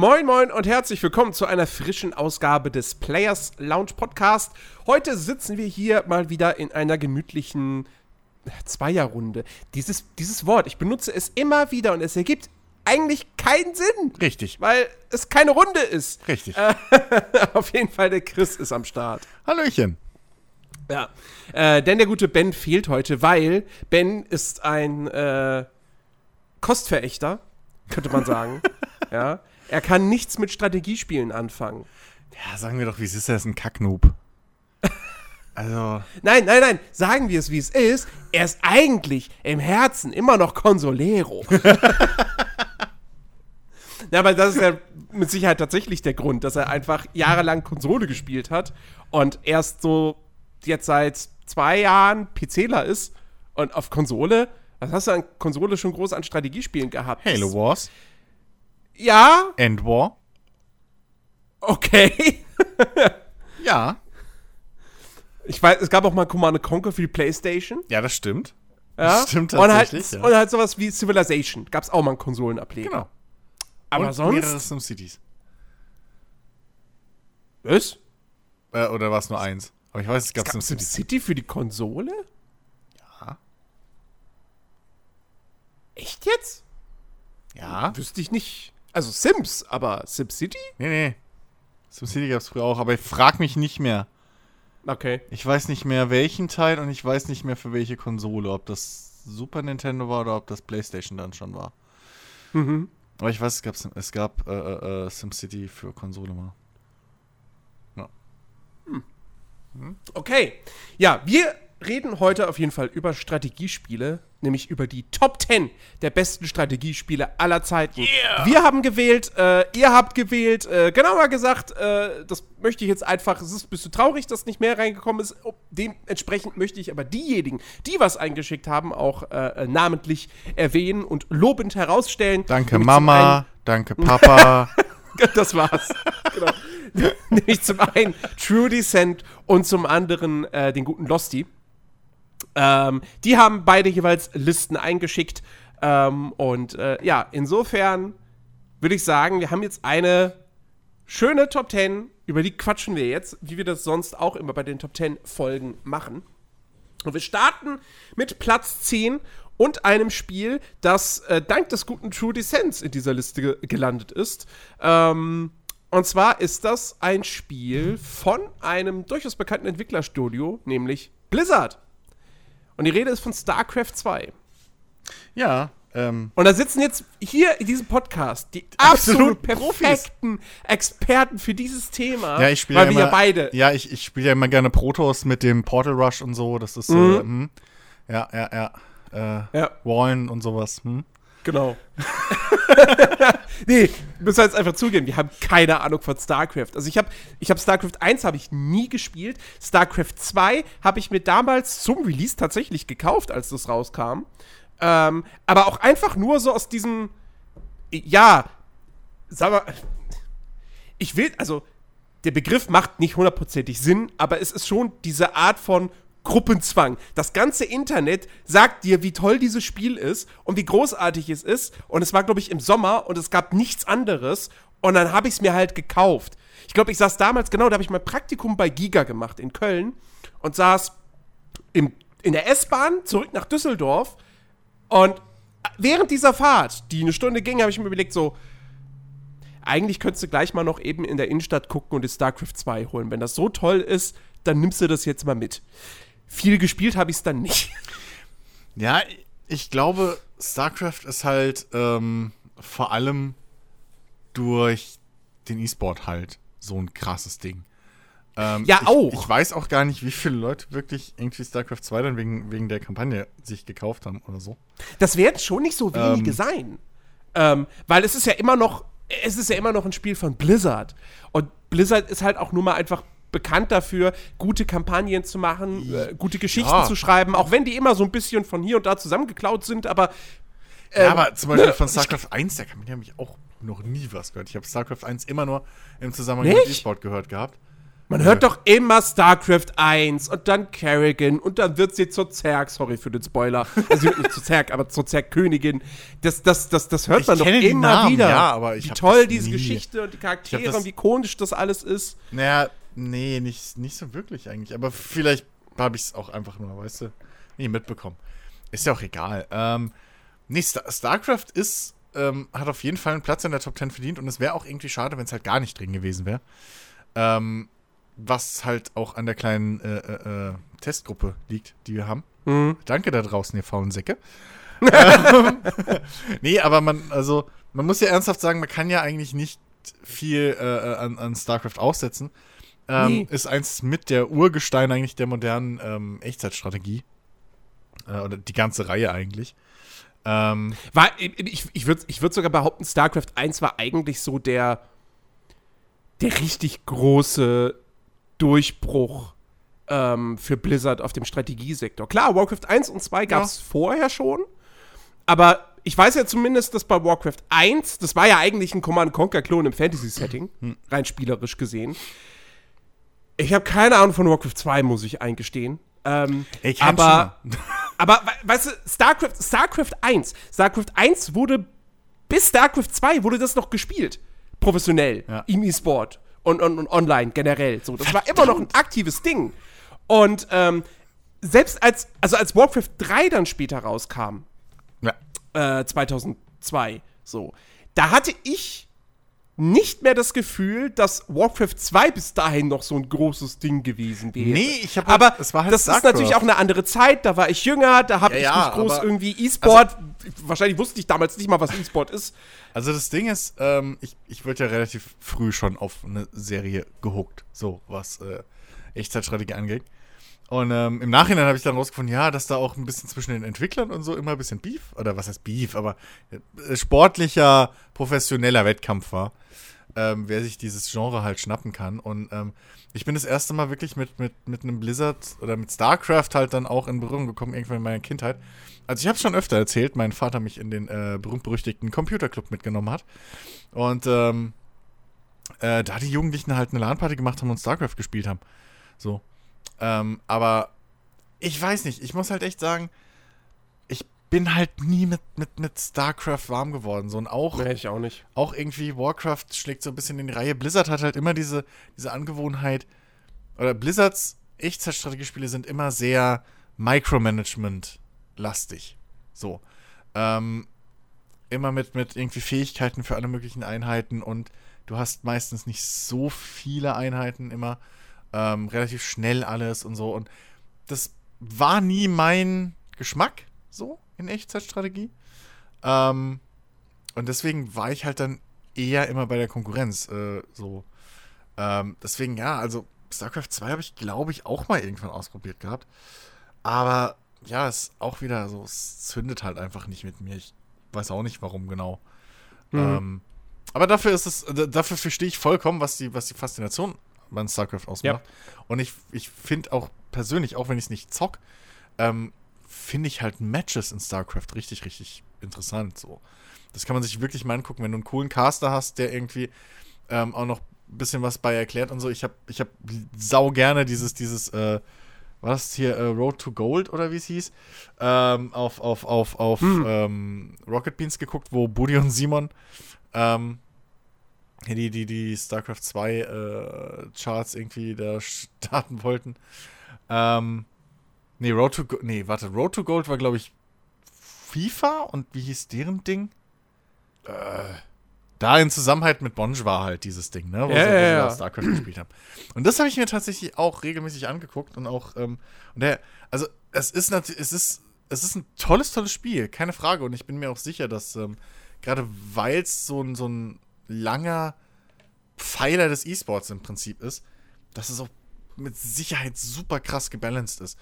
Moin, moin und herzlich willkommen zu einer frischen Ausgabe des Players Lounge Podcast. Heute sitzen wir hier mal wieder in einer gemütlichen Zweierrunde. Dieses, dieses Wort, ich benutze es immer wieder und es ergibt eigentlich keinen Sinn. Richtig. Weil es keine Runde ist. Richtig. Äh, auf jeden Fall, der Chris ist am Start. Hallöchen. Ja. Äh, denn der gute Ben fehlt heute, weil Ben ist ein äh, Kostverächter, könnte man sagen. ja. Er kann nichts mit Strategiespielen anfangen. Ja, sagen wir doch, wie es ist, er ist ein Kacknoob. Also. Nein, nein, nein, sagen wir es, wie es ist. Er ist eigentlich im Herzen immer noch Consolero. Ja, aber das ist ja mit Sicherheit tatsächlich der Grund, dass er einfach jahrelang Konsole gespielt hat und erst so jetzt seit zwei Jahren PCler ist und auf Konsole. Was hast du an Konsole schon groß an Strategiespielen gehabt? Halo Wars. Ja, End War. okay. Ja. Ich weiß, es gab auch mal Command Conquer für die Playstation. Ja, das stimmt. Ja? Das stimmt und halt, tatsächlich. ja. Und halt sowas wie Civilization. Gab es auch mal einen Konsolenableger. genau. Aber und sonst. mehrere SimCities. Was? Äh, oder war es nur eins? Aber ich weiß, es gab, Gab SimCities. SimCity für die Konsole? Ja. Echt jetzt? Ja. Wüsste ich nicht. Also Sims, aber SimCity? Nee, nee. SimCity gab es früher auch, aber ich frag mich nicht mehr. Okay. Ich weiß nicht mehr, welchen Teil und ich weiß nicht mehr für welche Konsole. Ob das Super Nintendo war oder ob das PlayStation dann schon war. Mhm. Aber ich weiß, es gab, es gab äh, äh, äh, SimCity für Konsole mal. Okay. Ja, wir reden heute auf jeden Fall über Strategiespiele, nämlich über die Top 10 der besten Strategiespiele aller Zeiten. Wir haben gewählt, äh, ihr habt gewählt, äh, genauer gesagt, äh, das möchte ich jetzt einfach, es ist ein bisschen traurig, dass nicht mehr reingekommen ist. Dementsprechend möchte ich aber diejenigen, die was eingeschickt haben, auch äh, äh, namentlich erwähnen und lobend herausstellen. Danke Mama, danke Papa. Das war's. genau. Nämlich zum einen True Descent und zum anderen äh, den guten Losty. Ähm, die haben beide jeweils Listen eingeschickt. Ähm, und äh, ja, insofern würde ich sagen, wir haben jetzt eine schöne Top 10. Über die quatschen wir jetzt, wie wir das sonst auch immer bei den Top 10 Folgen machen. Und wir starten mit Platz 10 und einem Spiel, das äh, dank des guten True Descents in dieser Liste ge gelandet ist. Ähm, und zwar ist das ein Spiel von einem durchaus bekannten Entwicklerstudio, nämlich Blizzard. Und die Rede ist von StarCraft 2. ja, ähm, Und da sitzen jetzt hier in diesem Podcast die Absolut absolut perfekten Experten für dieses Thema. ja, ich spiele ja immer, ja beide. Ja, ich, ich spiele ja immer gerne Protoss mit dem Portal Rush und so. Das ist so, Mhm. hm. ja, ja, ja. Äh, Ja. Wallen und sowas. Hm? Genau. nee, müssen wir jetzt einfach zugeben, wir haben keine Ahnung von StarCraft. Also ich habe ich hab StarCraft 1 habe ich nie gespielt. StarCraft 2 habe ich mir damals zum Release tatsächlich gekauft, als das rauskam. Ähm, aber auch einfach nur so aus diesem, ja, sag mal, ich will, also der Begriff macht nicht hundertprozentig Sinn, aber es ist schon diese Art von Gruppenzwang. Das ganze Internet sagt dir, wie toll dieses Spiel ist und wie großartig es ist. Und es war, glaube ich, im Sommer und es gab nichts anderes. Und dann habe ich es mir halt gekauft. Ich glaube, ich saß damals, genau, da habe ich mein Praktikum bei Giga gemacht in Köln und saß im, in der S-Bahn zurück nach Düsseldorf. Und während dieser Fahrt, die eine Stunde ging, habe ich mir überlegt, so, eigentlich könntest du gleich mal noch eben in der Innenstadt gucken und die StarCraft 2 holen. Wenn das so toll ist, dann nimmst du das jetzt mal mit. Viel gespielt habe ich es dann nicht. Ja, ich glaube, StarCraft ist halt ähm, vor allem durch den E-Sport halt so ein krasses Ding. Ähm, Ja, ich, auch. Ich weiß auch gar nicht, wie viele Leute wirklich irgendwie StarCraft 2 dann wegen, wegen der Kampagne sich gekauft haben oder so. Das werden schon nicht so wenige Ähm. sein. Ähm, weil es ist ja immer noch, es ist ja immer noch ein Spiel von Blizzard. Und Blizzard ist halt auch nur mal einfach bekannt dafür, gute Kampagnen zu machen, äh, gute Geschichten Ja. zu schreiben, auch wenn die immer so ein bisschen von hier und da zusammengeklaut sind, aber ja, Ähm, aber zum Beispiel von StarCraft 1, da habe ich auch noch nie was gehört. Ich habe StarCraft 1 immer nur im Zusammenhang mit Nicht? E-Sport gehört gehabt. Man hört doch immer StarCraft 1 und dann Kerrigan und dann wird sie zur Zerg, sorry für den Spoiler, also nicht zur Zerg, aber zur Zerg-Königin. Das, das, das, das hört Ich man doch immer Namen, wieder. ja, aber ich wie toll diese nie. Geschichte und die Charaktere und wie ikonisch das alles ist. Naja, nee, nicht, nicht so wirklich eigentlich. Aber vielleicht habe ich es auch einfach nur, weißt du, nie mitbekommen. Ist ja auch egal. Ähm, nee, Star StarCraft ist, ähm, hat auf jeden Fall einen Platz in der Top 10 verdient und es wäre auch irgendwie schade, wenn es halt gar nicht drin gewesen wäre. Ähm, was halt auch an der kleinen äh, äh, äh, Testgruppe liegt, die wir haben. Mhm. Danke da draußen, ihr faulen Säcke. Ähm, nee, aber man, also, man muss ja ernsthaft sagen, man kann ja eigentlich nicht viel äh, an, an StarCraft aussetzen. Ähm, Nee. Ist eins mit der Urgestein eigentlich der modernen ähm, Echtzeitstrategie. Äh, oder die ganze Reihe eigentlich. Ähm, War, ich ich würde ich würd sogar behaupten, StarCraft 1 war eigentlich so der, der richtig große Durchbruch ähm, für Blizzard auf dem Strategiesektor. Klar, Warcraft 1 und 2 gab es vorher schon, aber ich weiß ja zumindest, dass bei Warcraft 1, das war ja eigentlich ein Command-Conquer-Klon im Fantasy-Setting, rein spielerisch gesehen. Ich habe keine Ahnung von Warcraft 2, muss ich eingestehen. Ähm, ich aber, aber we- weißt du, StarCraft, StarCraft 1, StarCraft 1 wurde, bis StarCraft 2 wurde das noch gespielt. Professionell. Ja. Im E-Sport und, und, und online generell. So, das war immer noch ein aktives Ding. Und ähm, selbst als, also als Warcraft 3 dann später rauskam, ja. äh, 2002, so, da hatte ich nicht mehr das Gefühl, dass Warcraft 2 bis dahin noch so ein großes Ding gewesen wäre. Nee, ich hab halt- aber war halt das ist natürlich auch eine andere Zeit, da war ich jünger, da habe Ja, ich ja, nicht groß irgendwie E-Sport, wahrscheinlich wusste ich damals nicht mal, was E-Sport ist. Also das Ding ist, ähm, ich, ich wurde ja relativ früh schon auf eine Serie gehuckt, so was äh, Echtzeitstrategie angeht. Und ähm, im Nachhinein habe ich dann rausgefunden, ja, dass da auch ein bisschen zwischen den Entwicklern und so immer ein bisschen Beef, oder was heißt Beef, aber äh, sportlicher, professioneller Wettkampf war, ähm, wer sich dieses Genre halt schnappen kann. Und ähm, ich bin das erste Mal wirklich mit, mit, mit einem Blizzard oder mit StarCraft halt dann auch in Berührung gekommen, irgendwann in meiner Kindheit. Also ich habe schon öfter erzählt, mein Vater mich in den äh, berühmt-berüchtigten Computerclub mitgenommen hat. Und ähm, äh, da die Jugendlichen halt eine LAN-Party gemacht haben und StarCraft gespielt haben. So. Ähm, aber ich weiß nicht, ich muss halt echt sagen, ich bin halt nie mit, mit, mit StarCraft warm geworden. So und auch, Nee, ich auch nicht. auch irgendwie Warcraft schlägt so ein bisschen in die Reihe. Blizzard hat halt immer diese, diese Angewohnheit, oder Blizzards Echtzeitstrategiespiele sind immer sehr Micromanagement-lastig. So. Ähm, immer mit, mit irgendwie Fähigkeiten für alle möglichen Einheiten und du hast meistens nicht so viele Einheiten immer. Ähm, relativ schnell alles und so. Und das war nie mein Geschmack, so in Echtzeitstrategie. Ähm, und deswegen war ich halt dann eher immer bei der Konkurrenz. Äh, so. Ähm, deswegen, ja, also StarCraft 2 habe ich, glaube ich, auch mal irgendwann ausprobiert gehabt. Aber ja, es ist auch wieder so, es zündet halt einfach nicht mit mir. Ich weiß auch nicht, warum genau. Ähm, aber dafür ist es, dafür verstehe ich vollkommen, was die, was die Faszination an StarCraft ausmacht. Und ich, ich finde auch persönlich, auch wenn ich es nicht zock, ähm, finde ich halt Matches in StarCraft richtig, richtig interessant. So. Das kann man sich wirklich mal angucken, wenn du einen coolen Caster hast, der irgendwie ähm, auch noch ein bisschen was bei erklärt und so. Ich habe ich hab sau gerne dieses, dieses, äh, was hier, äh, Road to Gold oder wie es hieß, ähm, auf, auf, auf, auf ähm, Rocket Beans geguckt, wo Buddy und Simon ähm, die, die, die StarCraft 2 äh, Charts irgendwie da starten wollten. Ähm, nee, Road to Go nee, warte, Road to Gold war, glaube ich, FIFA und wie hieß deren Ding? Äh, da in Zusammenhalt mit Bonge war halt dieses Ding, ne? Wo Ja, sie, ja, ja. StarCraft gespielt haben. Und das habe ich mir tatsächlich auch regelmäßig angeguckt und auch, ähm, und der, also es ist natürlich, es ist, es ist ein tolles, tolles Spiel, keine Frage. Und ich bin mir auch sicher, dass ähm, gerade weil es so ein, so ein langer Pfeiler des E-Sports im Prinzip ist, dass es auch mit Sicherheit super krass gebalanced ist.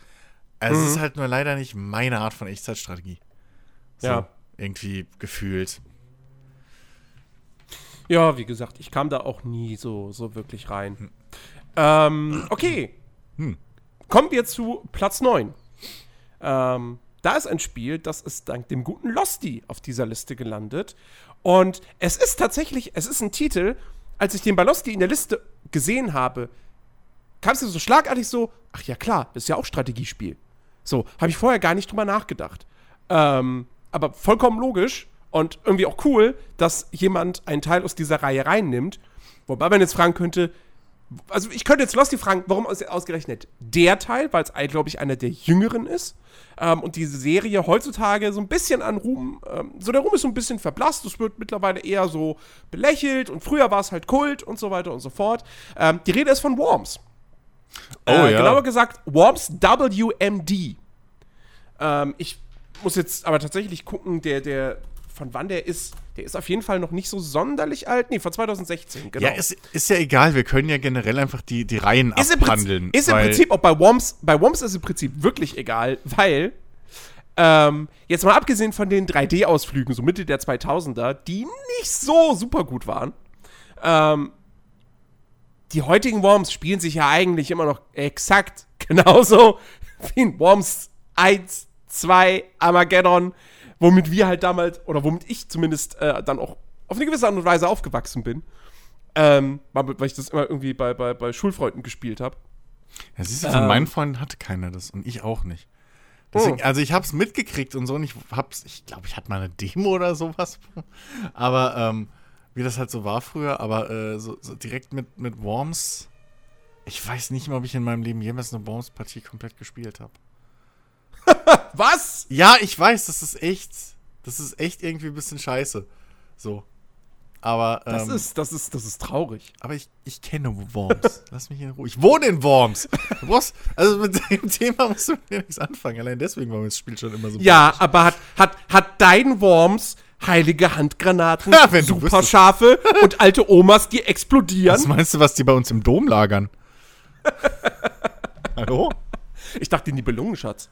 Also Es ist halt nur leider nicht meine Art von Echtzeitstrategie. So, Ja. Irgendwie gefühlt. Ja, wie gesagt, ich kam da auch nie so, so wirklich rein. Ähm, okay. Hm. Kommen wir zu Platz 9. Ähm, da ist ein Spiel, das ist dank dem guten Losty auf dieser Liste gelandet. Und es ist tatsächlich, es ist ein Titel, als ich den bei Losty in der Liste gesehen habe, kam es dir so schlagartig so, ach ja klar, das ist ja auch Strategiespiel. So, habe ich vorher gar nicht drüber nachgedacht. Ähm, aber vollkommen logisch und irgendwie auch cool, dass jemand einen Teil aus dieser Reihe reinnimmt. Wobei man jetzt fragen könnte, also ich könnte jetzt Losty fragen, warum ausgerechnet der Teil, weil es, glaube ich, einer der jüngeren ist. Ähm, und diese Serie heutzutage so ein bisschen an Ruhm, ähm, so der Ruhm ist so ein bisschen verblasst. Es wird mittlerweile eher so belächelt und früher war es halt Kult und so weiter und so fort. Ähm, die Rede ist von Worms. Oh, äh, ja. Genauer gesagt, Worms WMD. Ähm, ich muss jetzt aber tatsächlich gucken, der, der, von wann der ist. Der ist auf jeden Fall noch nicht so sonderlich alt. Nee, von 2016, genau. Ja, ist, ist ja egal. Wir können ja generell einfach die, die Reihen ist abhandeln. Im ist im Prinzip, auch bei Worms, bei Worms ist im Prinzip wirklich egal, weil ähm, jetzt mal abgesehen von den 3D-Ausflügen, so Mitte der 2000er, die nicht so super gut waren, ähm, die heutigen Worms spielen sich ja eigentlich immer noch exakt genauso wie in Worms 1, 2, Armageddon, womit wir halt damals, oder womit ich zumindest äh, dann auch auf eine gewisse Art und Weise aufgewachsen bin. Ähm, weil ich das immer irgendwie bei, bei, bei Schulfreunden gespielt habe. Ja, siehst du, von ähm, meinen Freunden hatte keiner das und ich auch nicht. Deswegen, oh. Also ich hab's mitgekriegt und so und ich hab's, ich glaube, ich hatte mal eine Demo oder sowas. Aber ähm, wie das halt so war früher, aber äh, so, so, direkt mit, mit Worms. Ich weiß nicht mehr, ob ich in meinem Leben jemals eine Worms-Partie komplett gespielt habe. Was? Ja, ich weiß, das ist echt. Das ist echt irgendwie ein bisschen scheiße. So. Aber. Ähm, das, ist, das, ist, das ist traurig. Aber ich, ich kenne Worms. Lass mich in Ruhe. Ich wohne in Worms. Du brauchst, also mit dem Thema musst du mir nichts anfangen. Allein deswegen war mir das Spiel schon immer so. Ja, aber hat, hat, hat dein Worms heilige Handgranaten, ja, Superschafe und alte Omas, die explodieren. Was meinst du, was die bei uns im Dom lagern? Hallo? Ich dachte, die Nibelungenschatz.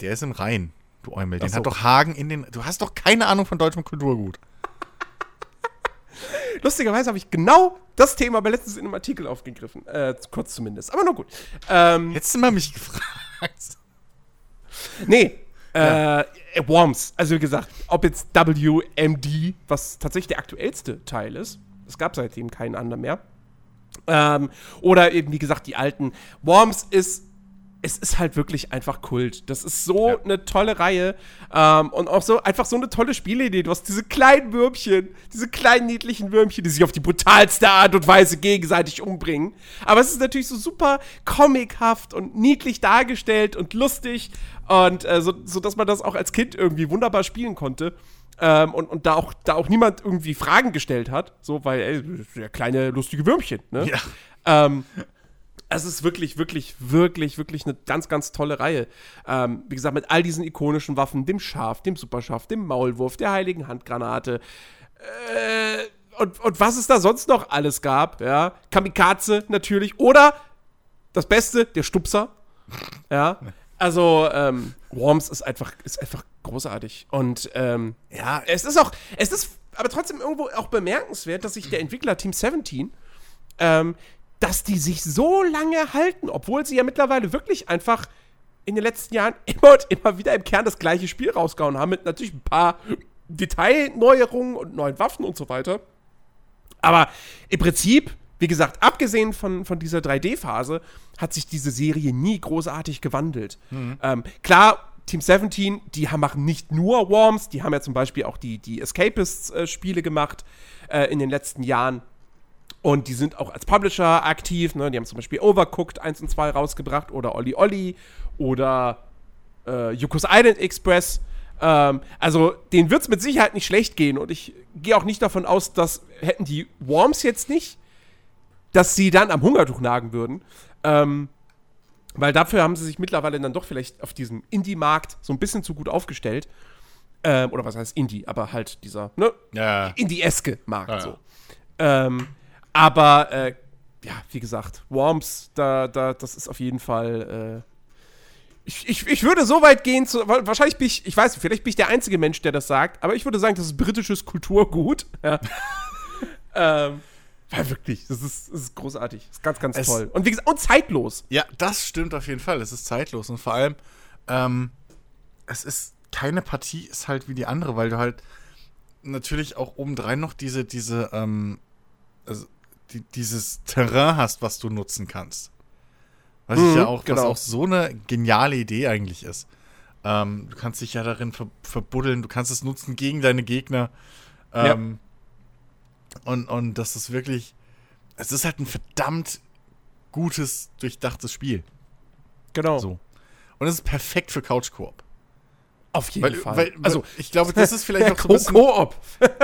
Der ist im Rhein, du Eumel. Den so. hat doch Hagen in den. Du hast doch keine Ahnung von deutschem Kulturgut. Lustigerweise habe ich genau das Thema bei letztens in einem Artikel aufgegriffen. Äh, kurz zumindest. Aber nur gut. Ähm, Hättest du mal mich gefragt? Nee, ja. Äh, Worms. Also wie gesagt, ob jetzt WMD, was tatsächlich der aktuellste Teil ist, es gab seitdem keinen anderen mehr. Ähm, oder eben, wie gesagt, die alten. Worms ist es ist halt wirklich einfach Kult. Das ist so ja. eine tolle Reihe ähm, und auch so einfach so eine tolle Spielidee. Du hast diese kleinen Würmchen, diese kleinen niedlichen Würmchen, die sich auf die brutalste Art und Weise gegenseitig umbringen. Aber es ist natürlich so super comichaft und niedlich dargestellt und lustig und äh, so, so, dass man das auch als Kind irgendwie wunderbar spielen konnte. Ähm, und, und da auch, da auch niemand irgendwie Fragen gestellt hat, so, weil, ey, ja kleine lustige Würmchen, ne? Ja. Ähm, es ist wirklich, wirklich, wirklich, wirklich eine ganz, ganz tolle Reihe. Ähm, wie gesagt, mit all diesen ikonischen Waffen, dem Schaf, dem Superschaf, dem Maulwurf, der heiligen Handgranate. Äh, und, und was es da sonst noch alles gab, ja. Kamikaze natürlich. Oder das Beste, der Stupser. Ja. Also, ähm, Worms ist einfach, ist einfach großartig. Und ähm, ja, es ist auch, es ist aber trotzdem irgendwo auch bemerkenswert, dass sich der Entwickler Team 17 ähm, dass die sich so lange halten, obwohl sie ja mittlerweile wirklich einfach in den letzten Jahren immer und immer wieder im Kern das gleiche Spiel rausgehauen haben, mit natürlich ein paar Detailneuerungen und neuen Waffen und so weiter. Aber im Prinzip, wie gesagt, abgesehen von, von dieser 3D-Phase, hat sich diese Serie nie großartig gewandelt. Mhm. Ähm, klar, Team 17, die machen nicht nur Worms, die haben ja zum Beispiel auch die, die Escapists-Spiele äh, gemacht äh, in den letzten Jahren. Und die sind auch als Publisher aktiv. Ne? Die haben zum Beispiel Overcooked 1 und 2 rausgebracht oder Olli Olli oder äh, Yukos Island Express. Ähm, also denen wird es mit Sicherheit nicht schlecht gehen. Und ich gehe auch nicht davon aus, dass hätten die Worms jetzt nicht, dass sie dann am Hungertuch nagen würden. Ähm, weil dafür haben sie sich mittlerweile dann doch vielleicht auf diesem Indie-Markt so ein bisschen zu gut aufgestellt. Ähm, oder was heißt Indie, aber halt dieser, ne? Ja. Indie-eske Markt ja, so. Ähm, aber äh, ja, wie gesagt, Worms, da, da, das ist auf jeden Fall. Äh, ich, ich, ich würde so weit gehen, zu, wahrscheinlich bin ich, ich weiß, vielleicht bin ich der einzige Mensch, der das sagt, aber ich würde sagen, das ist britisches Kulturgut. Ja. ähm, weil wirklich, das ist, das ist großartig. Das ist ganz, ganz es, toll. Und wie gesagt, und zeitlos. Ja, das stimmt auf jeden Fall. Es ist zeitlos. Und vor allem, ähm, es ist keine Partie ist halt wie die andere, weil du halt natürlich auch obendrein noch diese, diese, ähm, also die, dieses Terrain hast, was du nutzen kannst. Was mhm, ja auch, genau. was auch so eine geniale Idee eigentlich ist. Ähm, du kannst dich ja darin ver verbuddeln, du kannst es nutzen gegen deine Gegner. Ähm, ja. und, und das ist wirklich. Es ist halt ein verdammt gutes, durchdachtes Spiel. Genau. So. Und es ist perfekt für Couch-Koop. Auf jeden weil, Fall. Weil, also, ich glaube, das ist vielleicht auch so ein bisschen. Co-op.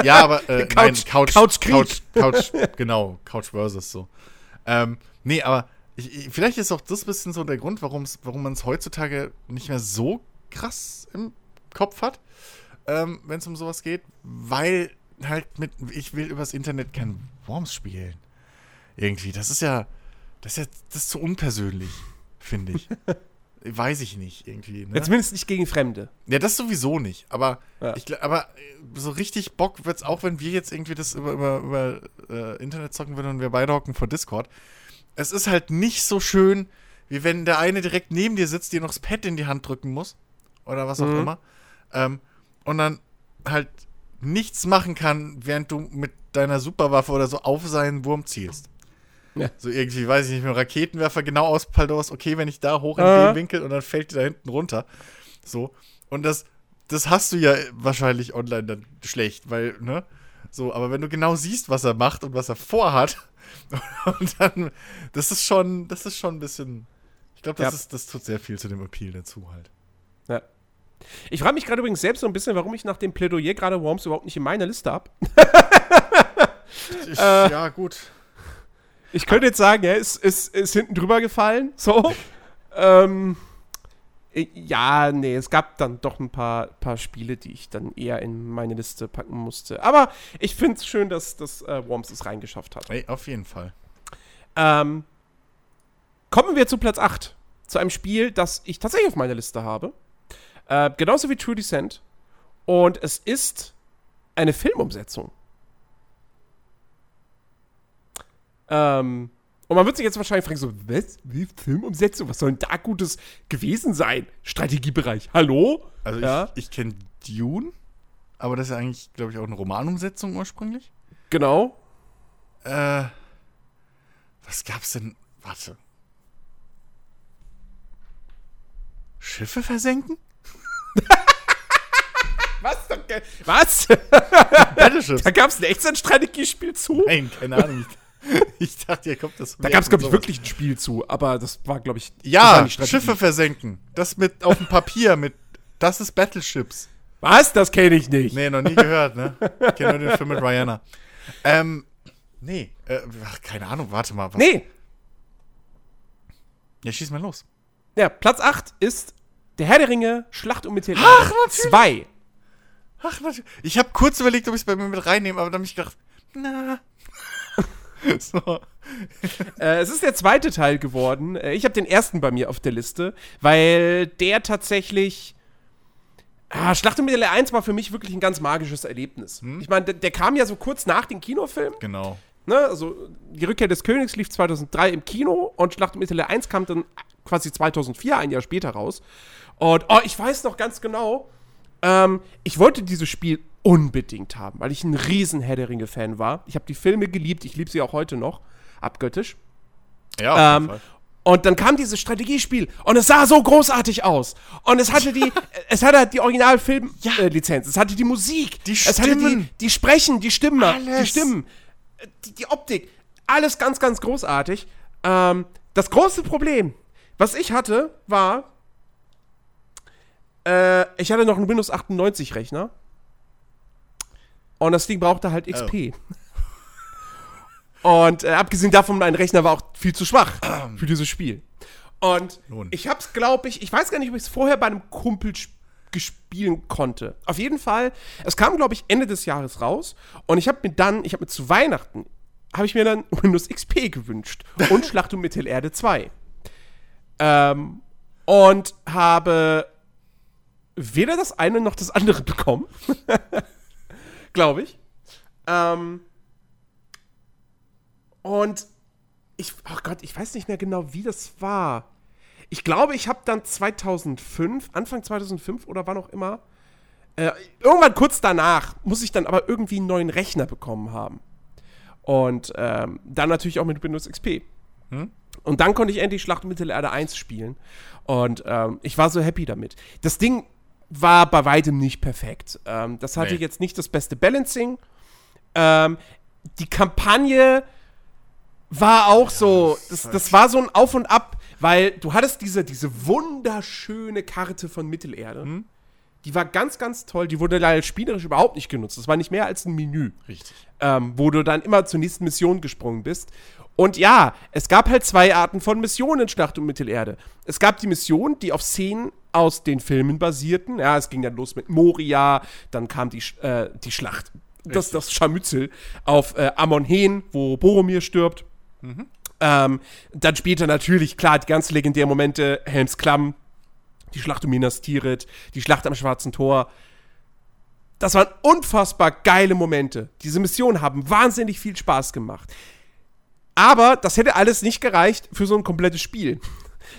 Ja, aber äh, Couch, nein, Couch, Couch, Couch, Couch, genau, Couch versus so. Ähm, nee, aber ich, ich, vielleicht ist auch das ein bisschen so der Grund, warum man es heutzutage nicht mehr so krass im Kopf hat, ähm, wenn es um sowas geht, weil halt mit, ich will übers Internet kein Worms spielen. Irgendwie, das ist ja, das ist ja, das ist zu unpersönlich, finde ich. Weiß ich nicht, irgendwie. Ne? Ja, zumindest nicht gegen Fremde. Ja, das sowieso nicht. Aber, Ja. ich, aber äh, so richtig Bock wird's auch, wenn wir jetzt irgendwie das über, über, über äh, Internet zocken würden und wir beide hocken vor Discord. Es ist halt nicht so schön, wie wenn der eine direkt neben dir sitzt, dir noch das Pad in die Hand drücken muss. Oder was auch Mhm. immer. Ähm, und dann halt nichts machen kann, während du mit deiner Superwaffe oder so auf seinen Wurm zielst. Ja. So irgendwie, weiß ich nicht, mit dem Raketenwerfer genau auspaldorst, okay, wenn ich da hoch in Ah. den Winkel und dann fällt die da hinten runter. So. Und das, das hast du ja wahrscheinlich online dann schlecht, weil, ne? So, aber wenn du genau siehst, was er macht und was er vorhat, und dann, das ist schon, das ist schon ein bisschen, ich glaube, das, Ja. ist, das tut sehr viel zu dem Appeal dazu halt. Ja. Ich frage mich gerade übrigens selbst so ein bisschen, warum ich nach dem Plädoyer gerade Worms überhaupt nicht in meiner Liste habe. Äh. ja, gut. Ich könnte jetzt sagen, er ist, ist, ist hinten drüber gefallen. So. ähm, äh, ja, nee, es gab dann doch ein paar, paar Spiele, die ich dann eher in meine Liste packen musste. Aber ich finde es schön, dass, dass äh, Worms es reingeschafft hat. Ey, auf jeden Fall. Ähm, kommen wir zu Platz 8. Zu einem Spiel, das ich tatsächlich auf meiner Liste habe. Äh, genauso wie True Descent. Und es ist eine Filmumsetzung. Ähm, und man wird sich jetzt wahrscheinlich fragen, so, was? Wie Filmumsetzung? Was soll denn da Gutes gewesen sein? Strategiebereich. Hallo? Also Ja. ich, ich kenne Dune, aber das ist ja eigentlich, glaube ich, auch eine Romanumsetzung ursprünglich. Genau. Äh, was gab's denn? Warte. Schiffe versenken? Was? Was? Battleships. da gab es ein echtes Strategiespiel zu? Nein, keine Ahnung. Ich, dachte, hier kommt das. Da gab es, glaube ich, wirklich ein Spiel zu, aber das war, glaube ich, Ja. Schiffe versenken. Das mit auf dem Papier mit. Das ist Battleships. Was? Das kenne ich nicht. Nee, noch nie gehört, ne? Ich kenne nur den Film mit Rihanna. Ähm, nee, äh, ach, keine Ahnung, warte mal. Was? Nee. Ja, schieß mal los. Ja, Platz 8 ist Der Herr der Ringe, Schlacht um Mittelerde Ach, natürlich. 2. Ach, natürlich. Ich habe kurz überlegt, ob ich es bei mir mit reinnehme, aber dann habe ich gedacht, na. so. Äh, es ist der zweite Teil geworden. Äh, ich habe den ersten bei mir auf der Liste, weil der tatsächlich. Ah, Schlacht um Mittelerde 1 war für mich wirklich ein ganz magisches Erlebnis. Hm? Ich meine, der, der kam ja so kurz nach dem Kinofilm. Genau. Ne? Also, die Rückkehr des Königs lief 2003 im Kino und Schlacht um Mittelerde 1 kam dann quasi 2004, ein Jahr später raus. Und oh, ich weiß noch ganz genau, ähm, ich wollte dieses Spiel unbedingt haben, weil ich ein riesen Herr der Ringe-Fan war. Ich habe die Filme geliebt, ich liebe sie auch heute noch, abgöttisch. Ja, auf Ähm, jeden Fall. und dann kam dieses Strategiespiel und es sah so großartig aus. Und es hatte die, es hatte die Originalfilm-Lizenz, Ja. äh, Lizenz. es hatte die Musik, Die es hatte die, Stimmen. die Sprechen, die Stimmen, die Alles. Stimmen, äh, die, die Optik. Alles ganz, ganz großartig. Ähm, das große Problem, was ich hatte, war, äh, ich hatte noch einen Windows 98 Rechner. Und das Ding brauchte halt XP. Und äh, abgesehen davon, mein Rechner war auch viel zu schwach für dieses Spiel. Und Nun. ich hab's, glaube ich, ich weiß gar nicht, ob ich es vorher bei einem Kumpel sp- gespielen konnte. Auf jeden Fall, es kam, glaube ich, Ende des Jahres raus. Und ich habe mir dann, ich habe mir zu Weihnachten, habe ich mir dann Windows XP gewünscht. Und Schlacht um Mittelerde 2. Ähm, und habe weder das eine noch das andere bekommen. Glaube ich. Ähm, und ich, oh Gott, ich weiß nicht mehr genau, wie das war. Ich glaube, ich habe dann 2005, Anfang 2005 oder wann auch immer, äh, irgendwann kurz danach, muss ich dann aber irgendwie einen neuen Rechner bekommen haben. Und ähm, dann natürlich auch mit Windows XP. Hm? Und dann konnte ich endlich Schlacht um Mittelerde 1 spielen. Und ähm, ich war so happy damit. Das Ding war bei weitem nicht perfekt. Ähm, das hatte Nee. jetzt nicht das beste Balancing. Ähm, die Kampagne war auch so, das, das war so ein Auf und Ab, weil du hattest diese, diese wunderschöne Karte von Mittelerde. Hm? Die war ganz, ganz toll. Die wurde leider spielerisch überhaupt nicht genutzt. Das war nicht mehr als ein Menü Richtig. ähm, wo du dann immer zur nächsten Mission gesprungen bist. Und ja, es gab halt zwei Arten von Missionen in Schlacht um Mittelerde. Es gab die Missionen, die auf Szenen aus den Filmen basierten. Ja, es ging dann los mit Moria, dann kam die, äh, die Schlacht, das, das Scharmützel auf äh, Amon-Hen, wo Boromir stirbt. Ähm, dann später natürlich, klar, die ganz legendären Momente, Helms Klamm, die Schlacht um Minas Tirith, die Schlacht am Schwarzen Tor. Das waren unfassbar geile Momente. Diese Missionen haben wahnsinnig viel Spaß gemacht. Aber das hätte alles nicht gereicht für so ein komplettes Spiel.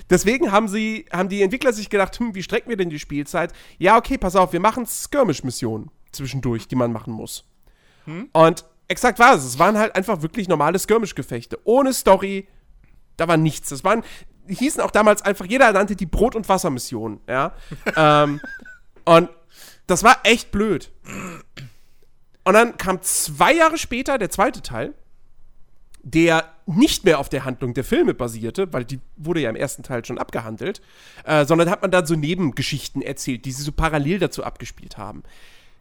Deswegen haben sie, haben die Entwickler sich gedacht, hm, wie strecken wir denn die Spielzeit? Ja, okay, pass auf, wir machen Skirmish-Missionen zwischendurch, die man machen muss. Und exakt war es. Es waren halt einfach wirklich normale Skirmish-Gefechte. Ohne Story. Da war nichts. Das waren, hießen auch damals einfach, jeder nannte die Brot- und Wassermission, ja. ähm, und das war echt blöd. Und dann kam zwei Jahre später der zweite Teil, der nicht mehr auf der Handlung der Filme basierte, weil die wurde ja im ersten Teil schon abgehandelt, äh, sondern hat man da so Nebengeschichten erzählt, die sie so parallel dazu abgespielt haben.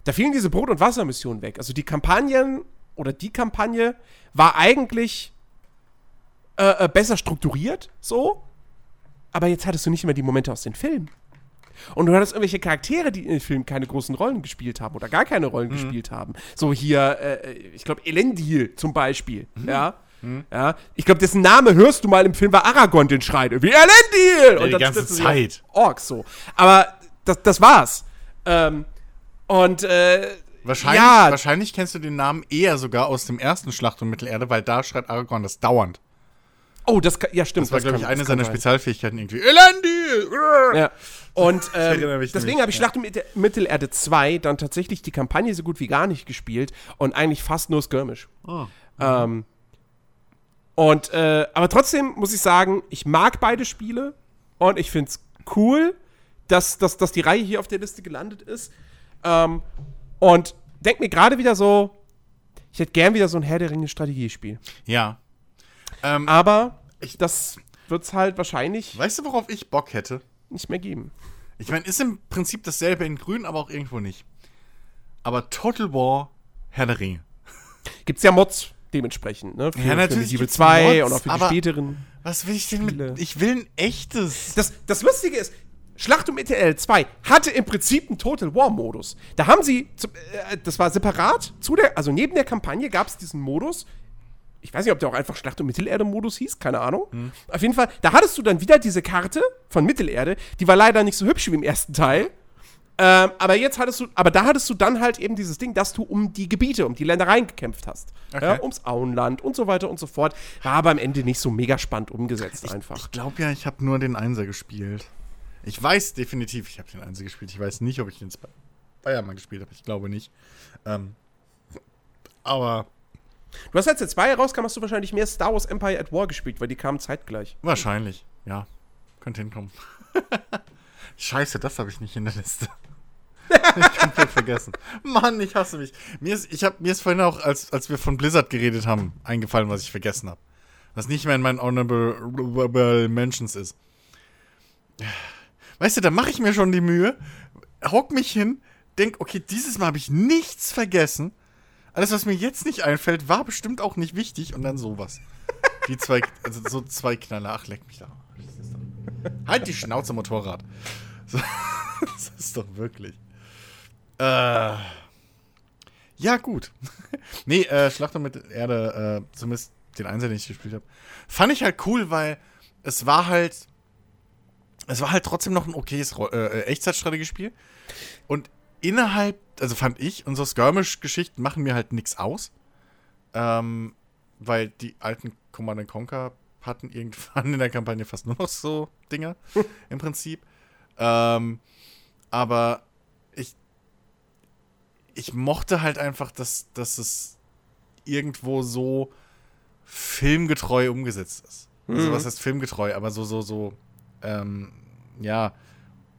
Da fielen diese Brot- und Wassermissionen weg. Also die Kampagnen oder die Kampagne war eigentlich äh, äh, besser strukturiert, so, aber jetzt hattest du nicht mehr die Momente aus den Filmen. Und du hattest irgendwelche Charaktere, die in den Filmen keine großen Rollen gespielt haben oder gar keine Rollen gespielt haben. So hier, äh, ich glaube, Elendil zum Beispiel. Ja. Ja, ich glaube, dessen Name hörst du mal im Film, war Aragorn den schreit. Wie Elendil! die ganze triffst du sie auf Zeit. Orks so. Aber das, das war's. Ähm, und äh, Wahrscheinlich, Ja. wahrscheinlich kennst du den Namen eher sogar aus dem ersten Schlacht um Mittelerde, weil da schreit Aragorn das dauernd. Oh, das kann, ja stimmt. Das war, glaube ich, eine seiner sein. Spezialfähigkeiten irgendwie. Elendil! Ja. Und ähm, deswegen habe ich. Schlacht um Mitte- Mittelerde 2 dann tatsächlich die Kampagne so gut wie gar nicht gespielt und eigentlich fast nur Skirmish. Oh. Ähm, und, äh, aber trotzdem muss ich sagen, ich mag beide Spiele und ich finde es cool, dass, dass, dass die Reihe hier auf der Liste gelandet ist. Ähm, und denk mir gerade wieder so, ich hätte gern wieder so ein Herr der Ringe Strategiespiel. Ja. Ähm, Aber das wird es halt wahrscheinlich weißt du, worauf ich Bock hätte? nicht mehr geben. Ich meine, ist im Prinzip dasselbe in grün, aber auch irgendwo nicht. Aber Total War Herr der Ringe. Gibt's ja Mods dementsprechend, ne? Für, Ja, natürlich für Medieval gibt's 2 Mods, und auch für die späteren. Was will ich denn Spiele. mit. Ich will ein echtes. Das, das Lustige ist, Schlacht um ETL 2 hatte im Prinzip einen Total War Modus. Da haben sie, äh, das war separat zu der, also neben der Kampagne gab es diesen Modus. Ich weiß nicht, ob der auch einfach Schlacht um Mittelerde Modus hieß, keine Ahnung. Hm. Auf jeden Fall, da hattest du dann wieder diese Karte von Mittelerde, die war leider nicht so hübsch wie im ersten Teil. Ähm, aber jetzt hattest du, aber da hattest du dann halt eben dieses Ding, dass du um die Gebiete, um die Ländereien gekämpft hast. Okay. Ja, ums Auenland und so weiter und so fort. War aber am Ende nicht so mega spannend umgesetzt einfach. Ich glaube ja, ich habe nur den Einser gespielt. Ich weiß definitiv, ich habe den Einser gespielt. Ich weiß nicht, ob ich den Sp- Bayern mal gespielt habe. Ich glaube nicht. Ähm, aber Du hast als der 2 rauskam, hast du wahrscheinlich mehr Star Wars Empire at War gespielt, weil die kamen zeitgleich. wahrscheinlich, ja. Könnte hinkommen. Scheiße, das habe ich nicht in der Liste. ich komplett vergessen. Mann, ich hasse mich. Mir ist, ich hab, mir ist vorhin auch, als, als wir von Blizzard geredet haben, eingefallen, was ich vergessen habe. Was nicht mehr in meinen Honorable Mentions ist. Weißt du, da mache ich mir schon die Mühe, hock mich hin, denk, okay, dieses Mal habe ich nichts vergessen. Alles, was mir jetzt nicht einfällt, war bestimmt auch nicht wichtig und dann sowas. Wie zwei, also so zwei Knaller. Ach, leck mich da. Halt die Schnauze, Motorrad. So, das ist doch wirklich. Äh. Ja, gut. nee, äh, Schlacht um Mittelerde, äh, zumindest den Einser, den ich gespielt habe, fand ich halt cool, weil es war halt. Es war halt trotzdem noch ein okayes äh, äh, Echtzeitstrategiespiel. Und innerhalb, also fand ich, unsere Skirmish-Geschichten machen mir halt nichts aus. Ähm, weil die alten Command Conquer hatten irgendwann in der Kampagne fast nur noch so Dinger, im Prinzip. Ähm, aber ich, ich mochte halt einfach, dass, dass es irgendwo so filmgetreu umgesetzt ist. Also was heißt filmgetreu, aber so, so, so, ähm, ja,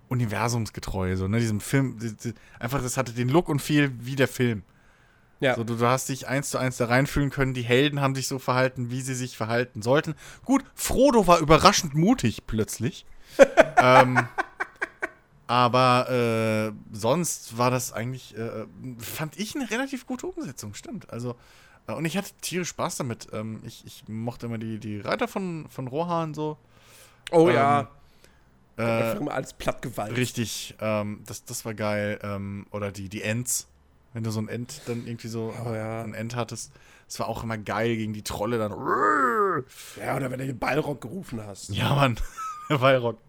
universumsgetreu, so, ne? Diesem Film, die, die, einfach, das hatte den Look und viel wie der Film. Ja. So, du, du hast dich eins zu eins da reinfühlen können, die Helden haben sich so verhalten, wie sie sich verhalten sollten. Gut, Frodo war überraschend mutig plötzlich. ähm, aber äh, sonst war das eigentlich, äh, fand ich eine relativ gute Umsetzung, stimmt. Also, äh, und ich hatte tierisch Spaß damit. Ähm, ich, ich mochte immer die, die Reiter von, von Rohan so. Oh Ähm, ja. Äh, Einfach immer alles plattgewalzt. richtig, ähm, das, das war geil. Ähm, oder die, die Ents, wenn du so ein Ent dann irgendwie so Oh ja. ein Ent hattest. Das war auch immer geil gegen die Trolle dann. Ja, oder wenn du den Ballrock gerufen hast. Ja, Mann. Der Wallrock.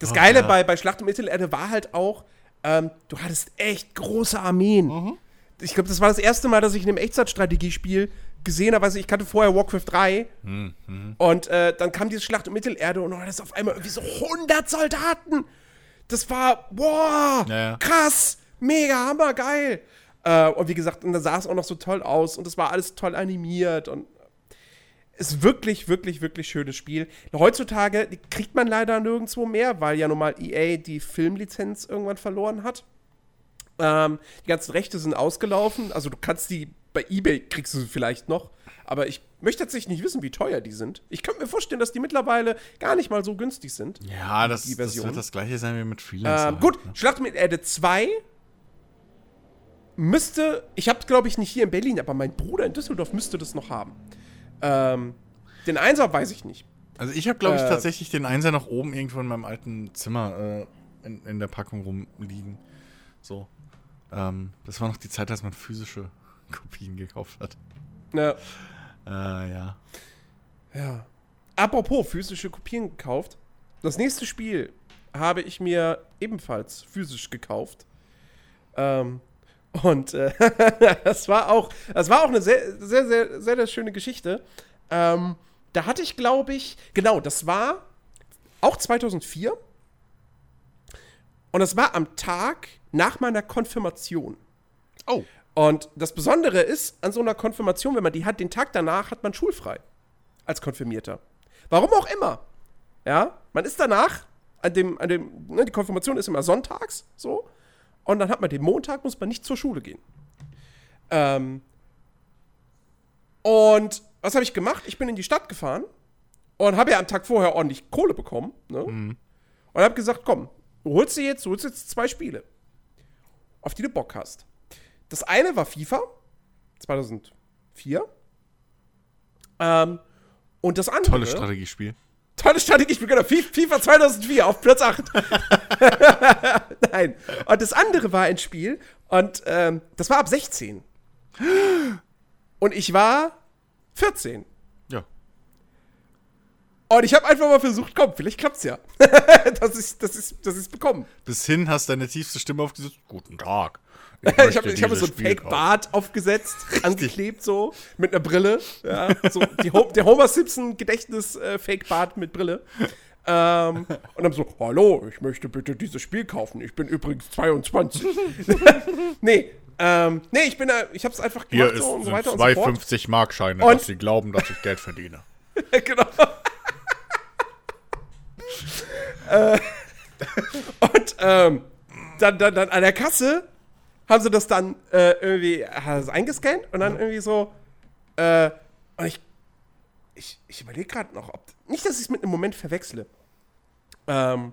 Das Oh, Geile ja. bei, bei Schlacht um Mittelerde war halt auch, ähm, du hattest echt große Armeen. Mhm. Ich glaube, das war das erste Mal, dass ich in einem Echtzeitstrategiespiel gesehen habe. Also ich kannte vorher Warcraft 3 Mhm, und äh, dann kam diese Schlacht um Mittelerde und du hattest auf einmal irgendwie so 100 Soldaten. Das war, boah, Ja, krass, mega, hammer, geil. Äh, und wie gesagt, und da sah es auch noch so toll aus und es war alles toll animiert und ist wirklich, wirklich, wirklich schönes Spiel. Heutzutage kriegt man leider nirgendwo mehr, weil ja nun mal EA die Filmlizenz irgendwann verloren hat. Ähm, die ganzen Rechte sind ausgelaufen. Also du kannst die bei eBay kriegst du sie vielleicht noch. Aber ich möchte tatsächlich nicht wissen, wie teuer die sind. Ich könnte mir vorstellen, dass die mittlerweile gar nicht mal so günstig sind. Ja, das, Die das wird das gleiche sein wie mit Freelancer. Ähm, gut, halt, ne? Schlacht mit Erde 2 müsste, ich habe glaube ich nicht hier in Berlin, aber mein Bruder in Düsseldorf müsste das noch haben. Ähm, den Einser weiß ich nicht. Also ich habe, glaube ich, Äh, tatsächlich den Einser noch oben irgendwo in meinem alten Zimmer äh, in, in der Packung rumliegen. So. Ähm, das war noch die Zeit, als man physische Kopien gekauft hat. Ja. Äh, ja. Ja. Apropos physische Kopien gekauft. Das nächste Spiel habe ich mir ebenfalls physisch gekauft. Ähm, und äh, das war auch, das war auch eine sehr, sehr, sehr, sehr, sehr schöne Geschichte. Ähm, da hatte ich, glaube ich, genau, das war auch 2004. Und das war am Tag nach meiner Konfirmation. Oh. Und das Besondere ist an so einer Konfirmation, wenn man die hat, den Tag danach hat man schulfrei. Als Konfirmierter. Warum auch immer. Ja, man ist danach, an dem, an dem, ne, die Konfirmation ist immer sonntags, so. Und dann hat man den Montag, muss man nicht zur Schule gehen. Ähm, und was habe ich gemacht? Ich bin in die Stadt gefahren und habe ja am Tag vorher ordentlich Kohle bekommen. Ne? Und habe gesagt, komm, du holst dir jetzt, du holst jetzt zwei Spiele, auf die du Bock hast. Das eine war FIFA 2004. Ähm, und das andere. Tolles Strategiespiel. Tolle Strategie, ich bin genau FIFA 2004 auf Platz 8. Nein. Und das andere war ein Spiel und ähm, das war ab 16. Und ich war 14. Ja. Und ich habe einfach mal versucht, komm, vielleicht klappt's ja. dass ich das ist das ist bekommen. Bis hin hast deine tiefste Stimme aufgesetzt. Guten Tag. Ich habe hab mir so ein Spiel Fake kaufen. Bart aufgesetzt, angeklebt so, mit einer Brille. Ja, so Ho der Homer Simpson Gedächtnis äh, mit Brille. Ähm, und dann so, hallo, ich möchte bitte dieses Spiel kaufen. Ich bin übrigens 22. nee, ähm, nee, ich bin da, ich hab's einfach gemacht Hier ist, so und so sind weiter und zwei so fort. 50 Markscheine, Und- dass sie glauben, dass ich Geld verdiene. genau. äh, und ähm, dann, dann, dann an der Kasse haben sie das dann äh, irgendwie das eingescannt und dann irgendwie so. Äh, und ich, ich, ich überlege gerade noch, ob. Nicht, dass ich es mit einem Moment verwechsle. Ähm,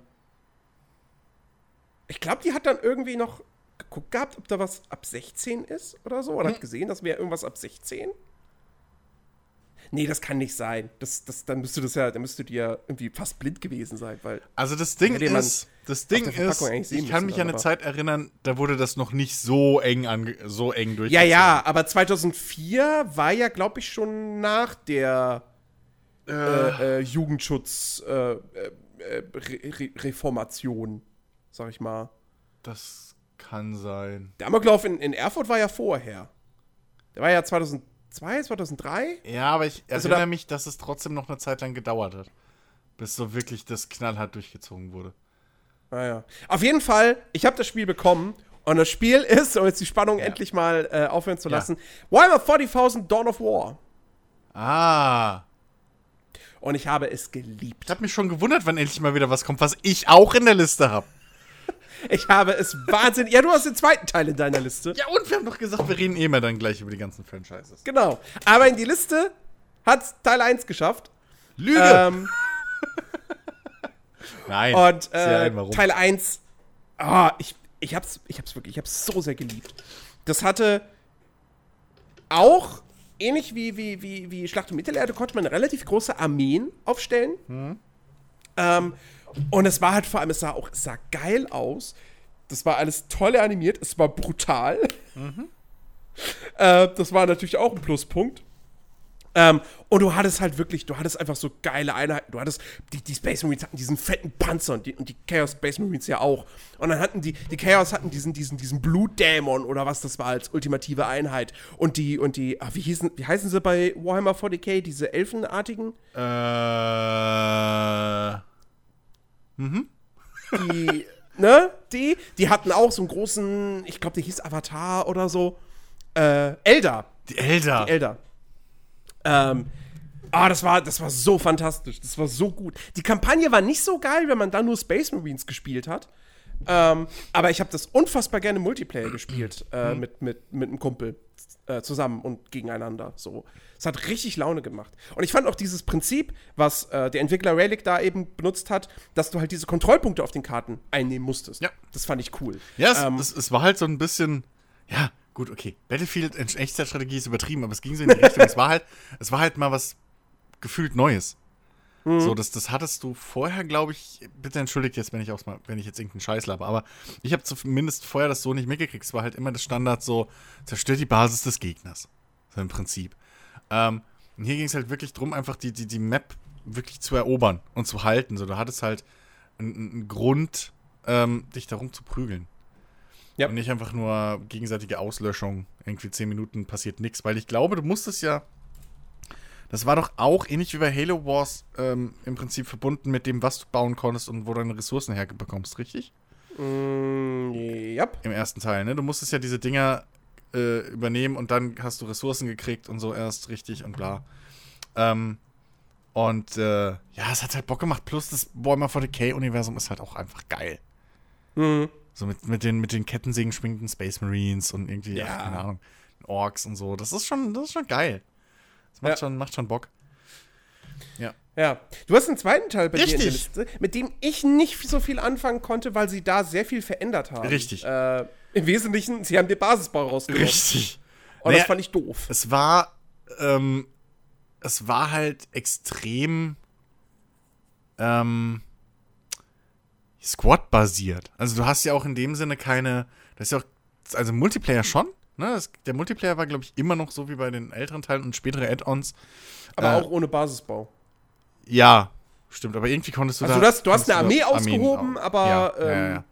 ich glaube, die hat dann irgendwie noch geguckt gehabt, ob da was ab 16 ist oder so. Oder hat gesehen, das wäre irgendwas ab 16. Nee, das kann nicht sein. Das, das, dann müsste das ja, dann müsste die ja irgendwie fast blind gewesen sein, weil. Also das Ding ist, das Ding ist, ich kann müssen mich an eine Zeit erinnern, da wurde das noch nicht so eng ange so eng Ja, durchgezogen. ja, aber 2004 war ja, glaube ich, schon nach der äh, äh, Jugendschutz äh, äh, äh, Re Re Reformation, sag ich mal. Das kann sein. Der Amoklauf in, in Erfurt war ja vorher. Der war ja 2002, 2003. Ja, aber ich Also erinnere da- mich, dass es trotzdem noch eine Zeit lang gedauert hat, bis so wirklich das knallhart durchgezogen wurde. Naja. Auf jeden Fall, ich habe das Spiel bekommen. Und das Spiel ist, um jetzt die Spannung endlich mal äh, aufhören zu Ja. lassen, Warhammer 40.000 Dawn of War. Ah, Und ich habe es geliebt. Ich habe mich schon gewundert, wann endlich mal wieder was kommt, was ich auch in der Liste habe. Ich habe es wahnsinnig. Ja, du hast den zweiten Teil in deiner Liste. Ja, und wir haben doch gesagt, wir reden eh mal dann gleich über die ganzen Franchises. Genau. Aber in die Liste hat Teil 1 geschafft. Lüge! Ähm, Nein. und äh. Teil 1, ah, ich, ich hab's, ich hab's wirklich, ich hab's so sehr geliebt. Das hatte auch, ähnlich wie, wie, wie, wie Schlacht um Mittelerde, konnte man relativ große Armeen aufstellen. Ähm, und es war halt vor allem, es sah auch, es sah geil aus. Das war alles toll animiert, es war brutal. Äh, das war natürlich auch ein Pluspunkt. Ähm, und du hattest halt wirklich, du hattest einfach so geile Einheiten. Du hattest, die, die Space Marines hatten diesen fetten Panzer und die, und die Chaos Space Marines ja auch. Und dann hatten die, die Chaos hatten diesen, diesen, diesen Blutdämon oder was das war als ultimative Einheit. Und die, und die, ah, wie hießen, wie heißen sie bei Warhammer 40k, diese Elfenartigen? Äh. Die, ne, die, die hatten auch so einen großen, ich glaube, der hieß Avatar oder so. Äh, Elder. Die Elder. Die Elder. Ähm, ah, das war, das war so fantastisch. Das war so gut. Die Kampagne war nicht so geil, wenn man dann nur Space Marines gespielt hat. Ähm, aber ich habe das unfassbar gerne Multiplayer gespielt äh, mit, mit, mit einem Kumpel äh, zusammen und gegeneinander. So. Es hat richtig Laune gemacht. Und ich fand auch dieses Prinzip, was äh, der Entwickler Relic da eben benutzt hat, dass du halt diese Kontrollpunkte auf den Karten einnehmen musstest. Ja. Das fand ich cool. Ja, es, Ähm, es, es war halt so ein bisschen, ja, gut, okay. Battlefield in Echtzeitstrategie ist übertrieben, aber es ging so in die Richtung. es war halt, es war halt mal was gefühlt Neues. Mhm. So, das, das hattest du vorher, glaube ich, bitte entschuldigt jetzt, wenn ich auch mal, wenn ich jetzt irgendeinen Scheiß laber, aber ich habe zumindest vorher das so nicht mitgekriegt. Es war halt immer das Standard so, zerstört die Basis des Gegners. So im Prinzip. Ähm, und hier ging es halt wirklich drum, einfach die, die, die Map wirklich zu erobern und zu halten. So, du hattest halt einen, einen Grund, ähm, dich darum zu prügeln. Ja. Und nicht einfach nur gegenseitige Auslöschung. Irgendwie 10 Minuten passiert nichts. Weil ich glaube, du musstest ja. Das war doch auch ähnlich wie bei Halo Wars ähm, im Prinzip verbunden mit dem, was du bauen konntest und wo du deine Ressourcen herbekommst, richtig? Mm, ja. Im ersten Teil, ne? Du musstest ja diese Dinger äh, übernehmen und dann hast du Ressourcen gekriegt und so erst richtig und bla. Ähm, und äh, ja, es hat halt Bock gemacht. Plus das Warhammer 40k-Universum ist halt auch einfach geil. Mhm. So mit, mit, den, mit den Kettensägen schwingenden Space Marines und irgendwie, Ja. ach, keine Ahnung, Orks und so. Das ist schon, das ist schon geil. Das macht, Ja. schon, macht schon Bock. Ja. Du hast einen zweiten Teil bei dir in der Richtig. Liste, mit dem ich nicht so viel anfangen konnte, weil sie da sehr viel verändert haben. Richtig. Äh, Im Wesentlichen, sie haben den Basisbau rausgenommen. Richtig. Und Naja, das fand ich doof. Es war, ähm, es war halt extrem, ähm, Squad-basiert. Also du hast ja auch in dem Sinne keine, das ist ja auch, also Multiplayer schon, ne? Das, der Multiplayer war, glaube ich, immer noch so wie bei den älteren Teilen und spätere Add-ons. Aber äh, auch ohne Basisbau. Ja, stimmt, aber irgendwie konntest du Also da. du hast- du hast eine Armee ausgehoben, au- aber, Ja, ja, ähm, ja,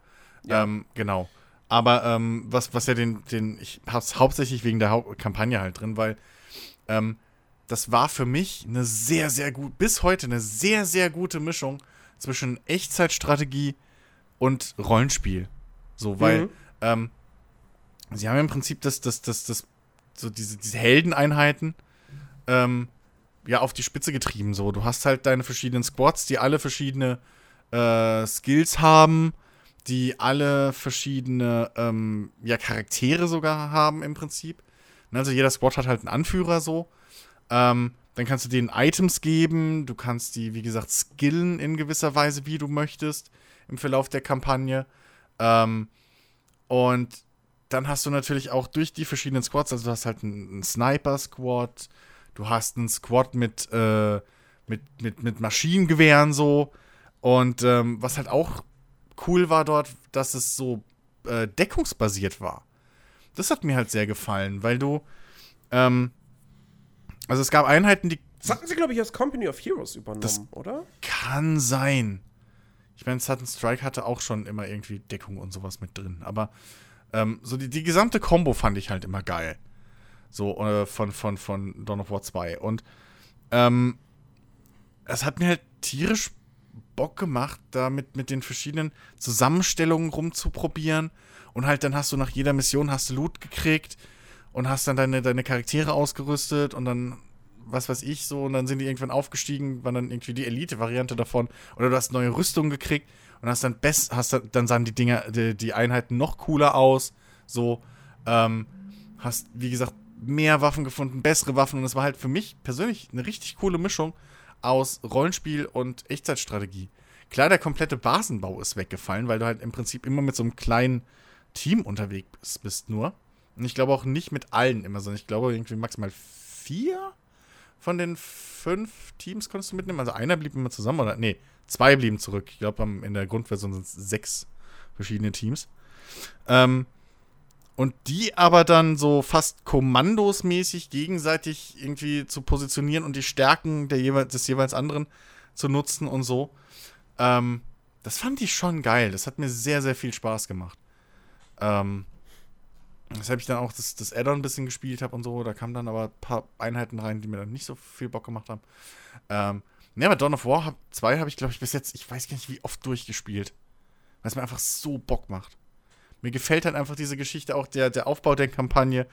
ja. Ähm, genau. Aber ähm, was, was ja den, den, ich hab's hauptsächlich wegen der Haupt Kampagne halt drin, weil ähm, das war für mich eine sehr, sehr gut, bis heute eine sehr, sehr gute Mischung zwischen Echtzeitstrategie und Rollenspiel. So, weil, Mhm. ähm, sie haben im Prinzip das, das, das, das, so diese, diese Heldeneinheiten, ähm, ja, auf die Spitze getrieben. So, du hast halt deine verschiedenen Squads, die alle verschiedene äh, Skills haben, die alle verschiedene ähm, ja, Charaktere sogar haben im Prinzip. Ne, Also jeder Squad hat halt einen Anführer so. Ähm, dann kannst du denen Items geben, du kannst die, wie gesagt, skillen in gewisser Weise, wie du möchtest, im Verlauf der Kampagne. Ähm, und dann hast du natürlich auch durch die verschiedenen Squads, also du hast halt einen, einen Sniper-Squad, du hast einen Squad mit, äh, mit, mit, mit Maschinengewehren so. Und ähm, was halt auch cool war dort, dass es so äh, deckungsbasiert war. Das hat mir halt sehr gefallen, weil du, ähm, also es gab Einheiten, die Das hatten sie, glaube ich, als Company of Heroes übernommen, Das- oder? kann sein. Ich meine, Sudden Strike hatte auch schon immer irgendwie Deckung und sowas mit drin. Aber ähm, so die, die gesamte Combo fand ich halt immer geil. So äh, von, von, von Dawn of War 2. Und ähm, es hat mir halt tierisch Bock gemacht, da mit, mit den verschiedenen Zusammenstellungen rumzuprobieren. Und halt dann hast du nach jeder Mission hast du Loot gekriegt und hast dann deine, deine Charaktere ausgerüstet und dann was weiß ich, so, und dann sind die irgendwann aufgestiegen, waren dann irgendwie die Elite-Variante davon. Oder du hast neue Rüstungen gekriegt und hast dann best, hast dann, dann sahen die Dinger, die, die Einheiten noch cooler aus. So, ähm, hast, wie gesagt, mehr Waffen gefunden, bessere Waffen und es war halt für mich persönlich eine richtig coole Mischung aus Rollenspiel und Echtzeitstrategie. Klar, der komplette Basenbau ist weggefallen, weil du halt im Prinzip immer mit so einem kleinen Team unterwegs bist nur. Und ich glaube auch nicht mit allen immer, sondern ich glaube irgendwie maximal vier von den fünf Teams konntest du mitnehmen. Also einer blieb immer zusammen, oder? Nee, zwei blieben zurück. Ich glaube, in der Grundversion sind es sechs verschiedene Teams. Ähm, und die aber dann so fast kommandosmäßig gegenseitig irgendwie zu positionieren und die Stärken der jeweils, des jeweils anderen zu nutzen und so. Ähm, das fand ich schon geil. Das hat mir sehr, sehr viel Spaß gemacht. Ähm, habe ich dann auch das, das Add-on ein bisschen gespielt habe und so. Da kamen dann aber ein paar Einheiten rein, die mir dann nicht so viel Bock gemacht haben. Ähm, ne, aber Dawn of War 2 habe ich, glaube ich, bis jetzt, ich weiß gar nicht, wie oft durchgespielt. Weil es mir einfach so Bock macht. Mir gefällt halt einfach diese Geschichte, auch der, der Aufbau der Kampagne,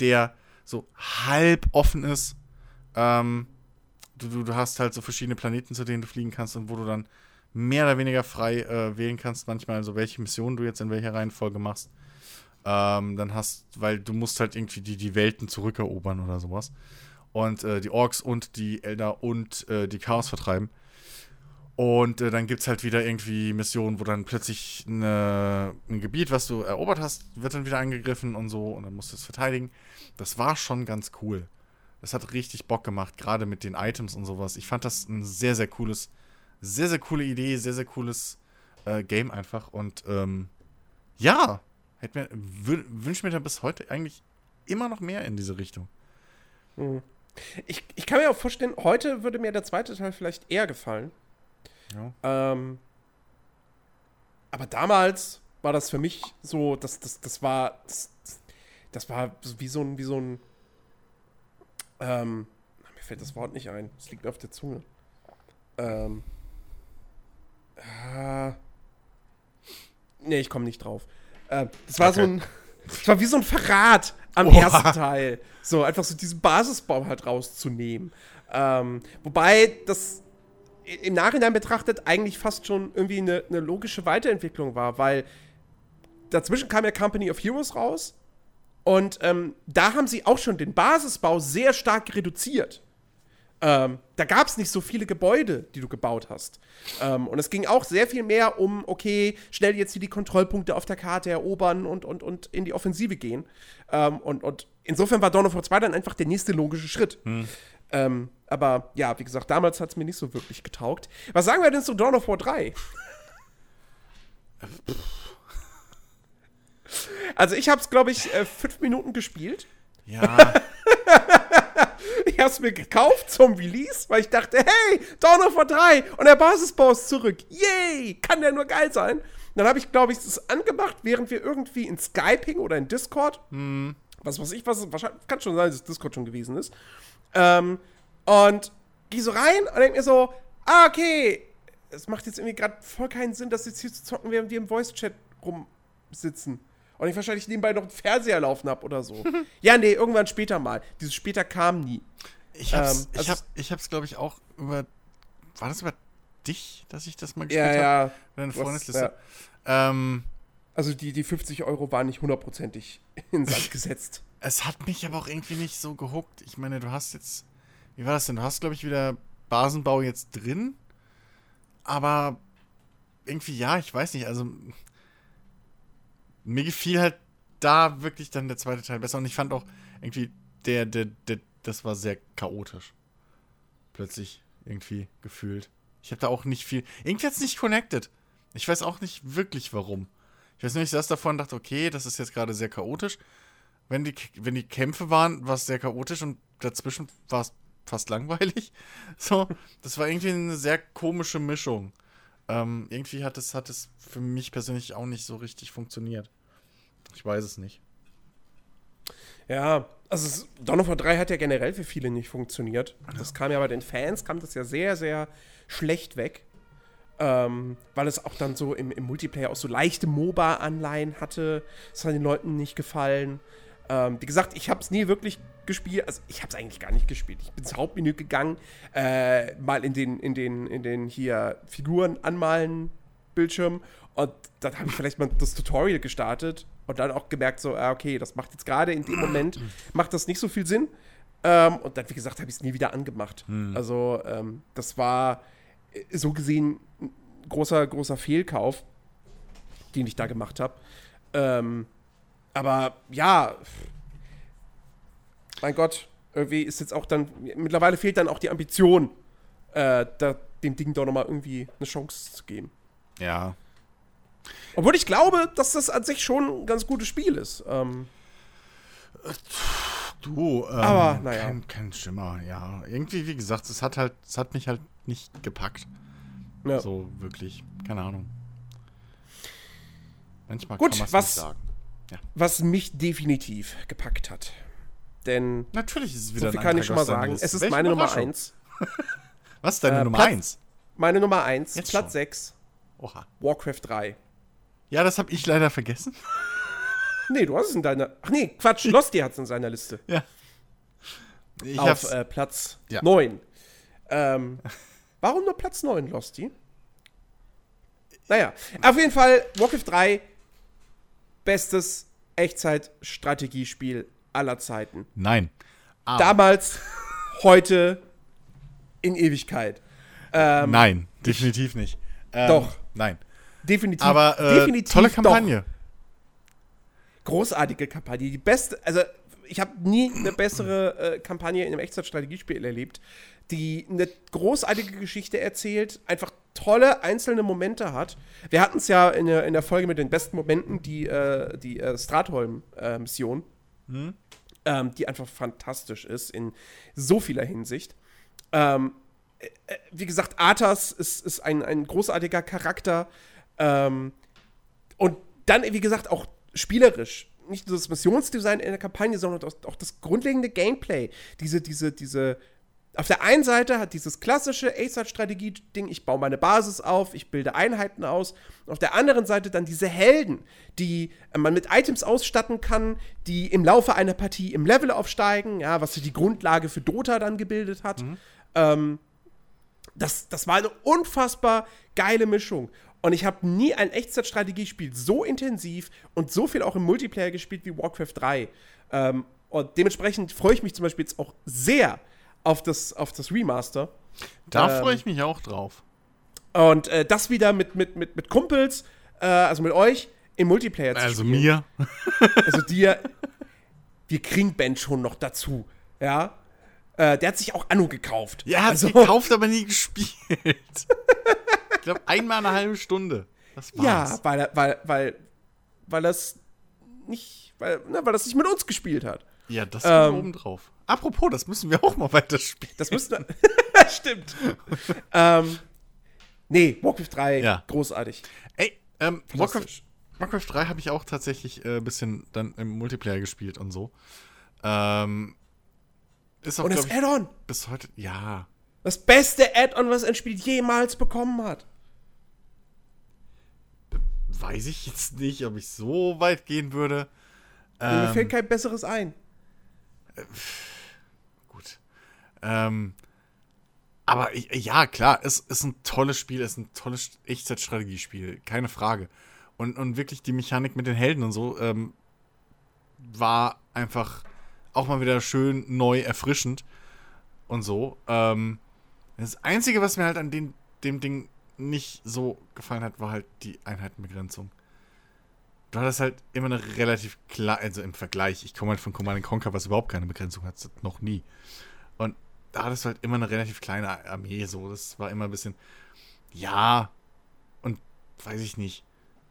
der so halb offen ist. Ähm, du, du, du hast halt so verschiedene Planeten, zu denen du fliegen kannst und wo du dann mehr oder weniger frei äh, wählen kannst, manchmal so welche Missionen du jetzt in welcher Reihenfolge machst. Ähm, dann hast, weil du musst halt irgendwie die, die Welten zurückerobern oder sowas. Und äh, die Orks und die Elder und äh, die Chaos vertreiben. Und äh, dann gibt es halt wieder irgendwie Missionen, wo dann plötzlich eine, ein Gebiet, was du erobert hast, wird dann wieder angegriffen und so und dann musst du es verteidigen. Das war schon ganz cool. Das hat richtig Bock gemacht, gerade mit den Items und sowas. Ich fand das ein sehr, sehr cooles, sehr, sehr coole Idee, sehr, sehr cooles äh, Game einfach. Und ähm, ja, wünsche mir da bis heute eigentlich immer noch mehr in diese Richtung. Mhm. Ich, ich kann mir auch vorstellen, heute würde mir der zweite Teil vielleicht eher gefallen. Ja. Ähm, aber damals war das für mich so, das, das, das war, das, das war wie so ein, wie so ein, ähm, mir fällt das Wort nicht ein, es liegt mir auf der Zunge. Ähm, äh, nee, ich komme nicht drauf. Äh, das war okay. so ein, das war wie so ein Verrat am Oha. ersten Teil. So, einfach so diesen Basisbaum halt rauszunehmen. Ähm, wobei das im Nachhinein betrachtet eigentlich fast schon irgendwie eine, eine logische Weiterentwicklung war, weil dazwischen kam ja Company of Heroes raus und ähm, da haben sie auch schon den Basisbau sehr stark reduziert. Ähm, da gab es nicht so viele Gebäude, die du gebaut hast. Ähm, und es ging auch sehr viel mehr um, okay, schnell jetzt hier die Kontrollpunkte auf der Karte erobern und, und, und in die Offensive gehen. Ähm, und, und insofern war Dawn of War 2 dann einfach der nächste logische Schritt. Hm. Ähm, aber ja, wie gesagt, damals hat es mir nicht so wirklich getaugt. Was sagen wir denn zu Dawn of War 3? also ich habe es, glaube ich, äh, fünf Minuten gespielt. Ja. ich habe es mir gekauft zum Release, weil ich dachte, hey, Dawn of War 3 und der Basisbau ist zurück. Yay, kann der nur geil sein. Dann habe ich, glaube ich, das angemacht, während wir irgendwie in Skyping oder in Discord, hm. was weiß ich, was wahrscheinlich kann schon sein, dass Discord schon gewesen ist, ähm, und gehe so rein und denke mir so, ah, okay, es macht jetzt irgendwie gerade voll keinen Sinn, das jetzt hier zu zocken, während wir im Voice-Chat rumsitzen. Und ich wahrscheinlich nebenbei noch einen Fernseher laufen habe oder so. ja, nee, irgendwann später mal. Dieses später kam nie. Ich hab's, ähm, also ich hab, ich hab's glaube ich, auch über. War das über dich, dass ich das mal gespielt habe? Ja, ja. Deine Freundesliste. Ja. Ähm, also die, die 50 Euro waren nicht hundertprozentig in Sand gesetzt. Es hat mich aber auch irgendwie nicht so gehuckt. Ich meine, du hast jetzt. Wie war das denn? Du hast, glaube ich, wieder Basenbau jetzt drin. Aber irgendwie, ja, ich weiß nicht. Also. Mir gefiel halt da wirklich dann der zweite Teil besser. Und ich fand auch irgendwie, der, der, der, das war sehr chaotisch. Plötzlich irgendwie gefühlt. Ich habe da auch nicht viel. Irgendwie hat es nicht connected. Ich weiß auch nicht wirklich warum. Ich weiß nicht, ich saß davor und dachte, okay, das ist jetzt gerade sehr chaotisch. Wenn die, wenn die Kämpfe waren, war es sehr chaotisch und dazwischen war es fast langweilig. So, das war irgendwie eine sehr komische Mischung. Ähm, irgendwie hat es, hat es für mich persönlich auch nicht so richtig funktioniert. Ich weiß es nicht. Ja, also Dawn of War 3 hat ja generell für viele nicht funktioniert. Das kam ja bei den Fans, kam das ja sehr, sehr schlecht weg. Ähm, weil es auch dann so im, im Multiplayer auch so leichte MOBA-Anleihen hatte. Das hat den Leuten nicht gefallen. Ähm, wie gesagt, ich habe es nie wirklich gespielt. Also ich habe es eigentlich gar nicht gespielt. Ich bin ins Hauptmenü gegangen, äh, mal in den, in den, in den hier Figuren anmalen Bildschirm und dann habe ich vielleicht mal das Tutorial gestartet und dann auch gemerkt, so, ah, okay, das macht jetzt gerade in dem Moment, macht das nicht so viel Sinn. Ähm, und dann, wie gesagt, habe ich es nie wieder angemacht. Hm. Also, ähm, das war äh, so gesehen ein großer, großer Fehlkauf, den ich da gemacht habe. Ähm, aber ja, mein Gott, irgendwie ist jetzt auch dann, mittlerweile fehlt dann auch die Ambition, äh, da, dem Ding doch nochmal irgendwie eine Chance zu geben. Ja. Obwohl ich glaube, dass das an sich schon ein ganz gutes Spiel ist. Ähm, Du, ähm, Aber, naja. kein, kein Schimmer, ja. Irgendwie, wie gesagt, es hat halt, es hat mich halt nicht gepackt. ja. So wirklich. Keine Ahnung. Manchmal Gut, kann man es was- nicht sagen. Was mich definitiv gepackt hat. Denn, Natürlich ist es so wieder viel ein kann ich schon mal sagen, es ist Welche meine Nummer Überraschung. 1. Was ist deine Äh, Nummer Platz- 1? Meine Nummer 1, Jetzt Platz schon. 6, Oha. Warcraft 3. Ja, das habe ich leider vergessen. Nee, du hast es in deiner. Ach nee, Quatsch, Losty hat es in seiner Liste. Ja. Ich auf äh, Platz Ja. 9. Ähm, warum nur Platz 9, Losty? Naja, auf jeden Fall, Warcraft 3, bestes Echtzeit-Strategiespiel aller Zeiten. nein. Aber, Damals, heute, in Ewigkeit. Ähm, nein, definitiv nicht. Ähm, Doch. Nein. Definitiv. Aber äh, definitiv tolle doch. Kampagne. Großartige Kampagne. Die beste, also ich habe nie eine bessere äh, Kampagne in einem Echtzeitstrategiespiel erlebt, die eine großartige Geschichte erzählt, einfach tolle einzelne Momente hat. Wir hatten es ja in der, in der Folge mit den besten Momenten, die, äh, die äh, Stratholm-Mission, ähm, die einfach fantastisch ist in so vieler Hinsicht. Ähm, äh, äh, wie gesagt, Arthas ist, ist ein, ein großartiger Charakter. Ähm, und dann, wie gesagt, auch spielerisch. Nicht nur das Missionsdesign in der Kampagne, sondern auch, auch das grundlegende Gameplay. Diese, diese, diese. Auf der einen Seite hat dieses klassische ASAT-Strategie-Ding, ich baue meine Basis auf, ich bilde Einheiten aus. Auf der anderen Seite dann diese Helden, die äh, man mit Items ausstatten kann, die im Laufe einer Partie im Level aufsteigen, ja, was die Grundlage für Dota dann gebildet hat. Ähm, das, das war eine unfassbar geile Mischung. Und ich habe nie ein Echtzeitstrategiespiel so intensiv und so viel auch im Multiplayer gespielt wie Warcraft 3. Ähm, und dementsprechend freue ich mich zum Beispiel jetzt auch sehr auf das, auf das Remaster. Da Ähm, freue ich mich auch drauf. Und äh, das wieder mit, mit, mit, mit Kumpels, äh, also mit euch, im Multiplayer zu Also mir. Also dir, wir kriegen Ben schon noch dazu. Ja. Äh, der hat sich auch Anno gekauft. Ja, hat also, gekauft, aber nie gespielt. ich glaube, einmal eine halbe Stunde. Das war's. Ja, weil weil, weil, weil das nicht, weil, ne, weil das nicht mit uns gespielt hat. Ja, das Ähm, ähm, oben drauf. Apropos, das müssen wir auch mal weiterspielen. Das müsste. Stimmt. ähm, nee, Warcraft 3, Ja. großartig. Ey, ähm, Warcraft. Warcraft 3 habe ich auch tatsächlich ein äh, bisschen dann im Multiplayer gespielt und so. Ähm, ist auch, Und das Add-on. bis heute, ja. Das beste Add-on, was ein Spiel jemals bekommen hat. Weiß ich jetzt nicht, ob ich so weit gehen würde. Mir Ähm, fällt kein besseres ein. Ähm, aber ja, klar, es ist ein tolles Spiel, es ist ein tolles Echtzeitstrategiespiel, keine Frage. Und, und wirklich die Mechanik mit den Helden und so ähm, war einfach auch mal wieder schön neu, erfrischend und so. Ähm, das Einzige, was mir halt an dem, dem Ding nicht so gefallen hat, war halt die Einheitenbegrenzung. Du hattest halt immer eine relativ klar, also im Vergleich, ich komme halt von Command Conquer, was überhaupt keine Begrenzung hat, noch nie. Und da hattest du halt immer eine relativ kleine Armee, so. Das war immer ein bisschen, ja, und weiß ich nicht.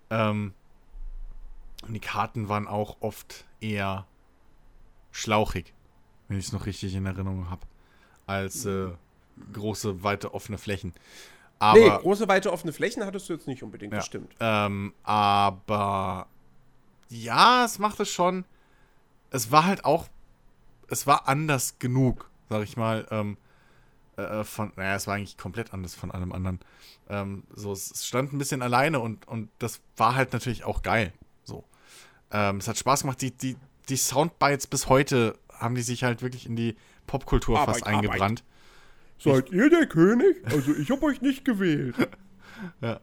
Ähm, und die Karten waren auch oft eher schlauchig, wenn ich es noch richtig in Erinnerung habe, als äh, große, weite, offene Flächen. Aber, nee, große, weite, offene Flächen hattest du jetzt nicht unbedingt, das Ja. stimmt. Ähm, aber ja, es machte schon. Es war halt auch. Es war anders genug, sag ich mal. Ähm, äh, von, naja, es war eigentlich komplett anders von allem anderen. Ähm, so, es, es stand ein bisschen alleine und, und das war halt natürlich auch geil. So. Ähm, es hat Spaß gemacht. Die, die, die Soundbites bis heute haben die sich halt wirklich in die Popkultur Arbeit, fast eingebrannt. Seid ihr der König? Also ich hab euch nicht gewählt. Ja.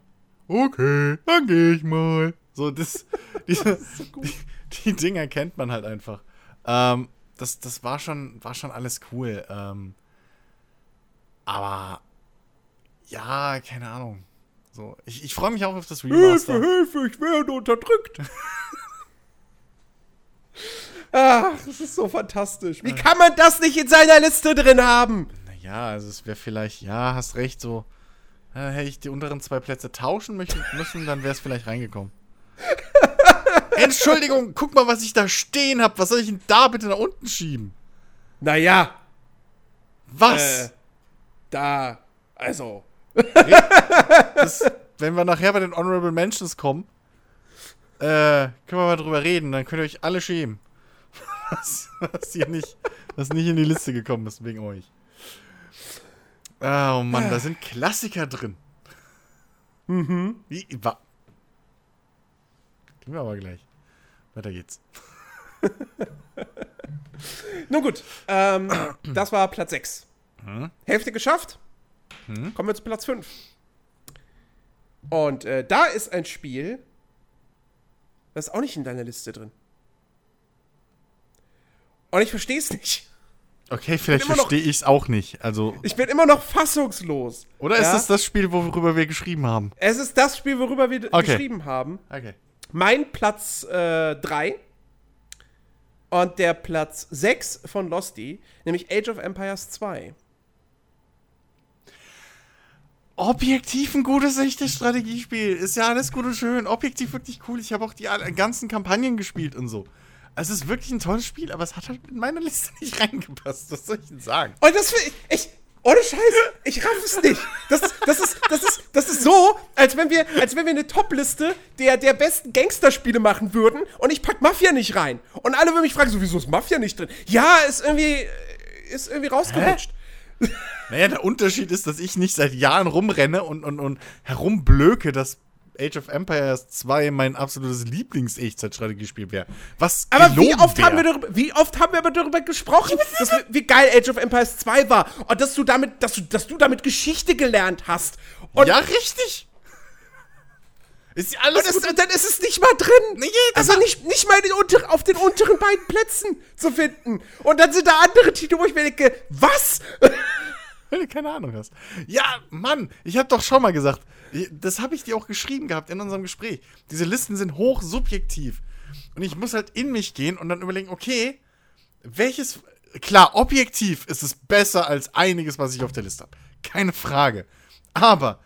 Okay, dann gehe ich mal. So, das, diese, die, die Dinger kennt man halt einfach. Ähm, das, das war schon, war schon alles cool. Ähm, aber ja, keine Ahnung. So, ich, ich freue mich auch auf das Hilfe, Remaster. Hilfe, ich werde unterdrückt. Ach, das ist so fantastisch. Wie kann man das nicht in seiner Liste drin haben? Naja, also es wäre vielleicht, ja, hast recht, so. Äh, hätte ich die unteren zwei Plätze tauschen möchten, müssen, dann wäre es vielleicht reingekommen. Entschuldigung, guck mal, was ich da stehen habe. Was soll ich denn da bitte nach unten schieben? Naja, Was? äh, da, also. Das, wenn wir nachher bei den Honorable Mentions kommen, äh, können wir mal drüber reden. Dann könnt ihr euch alle schämen. Was, was hier nicht, was nicht in die Liste gekommen ist wegen euch. Ah, Oh Mann, da sind Klassiker drin. Mhm. Wie, wa Kriegen wir aber gleich. Weiter geht's. Nun gut, ähm, das war Platz 6. Hälfte geschafft. Kommen wir zu Platz 5. Und äh, da ist ein Spiel, das ist auch nicht in deiner Liste drin. Und ich verstehe es nicht. Okay, vielleicht verstehe ich es auch nicht. Also, Ich bin immer noch fassungslos. oder ist Ja? es das Spiel, worüber wir geschrieben haben? Es ist das Spiel, worüber wir Okay. geschrieben haben. Okay. Mein Platz 3 und der Platz 6 von Losty, nämlich Age of Empires 2. Objektiv ein gutes, echtes Strategiespiel. Ist ja alles gut und schön. Objektiv wirklich cool. Ich habe auch die ganzen Kampagnen gespielt und so. Also Es ist wirklich ein tolles Spiel, aber es hat halt in meine Liste nicht reingepasst. Was soll ich denn sagen? Und das finde ich, ich, ohne Scheiß, ich raff es nicht. Das, ist- das, ist, das, ist, das ist so, als wenn wir, als wenn wir eine Top-Liste der, der besten Gangsterspiele machen würden und ich pack Mafia nicht rein. Und alle würden mich fragen, so, wieso ist Mafia nicht drin? Ja, ist irgendwie, ist irgendwie rausgerutscht. Naja, der Unterschied ist, dass ich nicht seit Jahren rumrenne und, und, und herumblöke, dass Age of Empires 2 mein absolutes Lieblings-Echtzeitstrategiespiel wäre. Was Aber wie oft, wär. haben wir darüber, wie oft haben wir aber darüber gesprochen, dass, wir- wie geil Age of Empires 2 war und dass du damit, dass du, dass du damit Geschichte gelernt hast. Und, Ja, richtig. Ist ja und alles es, gut. dann ist es nicht mal drin. Nee, das also nicht, nicht mal den unter, auf den unteren beiden Plätzen zu finden. Und dann sind da andere Titel, wo ich mir denke, was? Wenn du keine Ahnung hast. Ja, Mann, ich habe doch schon mal gesagt, das habe ich dir auch geschrieben gehabt in unserem Gespräch. Diese Listen sind hoch subjektiv. Und ich muss halt in mich gehen und dann überlegen, okay, welches. Klar, objektiv ist es besser als einiges, was ich auf der Liste habe. Keine Frage. Aber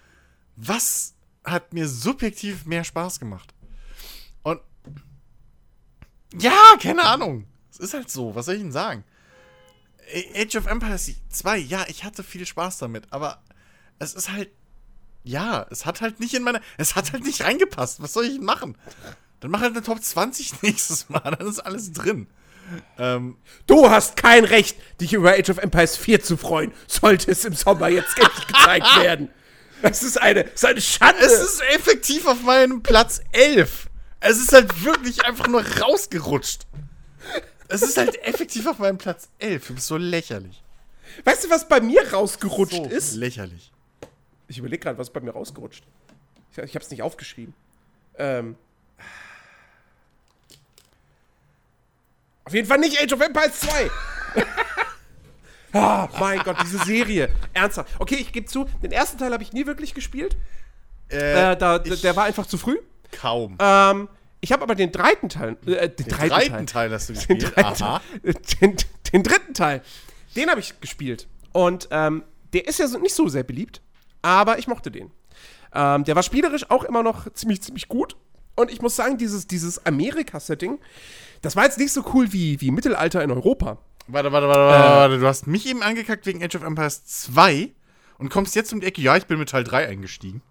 was hat mir subjektiv mehr Spaß gemacht? Und. Ja, keine Ahnung. Es ist halt so, was soll ich denn sagen? Age of Empires 2, ja, ich hatte viel Spaß damit, aber es ist halt, ja, es hat halt nicht in meine, es hat halt nicht reingepasst. Was soll ich machen? Dann mach halt eine Top 20 nächstes Mal, dann ist alles drin. Ähm, Du hast kein Recht, dich über Age of Empires 4 zu freuen, sollte es im Sommer jetzt gezeigt werden. Das ist eine, das ist eine Schande. es ist effektiv auf meinem Platz 11. Es ist halt wirklich einfach nur rausgerutscht. Es ist halt effektiv auf meinem Platz 11. Du bist so lächerlich. weißt du, was bei mir rausgerutscht So ist? lächerlich. Ich überlege gerade, was ist bei mir rausgerutscht. Ich, ich habe es nicht aufgeschrieben. Ähm. Auf jeden Fall nicht Age of Empires 2. ah, mein Gott, diese Serie. Ernsthaft. Okay, ich gebe zu, den ersten Teil habe ich nie wirklich gespielt. Äh, da, ich- der war einfach zu früh. Kaum. Ähm, ich habe aber den dritten Teil. Äh, den, Den dreiten, dreiten Teil. Teil hast du Den, gespielt. dreiten, Aha. den, den dritten Teil. Den habe ich gespielt. Und ähm, der ist ja so, nicht so sehr beliebt, aber ich mochte den. Ähm, der war spielerisch auch immer noch ziemlich, ziemlich gut. Und ich muss sagen, dieses, dieses Amerika-Setting, das war jetzt nicht so cool wie, wie Mittelalter in Europa. Warte, warte, warte, warte, warte. Du hast mich eben angekackt wegen Age of Empires 2 und kommst jetzt um die Ecke. Ja, ich bin mit Teil 3 eingestiegen.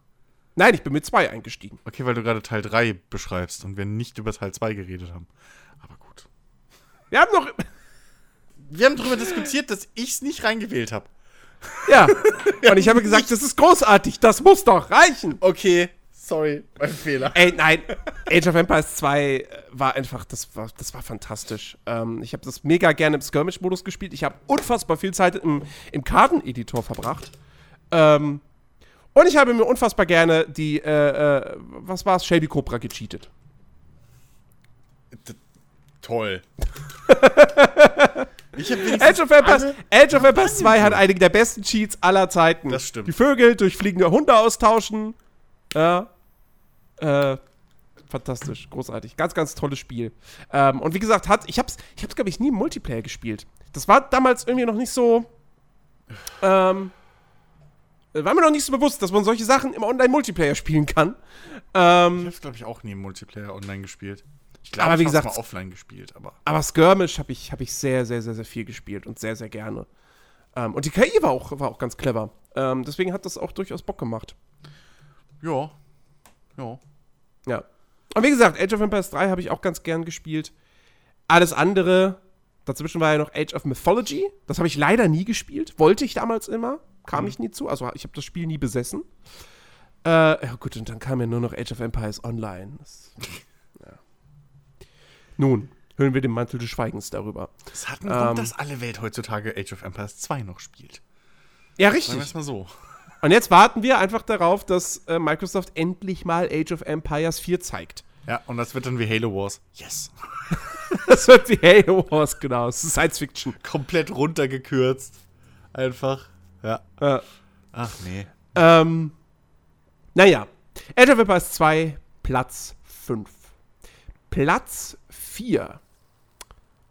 Nein, ich bin mit zwei eingestiegen. Okay, weil du gerade Teil 3 beschreibst und wir nicht über Teil 2 geredet haben. Aber gut. Wir haben noch. Wir haben darüber diskutiert, dass ich es nicht reingewählt habe. Ja. Und ich habe gesagt, das ist großartig, das muss doch reichen. Okay, Sorry, mein Fehler. Ey, nein, Age of Empires 2 äh, war einfach, das war, das war fantastisch. Ähm, ich habe das mega gerne im Skirmish-Modus gespielt. Ich habe unfassbar viel Zeit im, im Karteneditor verbracht. Ähm, und ich habe mir unfassbar gerne die, äh, äh, was war's, Shelby Cobra gecheatet. Toll. ich Age of Empires, Age of Empires 2 hat einige der besten Cheats aller Zeiten. Das stimmt. Die Vögel durch fliegende Hunde austauschen. Ja. Äh, fantastisch, großartig. Ganz, ganz tolles Spiel. Ähm, und wie gesagt, hat, ich hab's, ich hab's, glaube ich, nie im Multiplayer gespielt. Das war damals irgendwie noch nicht so. Ähm, war mir noch nicht so bewusst, dass man solche Sachen im Online-Multiplayer spielen kann. Ähm, ich hab's, glaube ich, auch nie im Multiplayer online gespielt. Ich glaube, wie gesagt, mal offline gespielt, aber. Aber Skirmish habe ich, hab ich sehr, sehr, sehr, sehr viel gespielt und sehr, sehr gerne. Ähm, und die KI war auch, war auch ganz clever. Ähm, deswegen hat das auch durchaus Bock gemacht. Ja. Ja. Ja. Und wie gesagt, Age of Empires 3 habe ich auch ganz gern gespielt. Alles andere, dazwischen war ja noch Age of Mythology. Das habe ich leider nie gespielt. Wollte ich damals immer. Kam mhm. ich nie zu. Also ich habe das Spiel nie besessen. Äh, ja gut, und dann kam ja nur noch Age of Empires Online. Das. Nun, hören wir den Mantel des Schweigens darüber. Es hat einen ähm, Grund, dass alle Welt heutzutage Age of Empires 2 noch spielt. Ja, richtig. Sagen wir es mal so. Und jetzt warten wir einfach darauf, dass äh, Microsoft endlich mal Age of Empires 4 zeigt. Ja, und das wird dann wie Halo Wars. Yes. das wird wie Halo Wars, genau. Es ist Science Fiction. Komplett runtergekürzt. Einfach. Ja. ja. Ach nee. Ähm, naja. Age of Empires 2, Platz 5. Platz 4.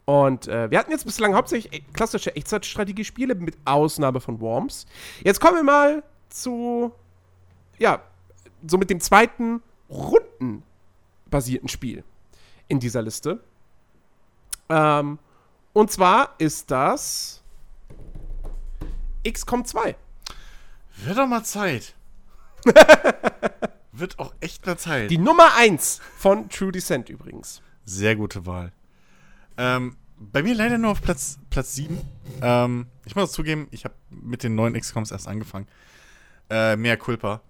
Und äh, wir hatten jetzt bislang hauptsächlich e-, klassische Echtzeitstrategiespiele mit Ausnahme von Worms. Jetzt kommen wir mal zu, ja, so mit dem zweiten rundenbasierten Spiel in dieser Liste. Ähm, und zwar ist das XCOM 2. Wird doch mal Zeit. Wird auch echt mal Zeit. Die Nummer 1 von True Descent übrigens. Sehr gute Wahl. Ähm, bei mir leider nur auf Platz, Platz 7. Ähm, ich muss zugeben, ich habe mit den neuen XCOMs erst angefangen. Äh, mehr Culpa.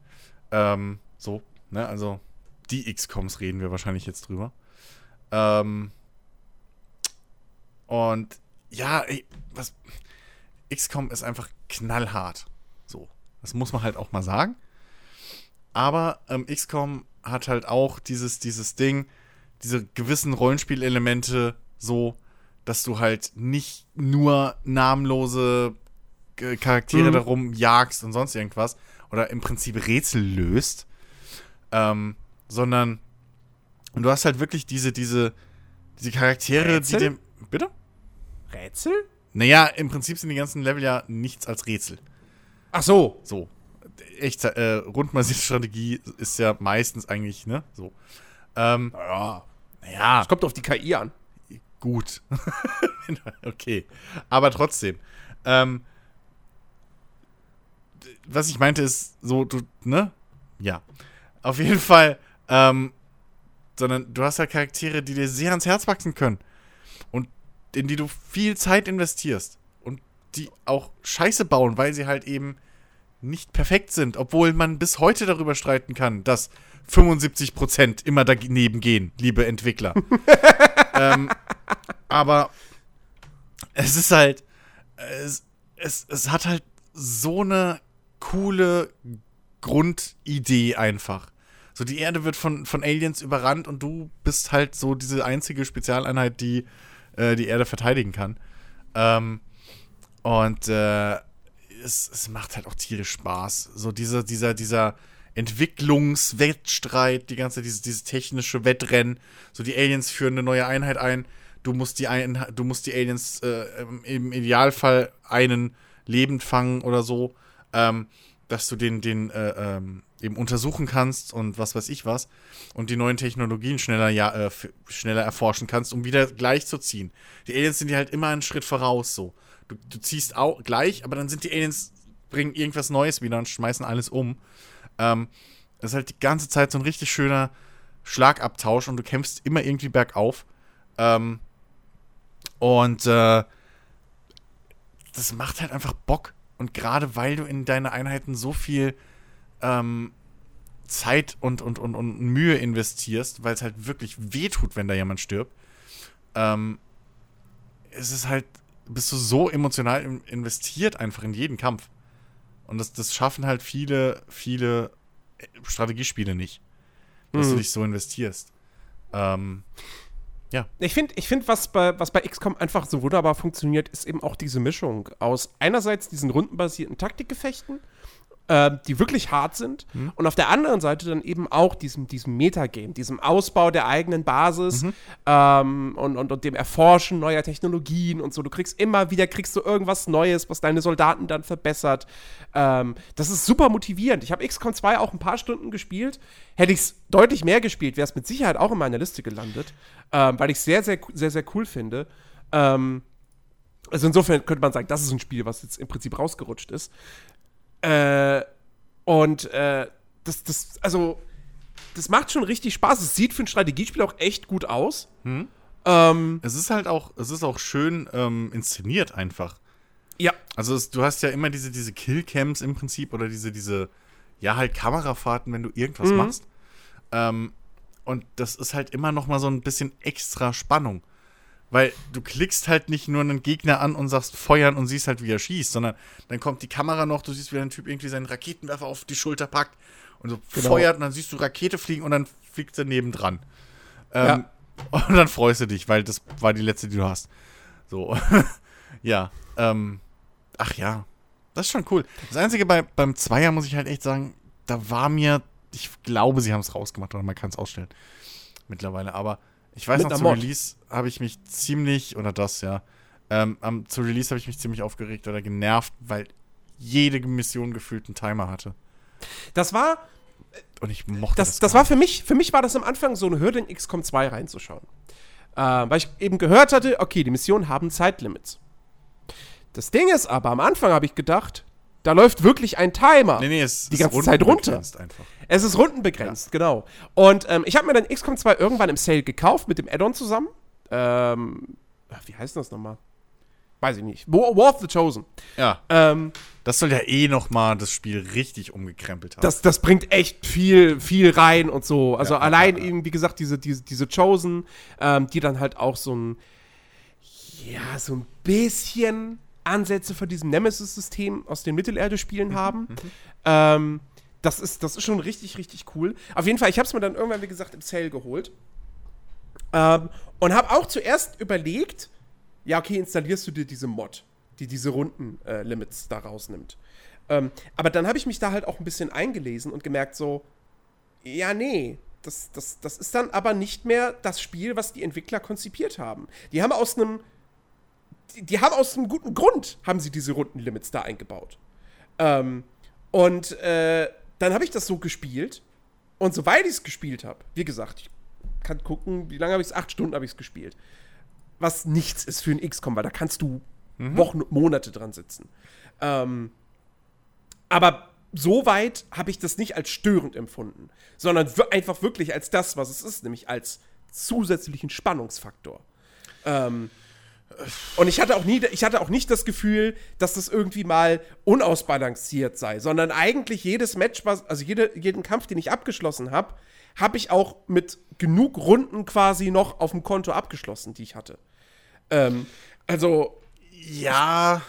Ähm, so, ne, also die XCOMs reden wir wahrscheinlich jetzt drüber. Ähm, und ja, ey, was. XCOM ist einfach knallhart. So. Das muss man halt auch mal sagen. Aber ähm, XCOM hat halt auch dieses, dieses Ding, diese gewissen Rollenspielelemente, so, dass du halt nicht nur namenlose Charaktere mhm. darum jagst und sonst irgendwas oder im Prinzip Rätsel löst, ähm, sondern und du hast halt wirklich diese, diese, diese Charaktere, Rätsel? die dem. Bitte? Rätsel? Naja, im Prinzip sind die ganzen Level ja nichts als Rätsel. Ach so. So. Echt, äh, rundbasierte Strategie ist ja meistens eigentlich, ne? So. Ähm, naja. Naja. Es kommt auf die KI an. Gut. okay. Aber trotzdem. Ähm, was ich meinte ist so, du, ne? Ja. Auf jeden Fall, ähm, sondern du hast ja Charaktere, die dir sehr ans Herz wachsen können. Und in die du viel Zeit investierst. Und die auch Scheiße bauen, weil sie halt eben nicht perfekt sind. Obwohl man bis heute darüber streiten kann, dass 75% immer daneben gehen, liebe Entwickler. ähm, aber es ist halt, es, es, es hat halt so eine coole Grundidee einfach. So, die Erde wird von, von Aliens überrannt und du bist halt so diese einzige Spezialeinheit, die äh, die Erde verteidigen kann. Ähm, und äh, es, es macht halt auch tierisch Spaß. So dieser, dieser, dieser Entwicklungswettstreit, die ganze, dieses, dieses technische Wettrennen. So die Aliens führen eine neue Einheit ein. Du musst die, ein, du musst die Aliens äh, im Idealfall einen lebend fangen oder so ähm, dass du den, den äh, ähm, eben untersuchen kannst und was weiß ich was und die neuen Technologien schneller, ja, äh, schneller erforschen kannst, um wieder gleich zu ziehen. Die Aliens sind dir halt immer einen Schritt voraus so. Du, du ziehst auch gleich, aber dann sind die Aliens, bringen irgendwas Neues wieder und schmeißen alles um. Ähm, das ist halt die ganze Zeit so ein richtig schöner Schlagabtausch und du kämpfst immer irgendwie bergauf. Ähm, und äh, das macht halt einfach Bock. Und gerade weil du in deine Einheiten so viel ähm, Zeit und, und, und, und Mühe investierst, weil es halt wirklich wehtut, wenn da jemand stirbt, ähm, es ist halt, bist du so emotional investiert einfach in jeden Kampf. Und das, das schaffen halt viele, viele Strategiespiele nicht, dass mhm. du dich so investierst. Ähm, ja. Ich finde, ich find, was, bei, was bei XCOM einfach so wunderbar funktioniert, ist eben auch diese Mischung aus einerseits diesen rundenbasierten Taktikgefechten äh, die wirklich hart sind. Mhm. Und auf der anderen Seite dann eben auch diesem, diesem Metagame, diesem Ausbau der eigenen Basis mhm. ähm, und, und, und dem Erforschen neuer Technologien und so. Du kriegst immer wieder, kriegst du irgendwas Neues, was deine Soldaten dann verbessert. Ähm, das ist super motivierend. Ich habe XCOM 2 auch ein paar Stunden gespielt. Hätte ich es deutlich mehr gespielt, wäre es mit Sicherheit auch in meiner Liste gelandet, ähm, weil ich es sehr, sehr, sehr, sehr cool finde. Ähm, also insofern könnte man sagen, das ist ein Spiel, was jetzt im Prinzip rausgerutscht ist. Äh, und äh, das, das, also, das macht schon richtig Spaß. Es sieht für ein Strategiespiel auch echt gut aus. Hm. Ähm, es ist halt auch, es ist auch schön ähm, inszeniert einfach. Ja. Also es, du hast ja immer diese, diese Killcams im Prinzip oder diese, diese, ja, halt Kamerafahrten, wenn du irgendwas mhm. machst. Ähm, und das ist halt immer noch mal so ein bisschen extra Spannung. Weil du klickst halt nicht nur einen Gegner an und sagst feuern und siehst halt, wie er schießt, sondern dann kommt die Kamera noch, du siehst, wie ein Typ irgendwie seinen Raketenwerfer auf die Schulter packt und so genau. feuert und dann siehst du Rakete fliegen und dann fliegt sie nebendran. Ähm, ja. Und dann freust du dich, weil das war die letzte, die du hast. So. ja. Ähm, ach ja. Das ist schon cool. Das Einzige bei, beim Zweier muss ich halt echt sagen, da war mir, ich glaube, sie haben es rausgemacht oder man kann es ausstellen. Mittlerweile, aber ich weiß noch, zu Release habe ich mich ziemlich, oder das, ja, ähm, am, zu Release habe ich mich ziemlich aufgeregt oder genervt, weil jede Mission gefühlt einen Timer hatte. Das war. Und ich mochte das. Das, das war für mich, für mich war das am Anfang so eine Hürde, in XCOM 2 reinzuschauen. Äh, weil ich eben gehört hatte, okay, die Missionen haben Zeitlimits. Das Ding ist aber, am Anfang habe ich gedacht, da läuft wirklich ein Timer nee, nee, es die ganze Zeit runter. Einfach. Es ist rundenbegrenzt, ja. genau. Und ähm, ich habe mir dann XCOM 2 irgendwann im Sale gekauft mit dem Add-on zusammen. Ähm, wie heißt das nochmal? Weiß ich nicht. War, War of the Chosen. Ja. Ähm, das soll ja eh nochmal das Spiel richtig umgekrempelt haben. Das, das bringt echt viel, viel rein und so. Also ja, allein ja, ja. eben, wie gesagt, diese, diese, diese Chosen, ähm, die dann halt auch so ein, ja, so ein bisschen Ansätze von diesem Nemesis-System aus den Mittelerde-Spielen mhm, haben. Mhm. Ähm, das, ist, das ist schon richtig, richtig cool. Auf jeden Fall, ich habe es mir dann irgendwann, wie gesagt, im Sale geholt. Ähm, und habe auch zuerst überlegt, ja, okay, installierst du dir diese Mod, die diese Runden-Limits äh, da rausnimmt. Ähm, aber dann habe ich mich da halt auch ein bisschen eingelesen und gemerkt, so, ja, nee, das, das, das ist dann aber nicht mehr das Spiel, was die Entwickler konzipiert haben. Die haben aus einem die, die, haben aus einem guten Grund, haben sie diese Rundenlimits da eingebaut. Ähm, und äh, dann habe ich das so gespielt. Und soweit ich es gespielt habe, wie gesagt, ich kann gucken, wie lange habe ich es? Acht Stunden habe ich es gespielt. Was nichts ist für ein XCOM, weil da kannst du mhm. Wochen, Monate dran sitzen. Ähm, aber so weit habe ich das nicht als störend empfunden, sondern einfach wirklich als das, was es ist, nämlich als zusätzlichen Spannungsfaktor. Ähm, und ich hatte auch nie, ich hatte auch nicht das Gefühl, dass das irgendwie mal unausbalanciert sei, sondern eigentlich jedes Match, was, also jede, jeden Kampf, den ich abgeschlossen habe, habe ich auch mit genug Runden quasi noch auf dem Konto abgeschlossen, die ich hatte. Ähm, also. Ja,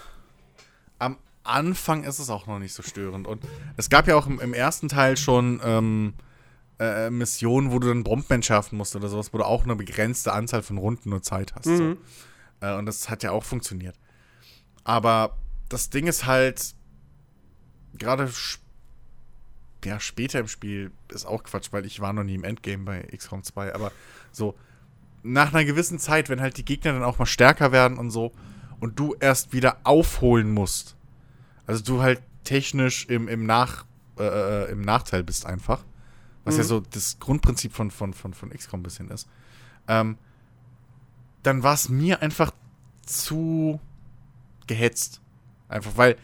am Anfang ist es auch noch nicht so störend. Und es gab ja auch im, im ersten Teil schon ähm, äh, Missionen, wo du dann Bomben entschärfen musst oder sowas, wo du auch eine begrenzte Anzahl von Runden nur Zeit hast. Mhm. So. Äh, und das hat ja auch funktioniert. Aber das Ding ist halt, gerade ja, später im Spiel ist auch Quatsch, weil ich war noch nie im Endgame bei XCOM 2, aber so nach einer gewissen Zeit, wenn halt die Gegner dann auch mal stärker werden und so und du erst wieder aufholen musst, also du halt technisch im, im, Nach, äh, äh im Nachteil bist einfach, was mhm. ja so das Grundprinzip von, von, von, von XCOM ein bisschen ist, ähm, dann war es mir einfach zu gehetzt. Einfach, weil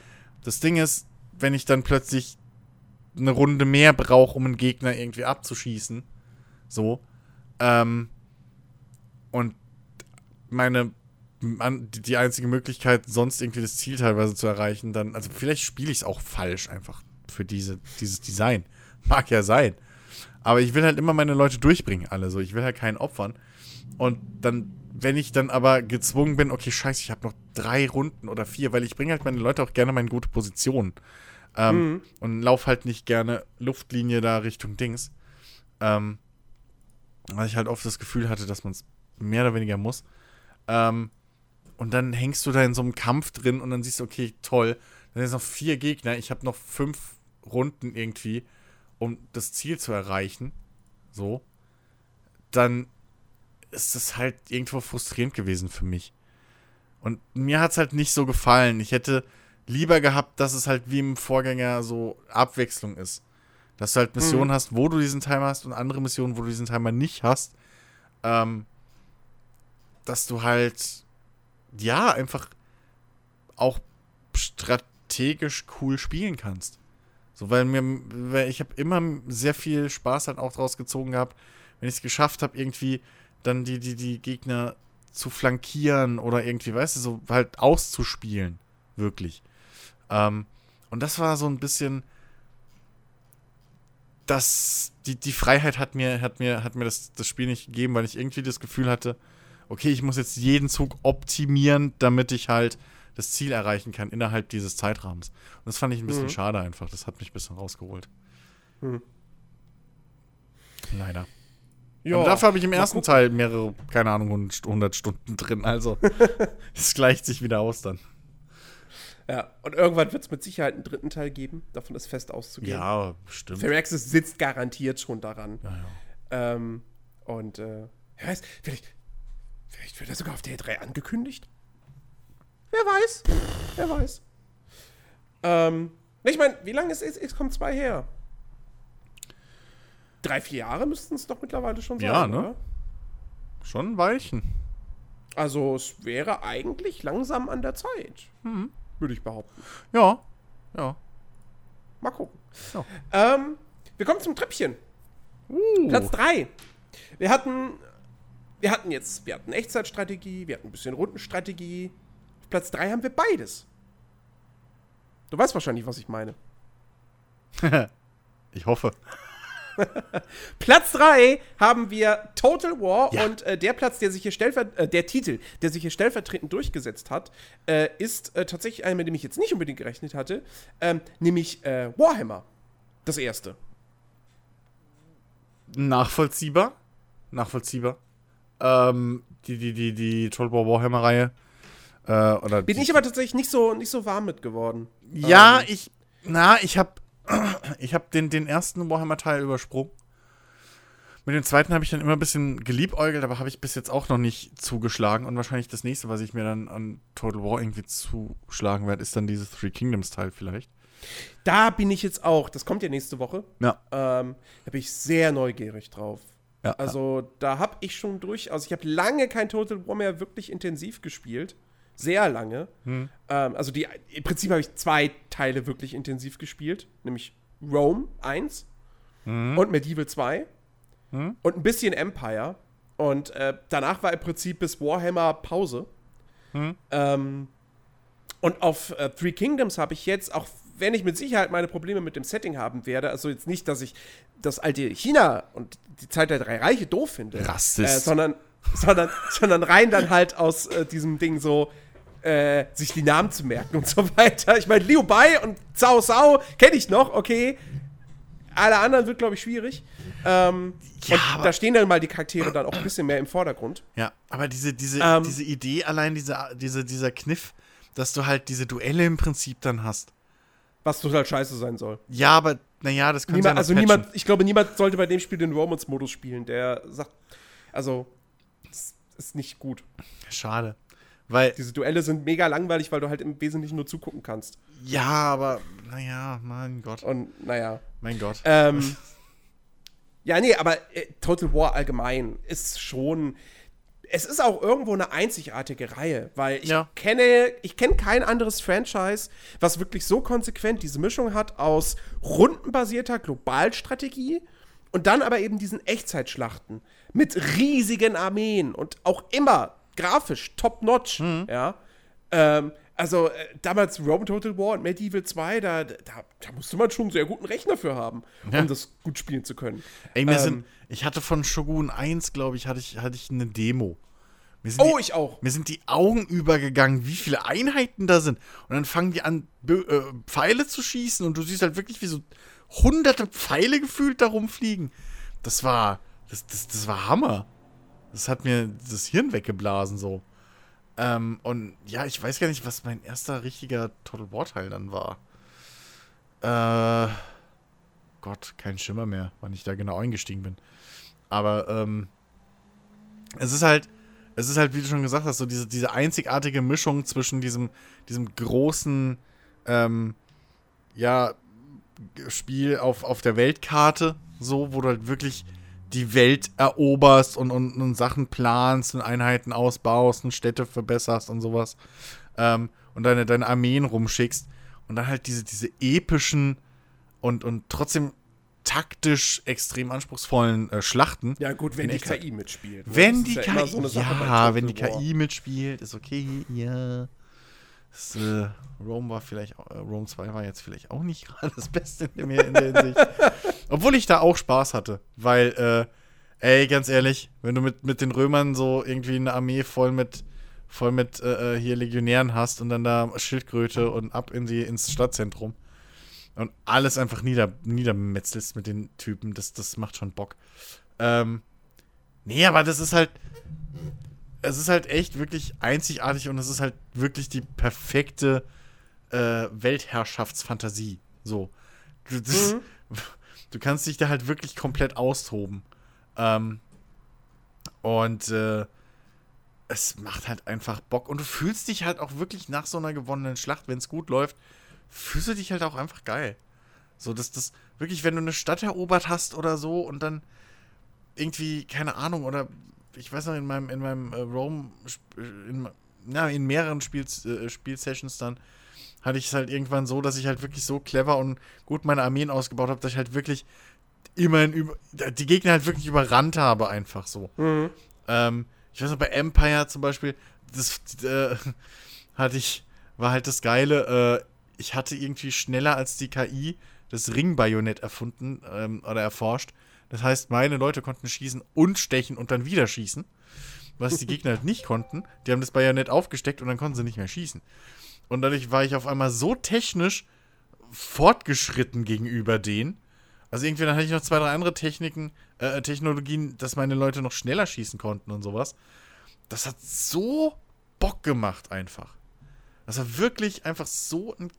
das Ding ist, wenn ich dann plötzlich eine Runde mehr brauche, um einen Gegner irgendwie abzuschießen, so, ähm, und meine, die einzige Möglichkeit, sonst irgendwie das Ziel teilweise zu erreichen, dann, also vielleicht spiele ich es auch falsch einfach für diese, dieses Design. Mag ja sein. Aber ich will halt immer meine Leute durchbringen, alle so. Ich will halt keinen opfern. Und dann, wenn ich dann aber gezwungen bin, okay, scheiße, ich habe noch drei Runden oder vier, weil ich bringe halt meine Leute auch gerne mal in gute Positionen. Ähm, mhm. Und lauf halt nicht gerne Luftlinie da Richtung Dings. Ähm, weil ich halt oft das Gefühl hatte, dass man es mehr oder weniger muss. Ähm, und dann hängst du da in so einem Kampf drin und dann siehst du, okay, toll, dann sind noch vier Gegner, ich habe noch fünf Runden irgendwie, um das Ziel zu erreichen. So. Dann ist das halt irgendwo frustrierend gewesen für mich. Und mir hat es halt nicht so gefallen. Ich hätte lieber gehabt, dass es halt wie im Vorgänger so Abwechslung ist. Dass du halt Missionen mhm. hast, wo du diesen Timer hast und andere Missionen, wo du diesen Timer nicht hast. Ähm, dass du halt ja, einfach auch strategisch cool spielen kannst. So, weil mir, weil ich habe immer sehr viel Spaß halt auch draus gezogen gehabt, wenn ich es geschafft habe, irgendwie dann die, die, die Gegner zu flankieren oder irgendwie, weißt du, so halt auszuspielen. Wirklich. Ähm, und das war so ein bisschen. Das, die, die Freiheit hat mir, hat mir, hat mir das, das Spiel nicht gegeben, weil ich irgendwie das Gefühl hatte, okay, ich muss jetzt jeden Zug optimieren, damit ich halt das Ziel erreichen kann innerhalb dieses Zeitrahmens. Und das fand ich ein bisschen mhm. schade einfach. Das hat mich ein bisschen rausgeholt. Mhm. Leider. Ja, dafür habe ich im ersten Teil mehrere, keine Ahnung, 100 Stunden drin. Also, es gleicht sich wieder aus dann. Ja, und irgendwann wird es mit Sicherheit einen dritten Teil geben. Davon ist fest auszugehen. Ja, stimmt. Firaxis sitzt garantiert schon daran. Ja, ja. Ähm, und, äh, ja, vielleicht, Vielleicht wird er sogar auf der E3 angekündigt. Wer weiß. Wer weiß. Ähm, ich meine, wie lange ist XCOM 2 her? Drei, vier Jahre müssten es doch mittlerweile schon sein. Ja, ne? Oder? Schon ein Weilchen. Also, es wäre eigentlich langsam an der Zeit. Mhm. Würde ich behaupten. Ja. Ja. Mal gucken. Ja. Ähm, wir kommen zum Treppchen. Uh. Platz 3. Wir hatten wir hatten jetzt, wir hatten Echtzeitstrategie, wir hatten ein bisschen Rundenstrategie. Auf Platz 3 haben wir beides. Du weißt wahrscheinlich, was ich meine. ich hoffe. Platz 3 haben wir Total War ja. und äh, der Platz, der sich hier stellvertretend, äh, der Titel, der sich hier stellvertretend durchgesetzt hat, äh, ist äh, tatsächlich einer, mit dem ich jetzt nicht unbedingt gerechnet hatte, ähm, nämlich äh, Warhammer. Das erste. Nachvollziehbar. Nachvollziehbar. Ähm, die, die, die, die Total War Warhammer-Reihe. Äh, oder Bin ich aber tatsächlich nicht so, nicht so warm mit geworden. Ja, ähm. ich. Na, ich hab. Ich hab den, den ersten Warhammer-Teil übersprungen. Mit dem zweiten habe ich dann immer ein bisschen geliebäugelt, aber habe ich bis jetzt auch noch nicht zugeschlagen. Und wahrscheinlich das nächste, was ich mir dann an Total War irgendwie zuschlagen werde, ist dann dieses Three Kingdoms-Teil vielleicht. Da bin ich jetzt auch. Das kommt ja nächste Woche. Ja. Ähm, da bin ich sehr neugierig drauf. Ja, also da habe ich schon durch, also ich habe lange kein Total War mehr wirklich intensiv gespielt. Sehr lange. Hm. Ähm, also die, im Prinzip habe ich zwei Teile wirklich intensiv gespielt, nämlich Rome 1 hm. und Medieval 2 hm. und ein bisschen Empire. Und äh, danach war im Prinzip bis Warhammer Pause. Hm. Ähm, und auf äh, Three Kingdoms habe ich jetzt, auch wenn ich mit Sicherheit meine Probleme mit dem Setting haben werde, also jetzt nicht, dass ich das alte China und die Zeit der drei Reiche doof finde, Rassist. Äh, sondern, sondern, sondern rein dann halt aus äh, diesem Ding so, äh, sich die Namen zu merken und so weiter. Ich meine, Liu Bai und Cao Sao kenne ich noch, okay. Alle anderen wird, glaube ich, schwierig. Ähm, ja, und da stehen dann mal die Charaktere dann auch ein bisschen mehr im Vordergrund. Ja, aber diese, diese, ähm, diese Idee, allein diese, diese, dieser Kniff, dass du halt diese Duelle im Prinzip dann hast. Was total scheiße sein soll. Ja, aber naja, das könnte niemand, Also patchen. niemand, ich glaube, niemand sollte bei dem Spiel den Romance-Modus spielen. Der sagt, also, ist nicht gut. Schade. Weil Diese Duelle sind mega langweilig, weil du halt im Wesentlichen nur zugucken kannst. Ja, aber, naja, mein Gott. Und, naja. Mein Gott. Ähm, ja, nee, aber äh, Total War allgemein ist schon es ist auch irgendwo eine einzigartige Reihe, weil ich ja. kenne, ich kenne kein anderes Franchise, was wirklich so konsequent diese Mischung hat aus rundenbasierter Globalstrategie und dann aber eben diesen Echtzeitschlachten mit riesigen Armeen und auch immer grafisch top-notch, mhm. ja. Ähm, Also, äh, damals Rome Total War und Medieval 2, da, da, da musste man schon einen sehr guten Rechner für haben, Ja. um das gut spielen zu können. Ey, mir Ähm. sind, ich hatte von Shogun 1, glaube ich, hatte ich, hatte ich eine Demo. Oh, die, ich auch. Mir sind die Augen übergegangen, wie viele Einheiten da sind. Und dann fangen die an, äh, Pfeile zu schießen und du siehst halt wirklich, wie so hunderte Pfeile gefühlt da rumfliegen. Das war, das, das, das war Hammer. Das hat mir das Hirn weggeblasen so. Ähm, und ja, ich weiß gar nicht, was mein erster richtiger Total War Teil dann war. Äh, Gott, kein Schimmer mehr, wann ich da genau eingestiegen bin. Aber ähm, es ist halt, es ist halt, wie du schon gesagt hast, so diese, diese einzigartige Mischung zwischen diesem, diesem großen, ähm, ja, Spiel auf, auf der Weltkarte, so, wo du halt wirklich die Welt eroberst und, und, und Sachen planst und Einheiten ausbaust und Städte verbesserst und sowas. Ähm, und deine, deine Armeen rumschickst. Und dann halt diese, diese epischen und, und trotzdem taktisch extrem anspruchsvollen äh, Schlachten. Ja, gut, wenn die. KI mitspielt. ne? Wenn die KI, immer ja, so eine Sache bei Total wenn die. KI mitspielt, ist okay, ja. Das, äh, Rome war vielleicht, äh, Rome 2 war jetzt vielleicht auch nicht gerade das Beste in der, in der Hinsicht. Obwohl ich da auch Spaß hatte, weil, äh, ey, ganz ehrlich, wenn du mit, mit den Römern so irgendwie eine Armee voll mit, voll mit äh, äh, hier Legionären hast und dann da Schildkröte und ab in die, ins Stadtzentrum und alles einfach nieder, niedermetzelst mit den Typen, das, das macht schon Bock. Ähm, nee, aber das ist halt, es ist halt echt wirklich einzigartig und es ist halt wirklich die perfekte äh, Weltherrschaftsfantasie. So. Das, Mhm. Du kannst dich da halt wirklich komplett austoben. Ähm, und äh, es macht halt einfach Bock. Und du fühlst dich halt auch wirklich nach so einer gewonnenen Schlacht, wenn es gut läuft, fühlst du dich halt auch einfach geil. So, dass das wirklich, wenn du eine Stadt erobert hast oder so und dann irgendwie, keine Ahnung, oder ich weiß noch, in meinem, in meinem äh, Rome, in, na, in mehreren Spiels, äh, Spielsessions dann, hatte ich es halt irgendwann so, dass ich halt wirklich so clever und gut meine Armeen ausgebaut habe, dass ich halt wirklich immerhin über, die Gegner halt wirklich überrannt habe, einfach so. Mhm. Ähm, ich weiß noch, bei Empire zum Beispiel, das äh, hatte ich, war halt das Geile, äh, ich hatte irgendwie schneller als die KI das Ringbajonett erfunden ähm, oder erforscht. Das heißt, meine Leute konnten schießen und stechen und dann wieder schießen. Was die Gegner halt nicht konnten. Die haben das Bajonett aufgesteckt und dann konnten sie nicht mehr schießen. Und dadurch war ich auf einmal so technisch fortgeschritten gegenüber denen. Also irgendwie dann hatte ich noch zwei, drei andere Techniken, äh, Technologien, dass meine Leute noch schneller schießen konnten und sowas. Das hat so Bock gemacht einfach. Das war wirklich einfach so ein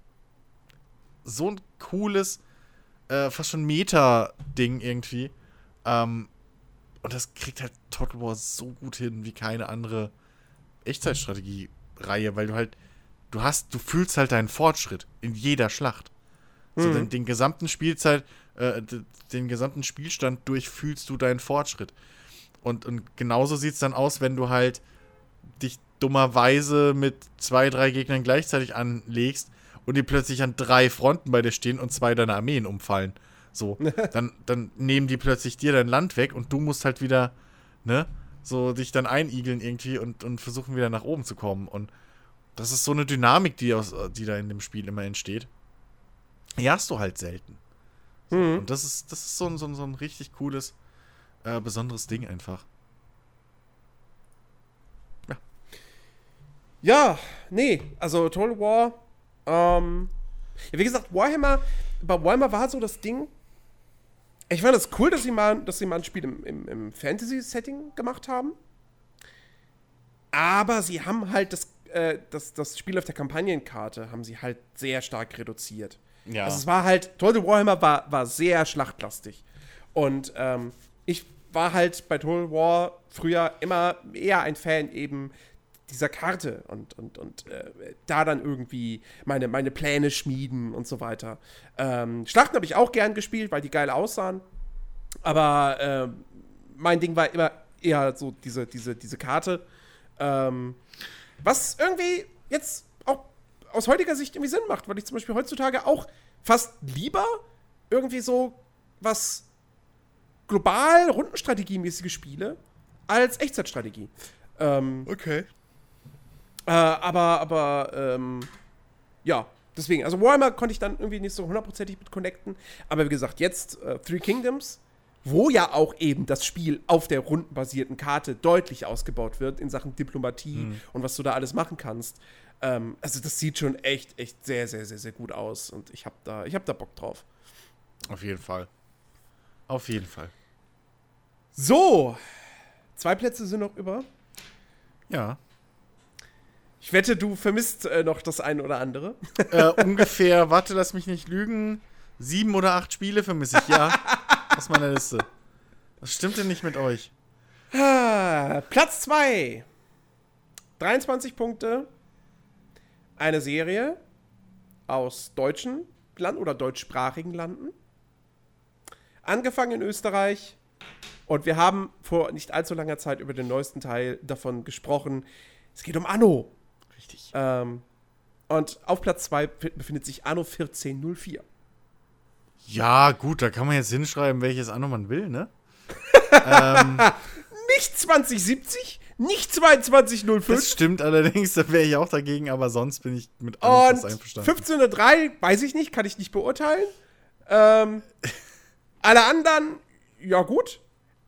so ein cooles, äh, fast schon Meta-Ding irgendwie. Ähm, und das kriegt halt Total War so gut hin wie keine andere Echtzeitstrategie-Reihe, weil du halt, du hast, du fühlst halt deinen Fortschritt in jeder Schlacht. So Mhm. den, den gesamten Spielzeit, äh, den gesamten Spielstand durch fühlst du deinen Fortschritt. Und, und genauso sieht es dann aus, wenn du halt dich dummerweise mit zwei, drei Gegnern gleichzeitig anlegst und die plötzlich an drei Fronten bei dir stehen und zwei deiner Armeen umfallen. So, dann, dann nehmen die plötzlich dir dein Land weg und du musst halt wieder, ne, so dich dann einigeln irgendwie und, und versuchen wieder nach oben zu kommen. Und das ist so eine Dynamik, die, aus, die da in dem Spiel immer entsteht. Die hast du halt selten. So, Mhm. Und das ist, das ist so ein, so ein, so ein richtig cooles, äh, besonderes Ding einfach. Ja, nee, also Total War, ähm, ja, wie gesagt, Warhammer, bei Warhammer war so das Ding, ich fand es cool, dass sie mal, dass sie mal ein Spiel im, im, im Fantasy-Setting gemacht haben, aber sie haben halt das, äh, das, das Spiel auf der Kampagnenkarte haben sie halt sehr stark reduziert. Ja. Also es war halt, Total Warhammer war, war sehr schlachtlastig. Und ähm, ich war halt bei Total War früher immer eher ein Fan eben dieser Karte und, und, und äh, da dann irgendwie meine, meine Pläne schmieden und so weiter. Ähm, Schlachten habe ich auch gern gespielt, weil die geil aussahen. Aber ähm, mein Ding war immer eher so diese, diese, diese Karte. Ähm, was irgendwie jetzt auch aus heutiger Sicht irgendwie Sinn macht, weil ich zum Beispiel heutzutage auch fast lieber irgendwie so was global Rundenstrategiemäßige spiele als Echtzeitstrategie. Ähm, Okay. Äh, aber, aber, ähm, ja, deswegen, also Warhammer konnte ich dann irgendwie nicht so hundertprozentig mit connecten. Aber wie gesagt, jetzt äh, Three Kingdoms, wo ja auch eben das Spiel auf der rundenbasierten Karte deutlich ausgebaut wird in Sachen Diplomatie mhm. und was du da alles machen kannst. Ähm, also das sieht schon echt, echt sehr, sehr, sehr, sehr gut aus und ich habe da, ich hab da Bock drauf. Auf jeden Fall. Auf jeden Fall. So, zwei Plätze sind noch über. Ja. Ich wette, du vermisst äh, noch das eine oder andere. Äh, ungefähr, warte, lass mich nicht lügen, sieben oder acht Spiele vermisse ich, ja. aus meiner Liste. Was stimmt denn nicht mit euch? Ah, Platz 2. 23 Punkte. Eine Serie aus deutschen Landen oder deutschsprachigen Landen. Angefangen in Österreich. Und wir haben vor nicht allzu langer Zeit über den neuesten Teil davon gesprochen. Es geht um Anno. Richtig. Ähm, und auf Platz 2 befindet sich Anno 1404. Ja, gut, da kann man jetzt hinschreiben, welches Anno man will, ne? ähm, nicht 2070, nicht 2205. Das stimmt allerdings, da wäre ich auch dagegen, aber sonst bin ich mit allem Und einverstanden. 1503, weiß ich nicht, kann ich nicht beurteilen. Ähm, alle anderen, ja gut.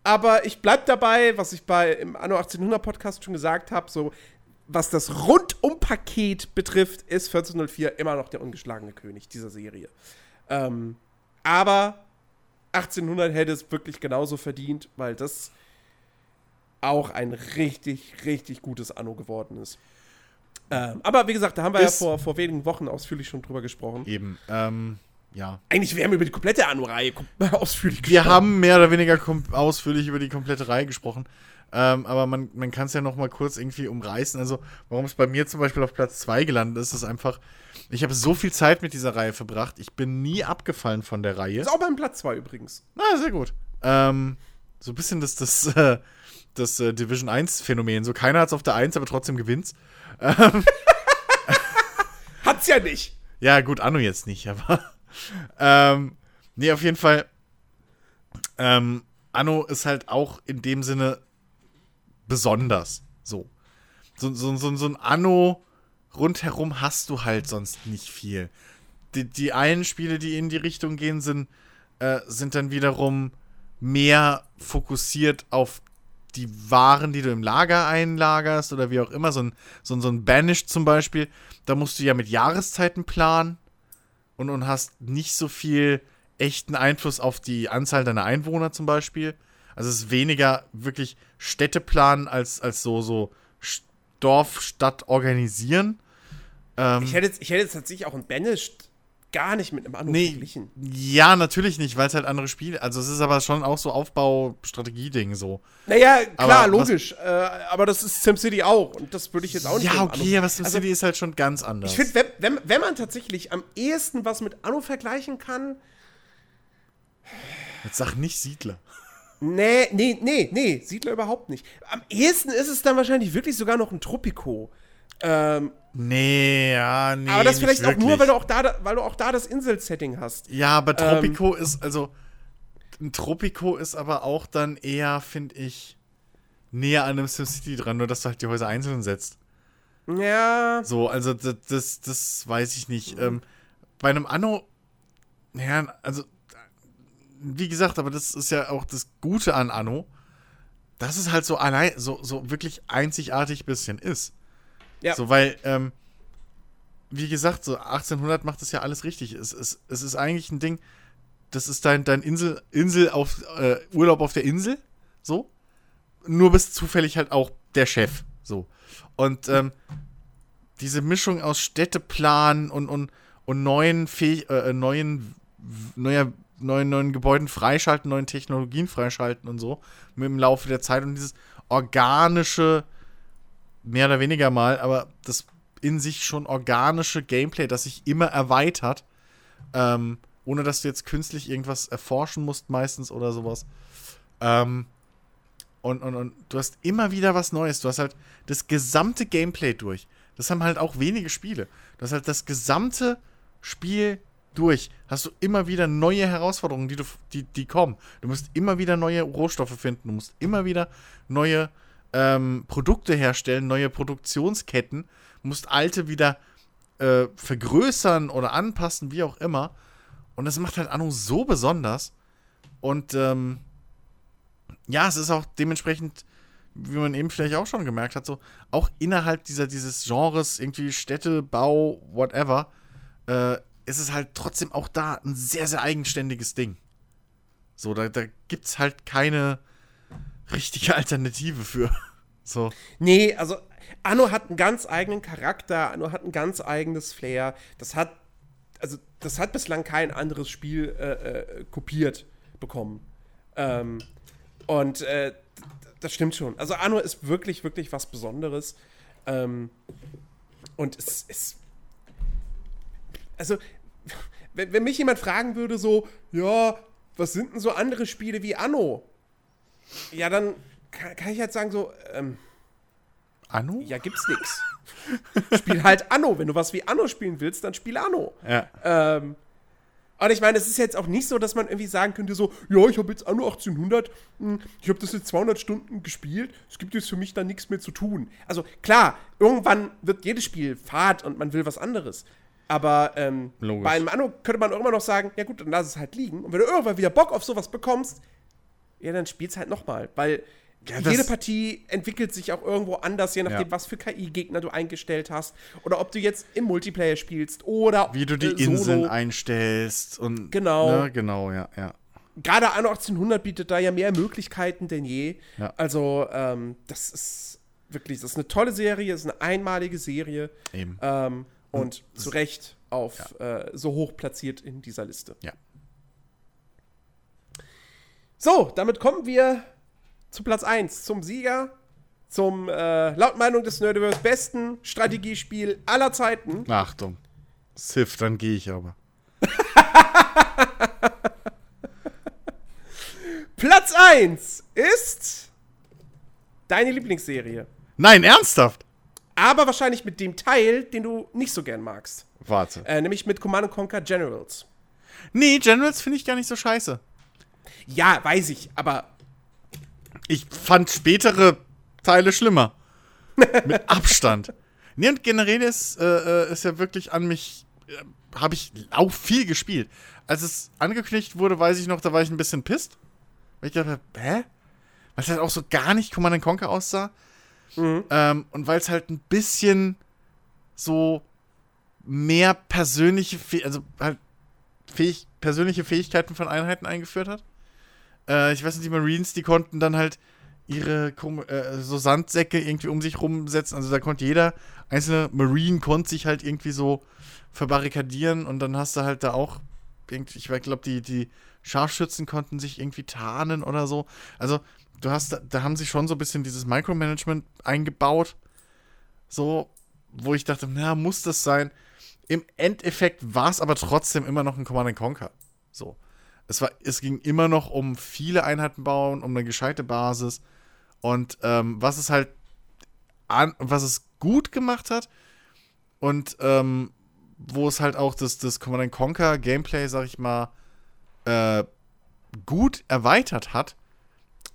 Aber ich bleib dabei, was ich bei im Anno 1800 Podcast schon gesagt habe, so was das Rundum-Paket betrifft, ist 1404 immer noch der ungeschlagene König dieser Serie. Ähm, aber 1800 hätte es wirklich genauso verdient, weil das auch ein richtig, richtig gutes Anno geworden ist. Ähm, aber wie gesagt, da haben wir ist ja vor, vor wenigen Wochen ausführlich schon drüber gesprochen. Eben, ähm, ja. Eigentlich, wir haben über die komplette Anno-Reihe ausführlich gesprochen. Wir haben mehr oder weniger ausführlich über die komplette Reihe gesprochen. Ähm, aber man, man kann es ja noch mal kurz irgendwie umreißen. Also, warum es bei mir zum Beispiel auf Platz 2 gelandet ist, ist einfach, ich habe so viel Zeit mit dieser Reihe verbracht. Ich bin nie abgefallen von der Reihe. Ist auch beim Platz 2 übrigens. Na, sehr gut. Ähm, so ein bisschen das, das, äh, das äh, Division 1-Phänomen. So, keiner hat es auf der 1, aber trotzdem gewinnt's. Ähm, Hat's ja nicht. Ja, gut, Anno jetzt nicht, aber. ähm, nee, auf jeden Fall. Ähm, Anno ist halt auch in dem Sinne besonders. So. So, so, so, so ein Anno rundherum hast du halt sonst nicht viel. Die, die einen Spiele, die in die Richtung gehen, sind, äh, sind dann wiederum mehr fokussiert auf die Waren, die du im Lager einlagerst oder wie auch immer. So ein, so, so ein Banished zum Beispiel, da musst du ja mit Jahreszeiten planen und, und hast nicht so viel echten Einfluss auf die Anzahl deiner Einwohner zum Beispiel. Also es ist weniger wirklich Städteplan als, als so, so Dorf, Stadt organisieren. Ähm, ich, hätte jetzt, ich hätte jetzt tatsächlich auch ein Banished gar nicht mit einem anderen nee, verglichen. Ja, natürlich nicht, weil es halt andere Spiele. Also es ist aber schon auch so Aufbau-Strategie-Ding so. Naja, klar, aber logisch. äh, aber das ist SimCity auch. Und das würde ich jetzt auch nicht Ja, okay, aber SimCity also, ist halt schon ganz anders. Ich finde, wenn, wenn, wenn man tatsächlich am ehesten was mit Anno vergleichen kann. Jetzt sag nicht Siedler. Nee, nee, nee, nee, Siedler überhaupt nicht. Am ehesten ist es dann wahrscheinlich wirklich sogar noch ein Tropico. Ähm, nee, ja, nee. Aber das vielleicht wirklich. auch nur, weil du auch da, weil du auch da das Insel-Setting hast. Ja, aber Tropico ähm, ist, also, ein Tropico ist aber auch dann eher, finde ich, näher an einem SimCity dran, nur dass du halt die Häuser einzeln setzt. Ja. So, also, das, das, das weiß ich nicht. Ähm, bei einem Anno, ja, also, wie gesagt, aber das ist ja auch das Gute an Anno, dass es halt so allein, so, so wirklich einzigartig bisschen ist. Ja. So, weil, ähm, wie gesagt, so 1800 macht das ja alles richtig. Es, es, es ist eigentlich ein Ding, das ist dein, dein Insel, Insel auf, äh, Urlaub auf der Insel, so. Nur bist zufällig halt auch der Chef, so. Und, ähm, diese Mischung aus Städteplan und, und, und neuen, Fäh äh, neuen, neuer neuen, neuen Gebäuden freischalten, neuen Technologien freischalten und so dem Laufe der Zeit und dieses organische, mehr oder weniger mal, aber das in sich schon organische Gameplay, das sich immer erweitert, ähm, ohne dass du jetzt künstlich irgendwas erforschen musst meistens oder sowas. Ähm, und, und, und du hast immer wieder was Neues. Du hast halt das gesamte Gameplay durch. Das haben halt auch wenige Spiele. Du hast halt das gesamte Spiel durch hast du immer wieder neue Herausforderungen, die, du, die, die kommen. Du musst immer wieder neue Rohstoffe finden, du musst immer wieder neue ähm, Produkte herstellen, neue Produktionsketten, musst alte wieder äh, vergrößern oder anpassen, wie auch immer. Und das macht halt Anno so besonders. Und ähm, ja, es ist auch dementsprechend, wie man eben vielleicht auch schon gemerkt hat, so auch innerhalb dieser, dieses Genres, irgendwie Städtebau, whatever, äh, ist es halt trotzdem auch da ein sehr, sehr eigenständiges Ding. So, da, da gibt es halt keine richtige Alternative für. So. Nee, also Anno hat einen ganz eigenen Charakter, Anno hat ein ganz eigenes Flair. Das hat, also das hat bislang kein anderes Spiel äh, äh, kopiert bekommen. Ähm, und äh, das stimmt schon. Also Anno ist wirklich, wirklich was Besonderes. Ähm, und es ist. Also, wenn, wenn mich jemand fragen würde, so, ja, was sind denn so andere Spiele wie Anno? Ja, dann kann, kann ich halt sagen, so, ähm, Anno? ja, gibt's nix. spiel halt Anno. Wenn du was wie Anno spielen willst, dann spiel Anno. Ja. Ähm, und ich meine, es ist jetzt auch nicht so, dass man irgendwie sagen könnte, so, ja, ich habe jetzt Anno 1800, hm, ich habe das jetzt 200 Stunden gespielt, es gibt jetzt für mich dann nichts mehr zu tun. Also klar, irgendwann wird jedes Spiel fad und man will was anderes. Aber ähm, bei einem Anno könnte man auch immer noch sagen, ja gut, dann lass es halt liegen. Und wenn du irgendwann wieder Bock auf sowas bekommst, ja, dann spiel's halt nochmal. Weil Ja, jede Partie entwickelt sich auch irgendwo anders, je nachdem, Ja. was für KI-Gegner du eingestellt hast. Oder ob du jetzt im Multiplayer spielst oder Wie du die äh. Inseln einstellst und. Genau. Ne, genau, ja, ja. Gerade Anno 1800 bietet da ja mehr Möglichkeiten denn je. Ja. Also, ähm, das ist wirklich, das ist eine tolle Serie, das ist eine einmalige Serie. Eben. Ähm, und zu Recht auf äh, so hoch platziert in dieser Liste. Ja. So, damit kommen wir zu Platz 1, zum Sieger, zum äh, laut Meinung des Nerdiverse besten Strategiespiel aller Zeiten. Achtung. Sif, dann gehe ich aber. Platz 1 ist deine Lieblingsserie. Nein, ernsthaft? Aber wahrscheinlich mit dem Teil, den du nicht so gern magst. Warte. Äh, nämlich mit Command Conquer Generals. Nee, Generals finde ich gar nicht so scheiße. Ja, weiß ich, aber Ich fand spätere Teile schlimmer. Mit Abstand. Nee, und generell ist, äh, äh, ist ja wirklich an mich, äh, habe ich auch viel gespielt. Als es angekündigt wurde, weiß ich noch, da war ich ein bisschen pisst. Weil ich dachte, hä? Weil es halt auch so gar nicht Command Conquer aussah. Ähm, und weil es halt ein bisschen so mehr persönliche, also halt fähig persönliche Fähigkeiten von Einheiten eingeführt hat. Äh, ich weiß nicht, die Marines, die konnten dann halt ihre äh, so Sandsäcke irgendwie um sich rumsetzen. Also da konnte jeder einzelne Marine konnte sich halt irgendwie so verbarrikadieren und dann hast du halt da auch irgendwie, ich glaube, die, die Scharfschützen konnten sich irgendwie tarnen oder so. Also du hast, da, haben sie schon so ein bisschen dieses Micromanagement eingebaut. So, wo ich dachte, na, muss das sein? Im Endeffekt war es aber trotzdem immer noch ein Command Conquer. So. Es, war, es ging immer noch um viele Einheiten bauen, um eine gescheite Basis. Und ähm, was es halt an, was es gut gemacht hat und ähm, wo es halt auch das, das Command Conquer Gameplay, sag ich mal, äh, gut erweitert hat,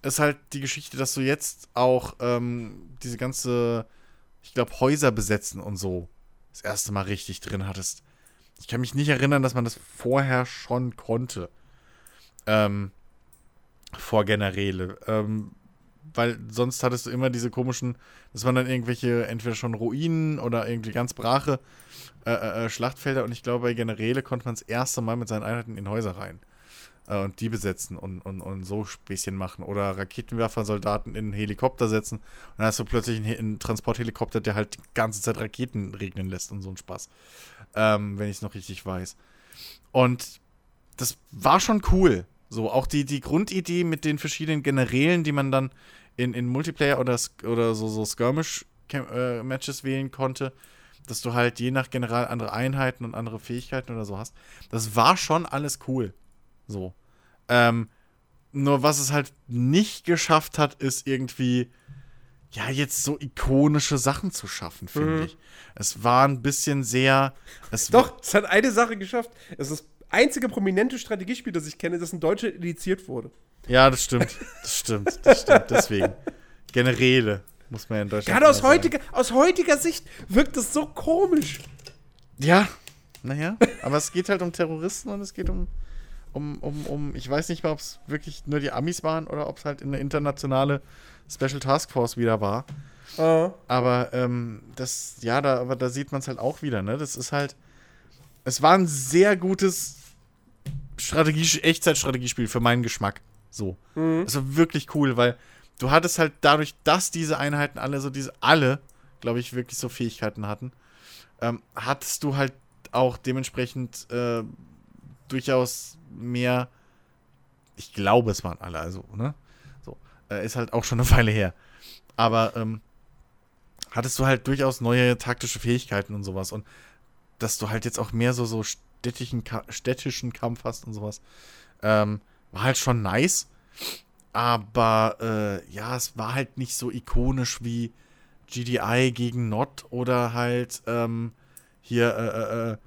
ist halt die Geschichte, dass du jetzt auch ähm, diese ganze, ich glaube, Häuser besetzen und so das erste Mal richtig drin hattest. Ich kann mich nicht erinnern, dass man das vorher schon konnte. Ähm, vor Generäle. Ähm, weil sonst hattest du immer diese komischen, das waren dann irgendwelche, entweder schon Ruinen oder irgendwie ganz brache äh, äh, Schlachtfelder. Und ich glaube, bei Generäle konnte man das erste Mal mit seinen Einheiten in Häuser rein. Äh, und die besetzen und, und, und so Späßchen machen. Oder Raketenwerfersoldaten in einen Helikopter setzen. Und dann hast du plötzlich einen, einen Transporthelikopter, der halt die ganze Zeit Raketen regnen lässt und so ein Spaß. Ähm, wenn ich es noch richtig weiß. Und das war schon cool. So, auch die, die Grundidee mit den verschiedenen Generälen, die man dann in, in Multiplayer oder, oder so, so Skirmish-Matches wählen konnte, dass du halt je nach General andere Einheiten und andere Fähigkeiten oder so hast. Das war schon alles cool. So. Ähm, nur was es halt nicht geschafft hat, ist irgendwie, ja, jetzt so ikonische Sachen zu schaffen, finde Mhm. ich. Es war ein bisschen sehr. Es doch, es hat eine Sache geschafft. Es ist das einzige prominente Strategiespiel, das ich kenne, das in Deutschland indiziert wurde. Ja, das stimmt. Das stimmt. Das stimmt. Deswegen. Generäle, muss man ja in Deutschland Gerade aus heutiger, aus heutiger Sicht wirkt es so komisch. Ja, naja, aber es geht halt um Terroristen und es geht um, um, um, um ich weiß nicht mal, ob es wirklich nur die Amis waren oder ob es halt eine internationale Special Task Force wieder war. Ah. Aber ähm, das, ja, da, aber da sieht man es halt auch wieder, ne? Das ist halt, es war ein sehr gutes Strategie, Echtzeitstrategiespiel für meinen Geschmack. So. Mhm. Das war wirklich cool, weil du hattest halt dadurch, dass diese Einheiten alle so diese, alle, glaube ich, wirklich so Fähigkeiten hatten, ähm, hattest du halt auch dementsprechend äh, durchaus mehr, ich glaube, es waren alle, also, ne? So, äh, ist halt auch schon eine Weile her. Aber ähm, hattest du halt durchaus neue taktische Fähigkeiten und sowas und dass du halt jetzt auch mehr so, so städtischen, städtischen Kampf hast und sowas, ähm, war halt schon nice. Aber äh, ja, es war halt nicht so ikonisch wie GDI gegen Not oder halt ähm, hier äh, äh, äh,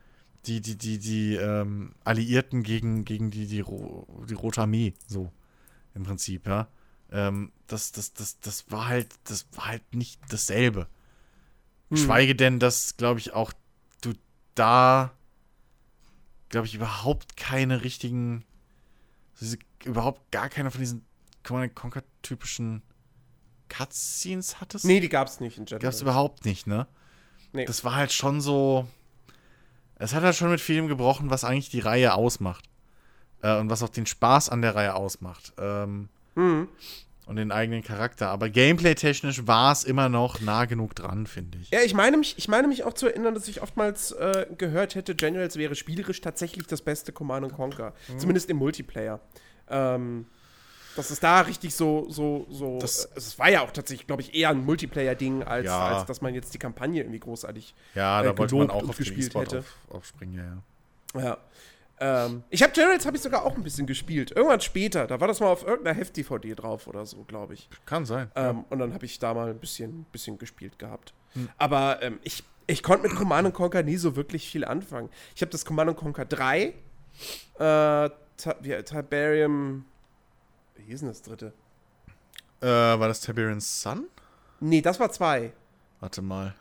die, die, die, die ähm, Alliierten gegen, gegen die, die, Ro die Rote Armee, so im Prinzip, ja. Ähm, das, das, das, das war halt, das war halt nicht dasselbe. Schweige denn, dass, glaube ich, auch du da, glaube ich, überhaupt keine richtigen, diese, überhaupt gar keine von diesen Command Conquer typischen Cutscenes hattest. Nee, die gab's nicht in Jet. Gab's überhaupt nicht, ne? Nee. Das war halt schon so. Es hat halt schon mit vielem gebrochen, was eigentlich die Reihe ausmacht. Äh, und was auch den Spaß an der Reihe ausmacht. Ähm, Mhm. und den eigenen Charakter. Aber gameplay-technisch war es immer noch nah genug dran, finde ich. Ja, ich meine, mich, ich meine mich auch zu erinnern, dass ich oftmals äh, gehört hätte, Generals wäre spielerisch tatsächlich das beste Command Conquer. Mhm. Zumindest im Multiplayer. Ähm, dass es da richtig so, so, so. Das- äh, es war ja auch tatsächlich, glaube ich, eher ein Multiplayer-Ding, als, Ja. als dass man jetzt die Kampagne irgendwie großartig. Ja, äh, da wollte man auch auf gespielt E-Sport hätte. auf, aufspringen, ja, ja. Ja. Ähm, ich habe Generals habe ich sogar auch ein bisschen gespielt. Irgendwann später. Da war das mal auf irgendeiner Heft-DVD drauf oder so, glaube ich. Kann sein. Ähm, Und dann habe ich da mal ein bisschen, bisschen gespielt gehabt. Hm. Aber ähm, ich, ich konnte mit Command Conquer nie so wirklich viel anfangen. Ich habe das Command Conquer 3, äh, Tiberium, wie hieß denn das dritte? Äh, war das Tiberian Sun? Nee, das war zwei. Warte mal.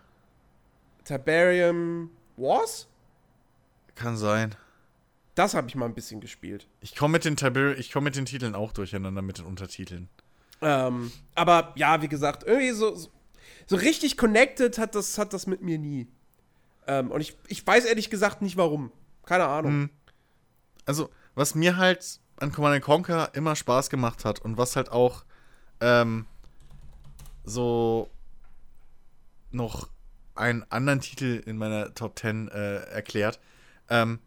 Tiberium Wars? Kann sein. Das habe ich mal ein bisschen gespielt. Ich komme mit den Tiber ich komme mit den Titeln auch durcheinander mit den Untertiteln. Ähm, aber ja, wie gesagt, irgendwie so, so, so richtig connected hat das, hat das mit mir nie. Ähm, und ich, ich weiß ehrlich gesagt nicht warum. Keine Ahnung. Hm. Also, was mir halt an Command Conquer immer Spaß gemacht hat und was halt auch ähm, so noch einen anderen Titel in meiner Top 10 äh, erklärt. Ähm,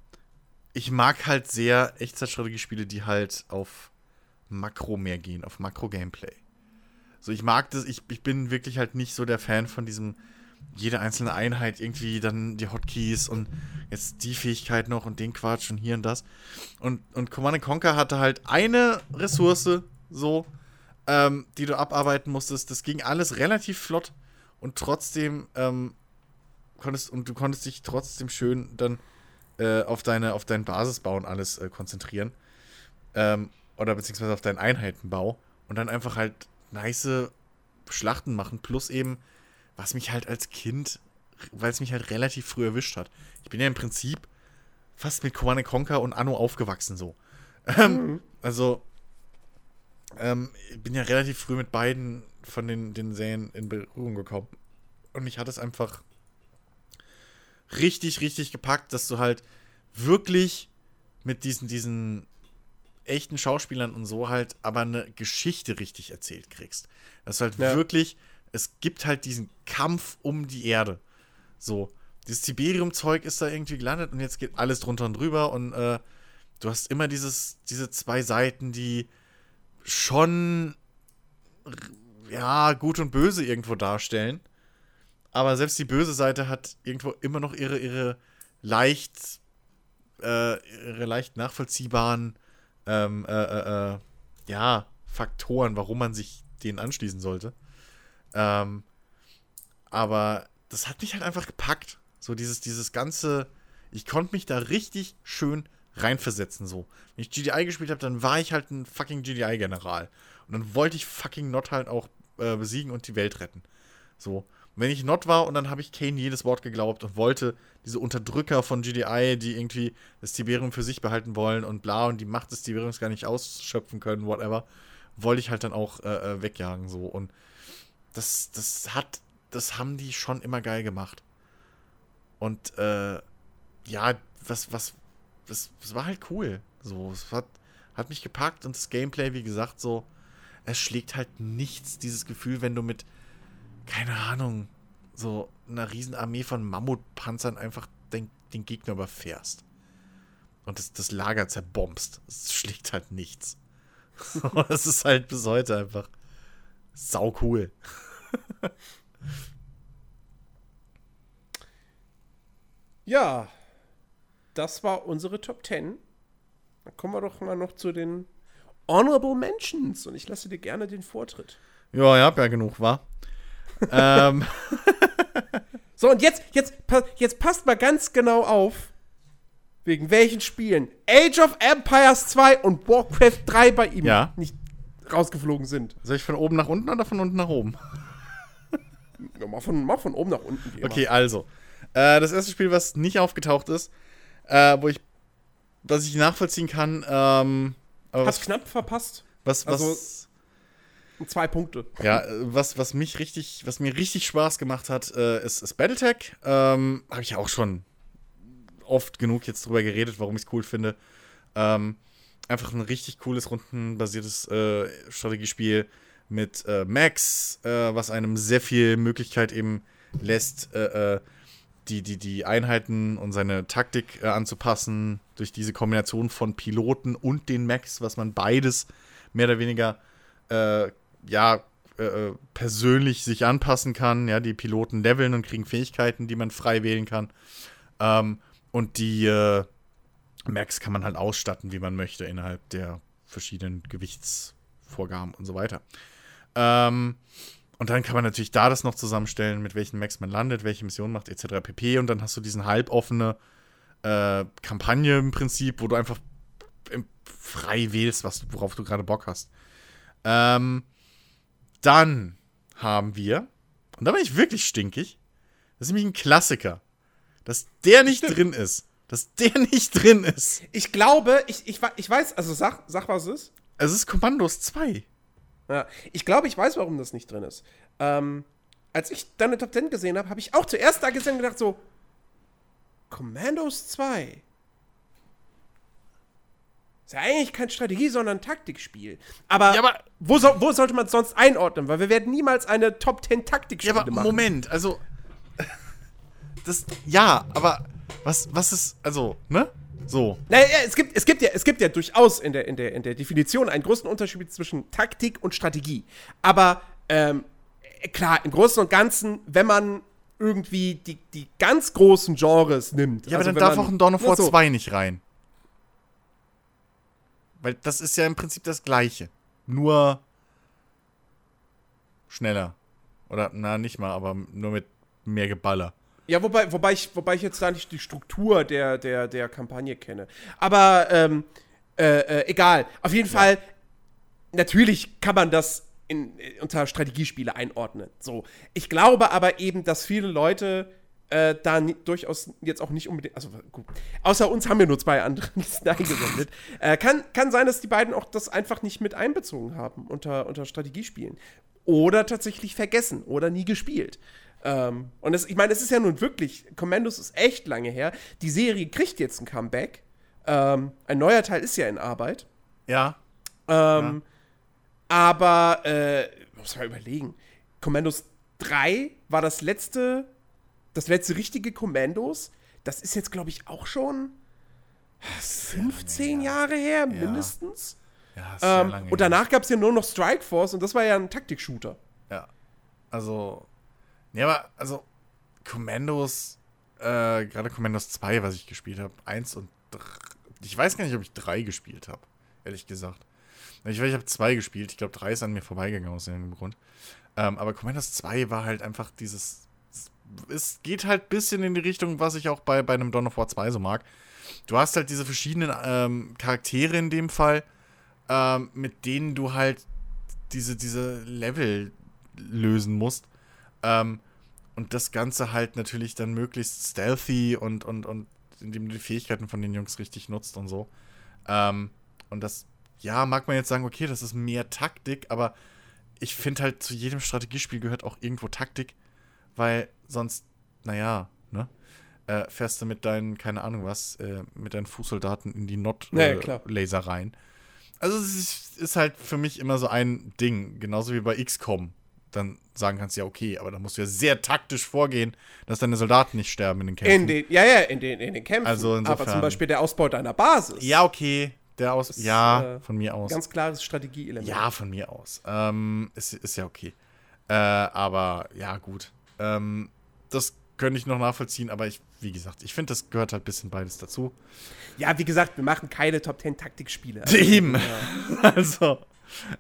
ich mag halt sehr Echtzeitstrategiespiele, die halt auf Makro mehr gehen, auf Makro-Gameplay. So, ich mag das, ich, ich bin wirklich halt nicht so der Fan von diesem, jede einzelne Einheit irgendwie dann die Hotkeys und jetzt die Fähigkeit noch und den Quatsch und hier und das. Und, und Command Conquer hatte halt eine Ressource, so, ähm, die du abarbeiten musstest. Das ging alles relativ flott und trotzdem ähm, konntest, und du konntest dich trotzdem schön dann äh, auf deine, auf deinen Basisbau und alles äh, konzentrieren. Ähm, oder beziehungsweise auf deinen Einheitenbau und dann einfach halt nice Schlachten machen, plus eben, was mich halt als Kind, weil es mich halt relativ früh erwischt hat. Ich bin ja im Prinzip fast mit Command Conquer und Anno aufgewachsen so. Ähm, also, ähm, ich bin ja relativ früh mit beiden von den, den Serien in Berührung gekommen. Und mich hat es einfach richtig, richtig gepackt, dass du halt wirklich mit diesen, diesen echten Schauspielern und so halt aber eine Geschichte richtig erzählt kriegst. Dass du halt Ja. wirklich, es gibt halt diesen Kampf um die Erde. So, dieses Tiberium-Zeug ist da irgendwie gelandet und jetzt geht alles drunter und drüber und äh, du hast immer dieses, diese zwei Seiten, die schon ja, gut und böse irgendwo darstellen. Aber selbst die böse Seite hat irgendwo immer noch ihre, ihre leicht, äh, ihre leicht nachvollziehbaren, ähm, äh, äh, äh, ja, Faktoren, warum man sich denen anschließen sollte. Ähm, aber das hat mich halt einfach gepackt. So dieses, dieses ganze, ich konnte mich da richtig schön reinversetzen, so. Wenn ich GDI gespielt habe, dann war ich halt ein fucking GDI-General. Und dann wollte ich fucking Not halt auch äh, besiegen und die Welt retten. So. Wenn ich Not war und dann habe ich Kane jedes Wort geglaubt und wollte diese Unterdrücker von GDI, die irgendwie das Tiberium für sich behalten wollen und bla und die Macht des Tiberiums gar nicht ausschöpfen können, whatever, wollte ich halt dann auch äh, äh wegjagen so und das das hat das haben die schon immer geil gemacht. Und äh, ja, was was das, das war halt cool. So, es hat hat mich gepackt und das Gameplay, wie gesagt, so es schlägt halt nichts dieses Gefühl, wenn du mit keine Ahnung, so einer Riesenarmee von Mammutpanzern einfach den, den Gegner überfährst. Und das, das Lager zerbombst. Es schlägt halt nichts. das ist halt bis heute einfach sau cool. ja, das war unsere Top 10. Dann kommen wir doch mal noch zu den Honorable Mentions und ich lasse dir gerne den Vortritt. Ja, ich hab ja genug, wa? ähm. So, und jetzt, jetzt, jetzt passt mal ganz genau auf, wegen welchen Spielen Age of Empires 2 und Warcraft 3 bei ihm ja. nicht rausgeflogen sind. Soll ich von oben nach unten oder von unten nach oben? Ja, mach, von, mach von oben nach unten. Okay, also. Äh, das erste Spiel, was nicht aufgetaucht ist, äh, wo ich, was ich nachvollziehen kann, ähm, Hast knapp verpasst. Was, was, also, Zwei Punkte. Ja, was, was mich richtig, was mir richtig Spaß gemacht hat, äh, ist, ist Battletech. Ähm, Habe ich ja auch schon oft genug jetzt drüber geredet, warum ich es cool finde. Ähm, einfach ein richtig cooles, rundenbasiertes äh, Strategiespiel mit äh, Max, äh, was einem sehr viel Möglichkeit eben lässt, äh, äh, die, die, die Einheiten und seine Taktik anzupassen durch diese Kombination von Piloten und den Max, was man beides mehr oder weniger äh, ja, äh, äh, persönlich sich anpassen kann. Ja, die Piloten leveln und kriegen Fähigkeiten, die man frei wählen kann. Ähm, und die äh, Max kann man halt ausstatten, wie man möchte, innerhalb der verschiedenen Gewichtsvorgaben und so weiter. Ähm, und dann kann man natürlich da das noch zusammenstellen, mit welchen Max man landet, welche Mission macht, etc. pp. Und dann hast du diesen halboffene äh, Kampagne im Prinzip, wo du einfach frei wählst, was, worauf du gerade Bock hast. Ähm, dann haben wir, und da bin ich wirklich stinkig, das ist nämlich ein Klassiker, dass der nicht Stimmt. drin ist. Dass der nicht drin ist. Ich glaube, ich, ich, ich weiß, also sag, sag was es ist. Es ist Kommandos 2. Ja, ich glaube, ich weiß, warum das nicht drin ist. Ähm, als ich deine Top 10 gesehen habe, habe ich auch zuerst da gesehen und gedacht so, Commandos 2. Ist ja eigentlich kein Strategie, sondern ein Taktikspiel. Aber, ja, aber wo, so, wo, sollte man es sonst einordnen? Weil wir werden niemals eine Top 10 Taktikspiele ja, aber machen. Moment, also. Das, ja, aber was, was ist, also, ne? So. Naja, es gibt, es gibt ja, es gibt ja durchaus in der, in der, in der Definition einen großen Unterschied zwischen Taktik und Strategie. Aber ähm, klar, im Großen und Ganzen, wenn man irgendwie die, die ganz großen Genres nimmt. Ja, also aber dann darf man, auch ein Dawn of War so. 2 nicht rein. Weil das ist ja im Prinzip das Gleiche. Nur schneller. Oder, na, nicht mal, aber nur mit mehr Geballer. Ja, wobei, wobei, ich, wobei ich jetzt da nicht die Struktur der, der, der Kampagne kenne. Aber, ähm, äh, äh, egal. Auf jeden ja. Fall, natürlich kann man das in, unter Strategiespiele einordnen. So. Ich glaube aber eben, dass viele Leute äh, da durchaus jetzt auch nicht unbedingt, also gut, außer uns haben wir nur zwei andere Listen eingesendet. Äh, kann, kann sein, dass die beiden auch das einfach nicht mit einbezogen haben unter, unter Strategiespielen. Oder tatsächlich vergessen oder nie gespielt. Ähm, und das, ich meine, es ist ja nun wirklich, Commandos ist echt lange her. Die Serie kriegt jetzt ein Comeback. Ähm, ein neuer Teil ist ja in Arbeit. Ja. Ähm, ja. Aber, äh, muss mal überlegen. Commandos 3 war das letzte das letzte richtige Commandos, das ist jetzt, glaube ich, auch schon 15 Jahre her, mindestens. Ja, ja ähm, lange Und danach gab es ja nur noch Strike Force und das war ja ein Taktik-Shooter. Ja. Also. Ja, aber, also, Commandos, äh, gerade Commandos 2, was ich gespielt habe, 1 und 3. Ich weiß gar nicht, ob ich 3 gespielt habe, ehrlich gesagt. Ich, ich habe 2 gespielt, ich glaube, 3 ist an mir vorbeigegangen aus irgendeinem Grund. Ähm, aber Commandos 2 war halt einfach dieses es geht halt ein bisschen in die Richtung, was ich auch bei, bei einem Dawn of War 2 so mag. Du hast halt diese verschiedenen ähm, Charaktere in dem Fall, ähm, mit denen du halt diese, diese Level lösen musst. Ähm, und das Ganze halt natürlich dann möglichst stealthy und, und, und indem du die Fähigkeiten von den Jungs richtig nutzt und so. Ähm, und das, ja, mag man jetzt sagen, okay, das ist mehr Taktik, aber ich finde halt, zu jedem Strategiespiel gehört auch irgendwo Taktik, weil sonst, naja, ne? Äh, fährst du mit deinen, keine Ahnung was, äh, mit deinen Fußsoldaten in die Not-Laser Ja, rein. Also es ist, ist halt für mich immer so ein Ding, genauso wie bei XCOM. Dann sagen kannst ja, okay, aber da musst du ja sehr taktisch vorgehen, dass deine Soldaten nicht sterben in den Kämpfen. In den, ja, ja, in den, in den Kämpfen. Also Aber insofern- zum Beispiel der Ausbau deiner Basis. ja, okay, der aus. ist, ja, äh, von mir aus. Ganz klares Strategieelement. Ja, von mir aus. Ähm, ist, ist ja okay. Äh, aber ja, gut. Ähm, das könnte ich noch nachvollziehen, aber ich, wie gesagt, ich finde, das gehört halt ein bisschen beides dazu. Ja, wie gesagt, wir machen keine Top 10 Taktikspiele. Eben. Ja. Also,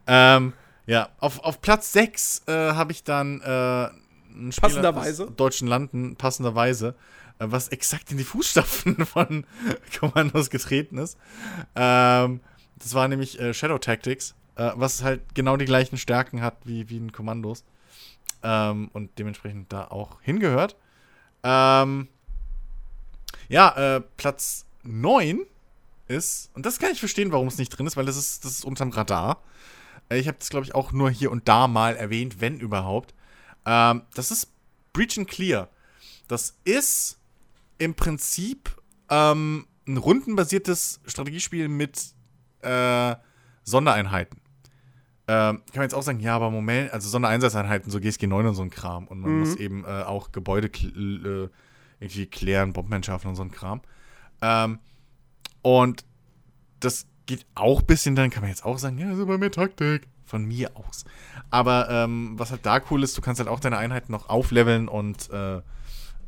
ähm, ja, auf, auf Platz 6 äh, habe ich dann äh, ein Spiel Passenderweise. aus deutschen Landen, passenderweise, äh, was exakt in die Fußstapfen von Commandos getreten ist. Ähm, das war nämlich äh, Shadow Tactics, äh, was halt genau die gleichen Stärken hat wie, wie ein Kommandos. Ähm, und dementsprechend da auch hingehört. Ähm, ja, äh, Platz 9 ist, und das kann ich verstehen, warum es nicht drin ist, weil das ist, das ist unterm Radar. Äh, Ich habe das, glaube ich, auch nur hier und da mal erwähnt, wenn überhaupt. Ähm, das ist Breach and Clear. Das ist im Prinzip ähm, ein rundenbasiertes Strategiespiel mit äh, Sondereinheiten. Ähm, kann man jetzt auch sagen, ja, aber Moment, also Sondereinsatzeinheiten, so GSG 9 und so ein Kram. Und man Mhm. muss eben äh, auch Gebäude äh, irgendwie klären, Bomben entschärfen und so ein Kram. Ähm, und das geht auch ein bisschen, dann kann man jetzt auch sagen, ja, ist aber mehr Taktik. Von mir aus. Aber ähm, was halt da cool ist, du kannst halt auch deine Einheiten noch aufleveln und äh,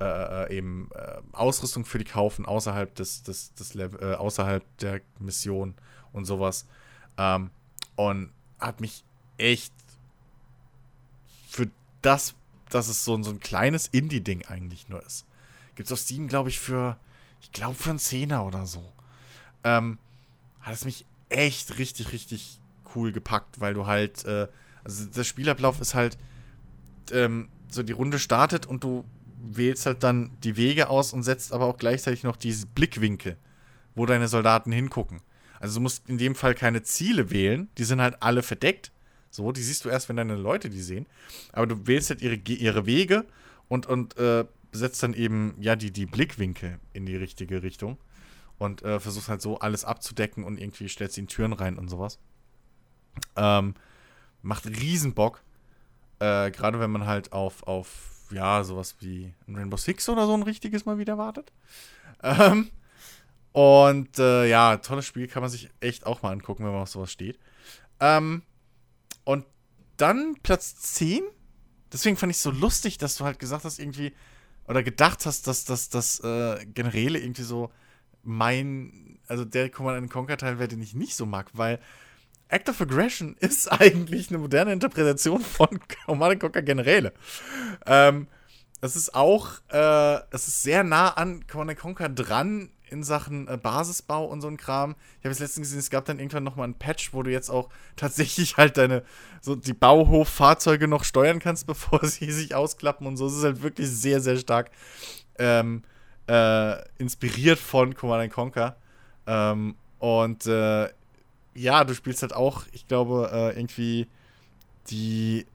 äh, eben äh, Ausrüstung für die kaufen außerhalb des, des, des Level, äh, außerhalb der Mission und sowas. Ähm, und hat mich echt für das, dass es so, ein- so ein kleines Indie-Ding eigentlich nur ist. Gibt es auf Steam, glaube ich, für, ich glaube, für einen Zehner oder so. Ähm, hat es mich echt richtig, richtig cool gepackt, weil du halt, äh, also der Spielablauf ist halt, ähm, so die Runde startet und du wählst halt dann die Wege aus und setzt aber auch gleichzeitig noch diese Blickwinkel, wo deine Soldaten hingucken. Also du musst in dem Fall keine Ziele wählen, die sind halt alle verdeckt. So, die siehst du erst, wenn deine Leute die sehen. Aber du wählst halt ihre, ihre Wege und, und äh, setzt dann eben, ja, die, die Blickwinkel in die richtige Richtung. Und äh, versuchst halt so alles abzudecken und irgendwie stellst sie in Türen rein und sowas. Ähm, macht riesen Bock. Äh, Gerade wenn man halt auf, auf, ja, sowas wie ein Rainbow Six oder so ein richtiges mal wieder wartet. Ähm, und äh, ja, tolles Spiel, kann man sich echt auch mal angucken, wenn man auf sowas steht. Ähm, und dann Platz 10. Deswegen fand ich es so lustig, dass du halt gesagt hast, irgendwie, oder gedacht hast, dass das äh, Generäle irgendwie so mein, also der Command Conquer Teil wäre, den ich nicht so mag, weil Act of Aggression ist eigentlich eine moderne Interpretation von Command Conquer Generäle. Ähm, es ist auch, äh, es ist sehr nah an Command Conquer dran in Sachen äh, Basisbau und so ein Kram. Ich habe es letztens gesehen, es gab dann irgendwann noch mal ein Patch, wo du jetzt auch tatsächlich halt deine, so die Bauhoffahrzeuge noch steuern kannst, bevor sie sich ausklappen und so. Es ist halt wirklich sehr, sehr stark ähm, äh, inspiriert von Command Conquer. Ähm, und äh, ja, du spielst halt auch, ich glaube, äh, irgendwie die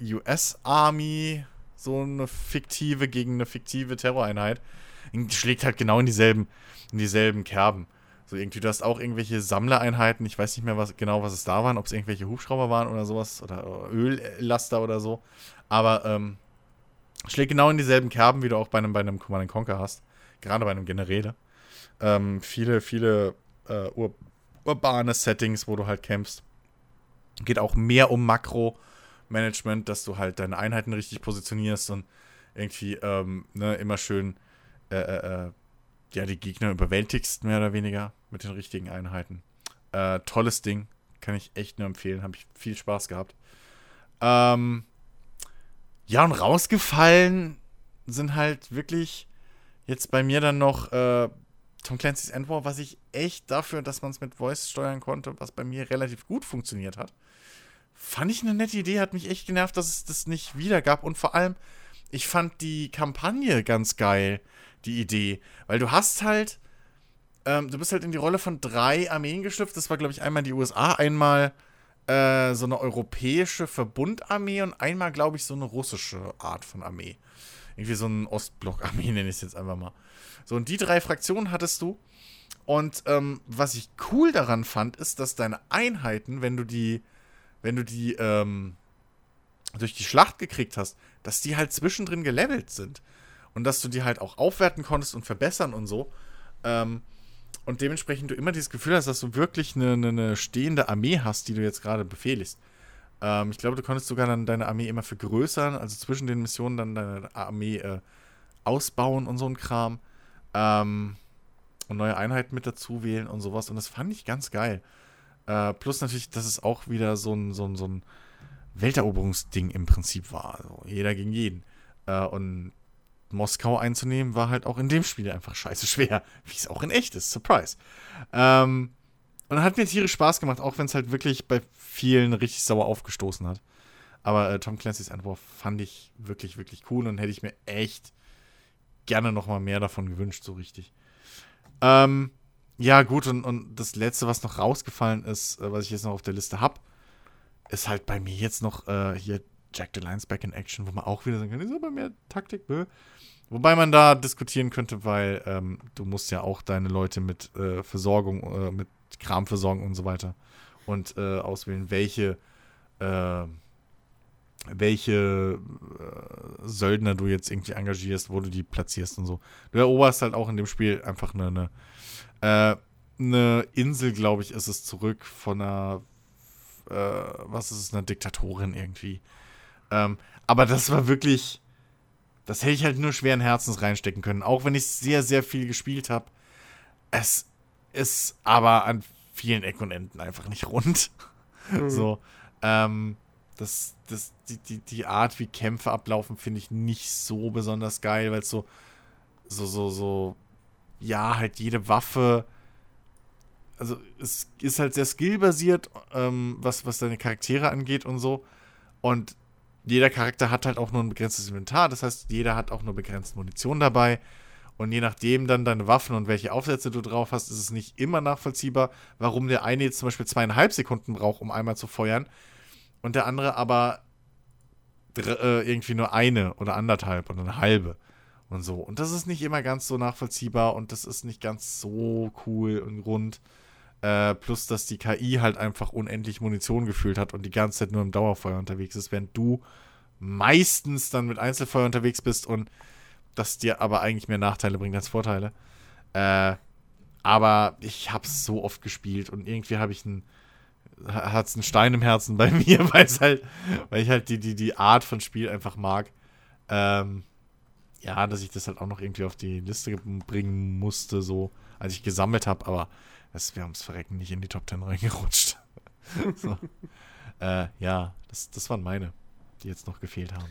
US Army, so eine fiktive gegen eine fiktive Terroreinheit. Schlägt halt genau in dieselben, in dieselben Kerben. So irgendwie, du hast auch irgendwelche Sammlereinheiten, ich weiß nicht mehr was, genau, was es da waren, ob es irgendwelche Hubschrauber waren oder sowas oder Öllaster oder so. Aber ähm, schlägt genau in dieselben Kerben, wie du auch bei einem, bei einem Command Conquer hast. Gerade bei einem Generäle. Ähm, viele, viele äh, ur urbane Settings, wo du halt kämpfst. Geht auch mehr um Makro-Management, dass du halt deine Einheiten richtig positionierst und irgendwie ähm, ne, immer schön äh, äh, ja, die Gegner überwältigst, mehr oder weniger, mit den richtigen Einheiten. Äh, tolles Ding. Kann ich echt nur empfehlen. Habe ich viel Spaß gehabt. Ähm, ja, und rausgefallen sind halt wirklich jetzt bei mir dann noch äh, Tom Clancy's Endwar, was ich echt dafür, dass man es mit Voice steuern konnte, was bei mir relativ gut funktioniert hat, fand ich eine nette Idee, hat mich echt genervt, dass es das nicht wieder gab. Und vor allem, ich fand die Kampagne ganz geil, die Idee. Weil du hast halt, ähm, du bist halt in die Rolle von drei Armeen geschlüpft. Das war, glaube ich, einmal die USA, einmal äh, so eine europäische Verbundarmee und einmal, glaube ich, so eine russische Art von Armee. Irgendwie so ein Ostblock-Armee, nenne ich es jetzt einfach mal. So, und die drei Fraktionen hattest du. Und ähm, was ich cool daran fand, ist, dass deine Einheiten, wenn du die, wenn du die ähm, durch die Schlacht gekriegt hast, dass die halt zwischendrin gelevelt sind. Und dass du die halt auch aufwerten konntest und verbessern und so. Ähm, und dementsprechend du immer dieses Gefühl hast, dass du wirklich eine, eine, eine stehende Armee hast, die du jetzt gerade befehligst. Ähm, ich glaube, du konntest sogar dann deine Armee immer vergrößern, also zwischen den Missionen dann deine Armee äh, ausbauen und so ein Kram. Ähm, und neue Einheiten mit dazu wählen und sowas. Und das fand ich ganz geil. Äh, plus natürlich, dass es auch wieder so ein, so ein, so ein Welteroberungsding im Prinzip war. Also jeder gegen jeden. Äh, und Moskau einzunehmen war halt auch in dem Spiel einfach scheiße schwer. Wie es auch in echt ist. Surprise. Ähm, und hat mir tierisch Spaß gemacht, auch wenn es halt wirklich bei vielen richtig sauer aufgestoßen hat. Aber äh, Tom Clancy's Entwurf fand ich wirklich, wirklich cool und hätte ich mir echt gerne noch mal mehr davon gewünscht, so richtig. Ähm, ja, gut, und, und das letzte, was noch rausgefallen ist, äh, was ich jetzt noch auf der Liste habe, ist halt bei mir jetzt noch äh, hier Jack the Lions Back in Action, wo man auch wieder sagen kann, ist aber mehr Taktik, bö. Wobei man da diskutieren könnte, weil ähm, du musst ja auch deine Leute mit äh, Versorgung, äh, mit Kram versorgen und so weiter und äh, auswählen, welche äh, welche äh, Söldner du jetzt irgendwie engagierst, wo du die platzierst und so. Du eroberst halt auch in dem Spiel einfach eine, eine, äh, eine Insel, glaube ich, ist es zurück von einer, was ist es, einer Diktatorin irgendwie. Ähm, aber das war wirklich, das hätte ich halt nur schweren Herzens reinstecken können, auch wenn ich sehr, sehr viel gespielt habe. Es ist aber an vielen Ecken und Enden einfach nicht rund. Mhm. So, ähm, das, das, die, die, die Art, wie Kämpfe ablaufen, finde ich nicht so besonders geil, weil es so, so, so, so, ja, halt jede Waffe, also es ist halt sehr skillbasiert, ähm, was, was deine Charaktere angeht und so. Und jeder Charakter hat halt auch nur ein begrenztes Inventar, das heißt, jeder hat auch nur begrenzt Munition dabei. Und je nachdem dann deine Waffen und welche Aufsätze du drauf hast, ist es nicht immer nachvollziehbar, warum der eine jetzt zum Beispiel zweieinhalb Sekunden braucht, um einmal zu feuern, und der andere aber äh, irgendwie nur eine oder anderthalb oder eine halbe und so. Und das ist nicht immer ganz so nachvollziehbar und das ist nicht ganz so cool und rund. Äh, plus, dass die KI halt einfach unendlich Munition gefühlt hat und die ganze Zeit nur im Dauerfeuer unterwegs ist, während du meistens dann mit Einzelfeuer unterwegs bist und das dir aber eigentlich mehr Nachteile bringt als Vorteile. Äh, aber ich hab's so oft gespielt und irgendwie habe ich ein hat es einen Stein im Herzen bei mir, weil halt, weil ich halt die, die, die Art von Spiel einfach mag. Ähm, ja, dass ich das halt auch noch irgendwie auf die Liste bringen musste, so als ich gesammelt habe, aber das wäre ums Verrecken nicht in die Top 10 reingerutscht. äh, ja, das, das waren meine, die jetzt noch gefehlt haben.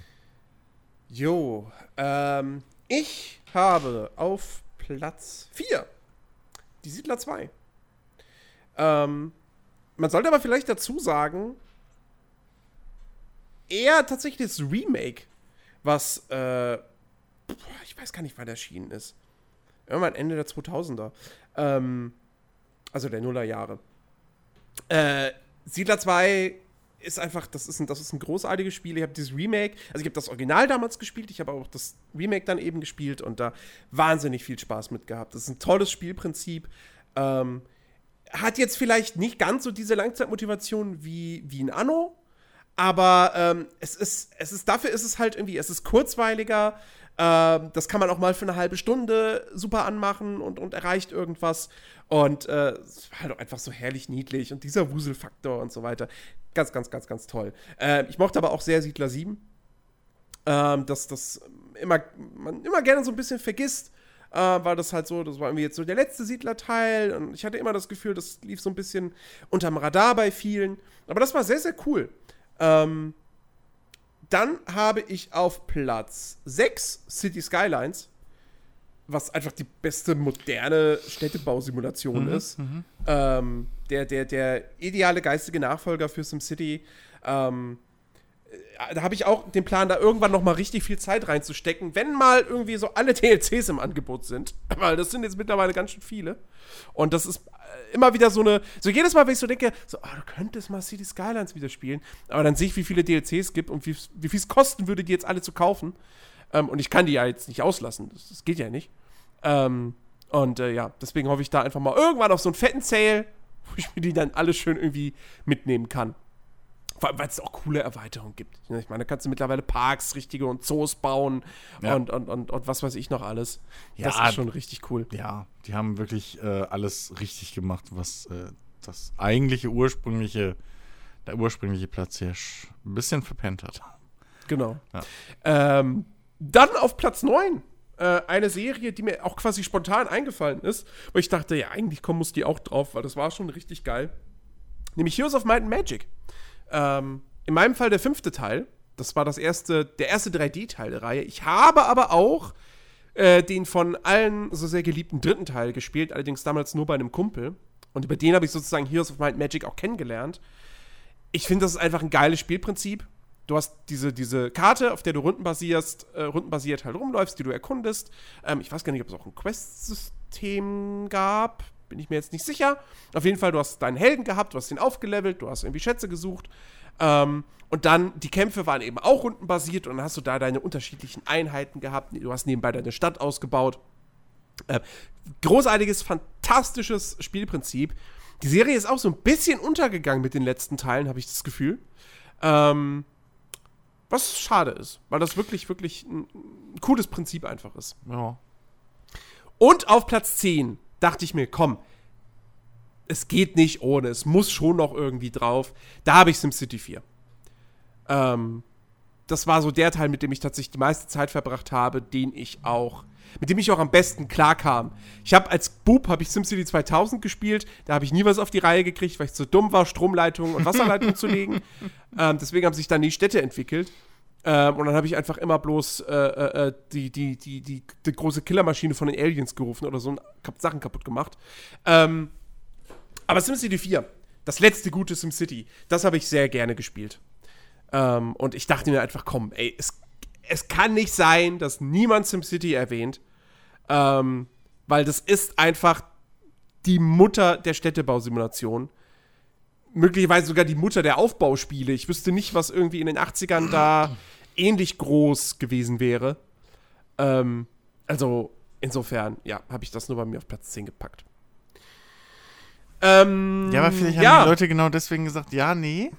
Jo, ähm, ich habe auf Platz 4 die Siedler 2. Ähm, man sollte aber vielleicht dazu sagen, eher tatsächlich das Remake, was, äh, ich weiß gar nicht, wann erschienen ist. Irgendwann Ende der 2000er. Ähm, also der Nullerjahre. Äh, Siedler 2 ist einfach, das ist ein, das ist ein großartiges Spiel. Ich habe dieses Remake, also ich habe das Original damals gespielt, ich habe auch das Remake dann eben gespielt und da wahnsinnig viel Spaß mit gehabt. Das ist ein tolles Spielprinzip. Ähm, hat jetzt vielleicht nicht ganz so diese Langzeitmotivation wie, wie ein Anno, aber ähm, es, ist, es ist, dafür ist es halt irgendwie, es ist kurzweiliger, ähm, das kann man auch mal für eine halbe Stunde super anmachen und, und erreicht irgendwas. Und äh, es war halt auch einfach so herrlich niedlich und dieser Wuselfaktor und so weiter. Ganz, ganz, ganz, ganz toll. Äh, ich mochte aber auch sehr Siedler 7. Ähm, dass das immer, man immer gerne so ein bisschen vergisst, äh, war das halt so, das war irgendwie jetzt so der letzte Siedlerteil und ich hatte immer das Gefühl, das lief so ein bisschen unterm Radar bei vielen. Aber das war sehr, sehr cool. Ähm, dann habe ich auf Platz 6 City Skylines, was einfach die beste moderne Städtebausimulation mhm, ist. Mhm. Ähm, der, der, der ideale geistige Nachfolger für SimCity. Ähm, äh, da habe ich auch den Plan, da irgendwann noch mal richtig viel Zeit reinzustecken, wenn mal irgendwie so alle DLCs im Angebot sind. Weil das sind jetzt mittlerweile ganz schön viele. Und das ist immer wieder so eine. So jedes Mal, wenn ich so denke, so, oh, du könntest mal City Skylines wieder spielen. Aber dann sehe ich, wie viele DLCs es gibt und wie, viel es kosten würde, die jetzt alle zu kaufen. Ähm, und ich kann die ja jetzt nicht auslassen. Das, das geht ja nicht. Ähm, und äh, ja, deswegen hoffe ich da einfach mal irgendwann auf so einen fetten Sale, wo ich mir die dann alle schön irgendwie mitnehmen kann. Weil es auch coole Erweiterungen gibt. Ich meine, da kannst du mittlerweile Parks, richtige und Zoos bauen Ja. und, und, und, und was weiß ich noch alles. Ja, das ist schon richtig cool. Ja, die haben wirklich äh, alles richtig gemacht, was äh, das eigentliche ursprüngliche, der ursprüngliche Platz hier ein bisschen verpennt hat. Genau. Ja. Ähm, dann auf Platz 9. Äh, eine Serie, die mir auch quasi spontan eingefallen ist, weil ich dachte, ja, eigentlich kommen muss die auch drauf, weil das war schon richtig geil. Nämlich Heroes of Might and Magic. Ähm, in meinem Fall der fünfte Teil. Das war das erste, der erste 3D-Teil der Reihe. Ich habe aber auch äh, den von allen so sehr geliebten dritten Teil gespielt, allerdings damals nur bei einem Kumpel. Und über den habe ich sozusagen Heroes of Might Magic auch kennengelernt. Ich finde, das ist einfach ein geiles Spielprinzip. Du hast diese, diese Karte, auf der du rundenbasierst, äh, rundenbasiert halt rumläufst, die du erkundest. Ähm, ich weiß gar nicht, ob es auch ein Quest-System gab. Bin ich mir jetzt nicht sicher. Auf jeden Fall, du hast deinen Helden gehabt, du hast ihn aufgelevelt, du hast irgendwie Schätze gesucht. Ähm, und dann, die Kämpfe waren eben auch rundenbasiert und dann hast du da deine unterschiedlichen Einheiten gehabt. Du hast nebenbei deine Stadt ausgebaut. Äh, großartiges, fantastisches Spielprinzip. Die Serie ist auch so ein bisschen untergegangen mit den letzten Teilen, habe ich das Gefühl. Ähm, was schade ist, weil das wirklich, wirklich ein, ein cooles Prinzip einfach ist. Ja. Und auf Platz 10 dachte ich mir, komm, es geht nicht ohne, es muss schon noch irgendwie drauf. Da habe ich SimCity 4. Ähm, das war so der Teil, mit dem ich tatsächlich die meiste Zeit verbracht habe, den ich auch, mit dem ich auch am besten klarkam. Ich habe als Bub habe ich SimCity 2000 gespielt, da habe ich nie was auf die Reihe gekriegt, weil ich zu dumm war, Stromleitungen und Wasserleitungen zu legen. Ähm, deswegen haben sich dann die Städte entwickelt. Ähm, und dann habe ich einfach immer bloß äh, äh, äh, die, die, die, die, die große Killermaschine von den Aliens gerufen oder so und Sachen kaputt gemacht. Ähm, aber SimCity 4, das letzte gute SimCity, das habe ich sehr gerne gespielt. Ähm, und ich dachte mir einfach, komm, ey, es, es kann nicht sein, dass niemand SimCity erwähnt. Ähm, weil das ist einfach die Mutter der Städtebausimulation. Möglicherweise sogar die Mutter der Aufbauspiele. Ich wüsste nicht, was irgendwie in den 80ern da ähnlich groß gewesen wäre. Ähm, also, insofern, ja, habe ich das nur bei mir auf Platz 10 gepackt. Ähm, Ja, aber vielleicht haben ja. die Leute genau deswegen gesagt, ja, nee,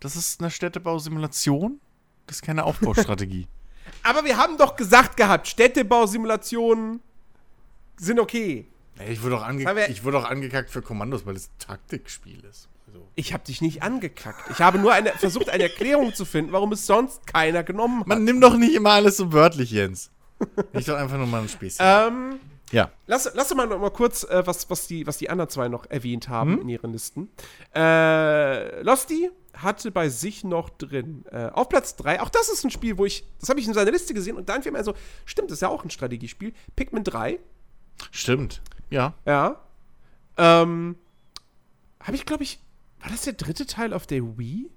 das ist eine Städtebausimulation, das ist keine Aufbaustrategie. Aber wir haben doch gesagt gehabt, Städtebausimulationen sind okay. Ich wurde auch, ange ich wurde auch angekackt für Kommandos, weil es ein Taktikspiel ist. Ich habe dich nicht angekackt. Ich habe nur eine, versucht, eine Erklärung zu finden, warum es sonst keiner genommen hat. man nimmt doch nicht immer alles so wörtlich, Jens. Ich doch einfach nur mal ein Späßchen. ähm, ja. lass, lass doch mal noch mal kurz, äh, was, was, die, was die anderen zwei noch erwähnt haben in ihren Listen. Äh, Losty hatte bei sich noch drin, äh, auf Platz 3, auch das ist ein Spiel, wo ich, das habe ich in seiner Liste gesehen und dann fiel mir also, stimmt, das ist ja auch ein Strategiespiel. Pikmin 3, Stimmt. Ja. ja. Ähm, habe ich, glaube ich, war das der dritte Teil auf der Wii?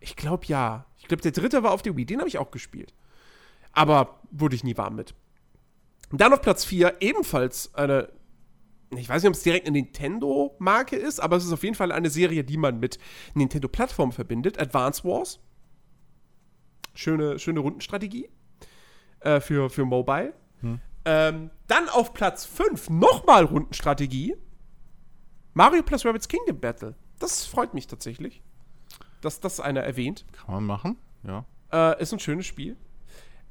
Ich glaube ja. Ich glaube, der dritte war auf der Wii. Den habe ich auch gespielt. Aber wurde ich nie warm mit. Dann auf Platz 4 ebenfalls eine, ich weiß nicht, ob es direkt eine Nintendo-Marke ist, aber es ist auf jeden Fall eine Serie, die man mit Nintendo-Plattformen verbindet. Advance Wars. Schöne, schöne Rundenstrategie äh, für, für Mobile. Ähm, dann auf Platz 5 nochmal Rundenstrategie. Mario plus Rabbits Kingdom Battle. Das freut mich tatsächlich, dass das einer erwähnt. Kann man machen. Ja. Äh, ist ein schönes Spiel.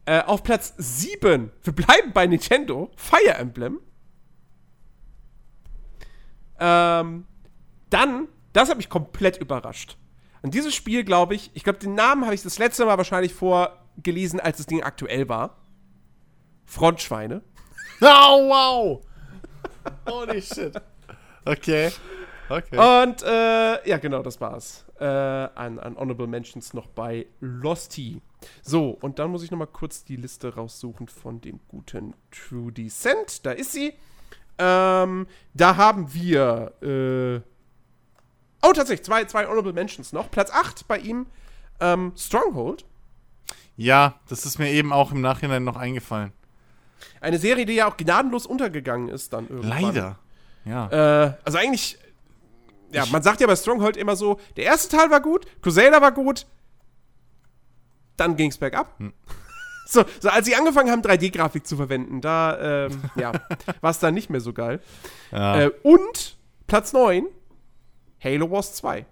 Äh, auf Platz 7, wir bleiben bei Nintendo, Fire Emblem. Ähm, dann, das hat mich komplett überrascht. Und dieses Spiel, glaube ich, ich glaube, den Namen habe ich das letzte Mal wahrscheinlich vorgelesen, als das Ding aktuell war. Frontschweine. Oh, wow! Holy shit. Okay. Okay. Und äh, ja, genau, das war's. Äh, an, an Honorable Mentions noch bei Losty. So, und dann muss ich noch mal kurz die Liste raussuchen von dem guten True Descent. Da ist sie. Ähm, da haben wir. Äh, Oh, tatsächlich, zwei, zwei Honorable Mentions noch. Platz 8 bei ihm, ähm, Stronghold. Ja, das ist mir eben auch im Nachhinein noch eingefallen. Eine Serie, die ja auch gnadenlos untergegangen ist dann irgendwann. Leider. Ja. Äh, also eigentlich, ja, man sagt ja bei Stronghold immer so, der erste Teil war gut, Crusader war gut, dann ging es bergab. Hm. So, so, als sie angefangen haben, 3D-Grafik zu verwenden, da, ähm, ja, war es dann nicht mehr so geil. ja. Äh, und Platz 9, Halo Wars 2.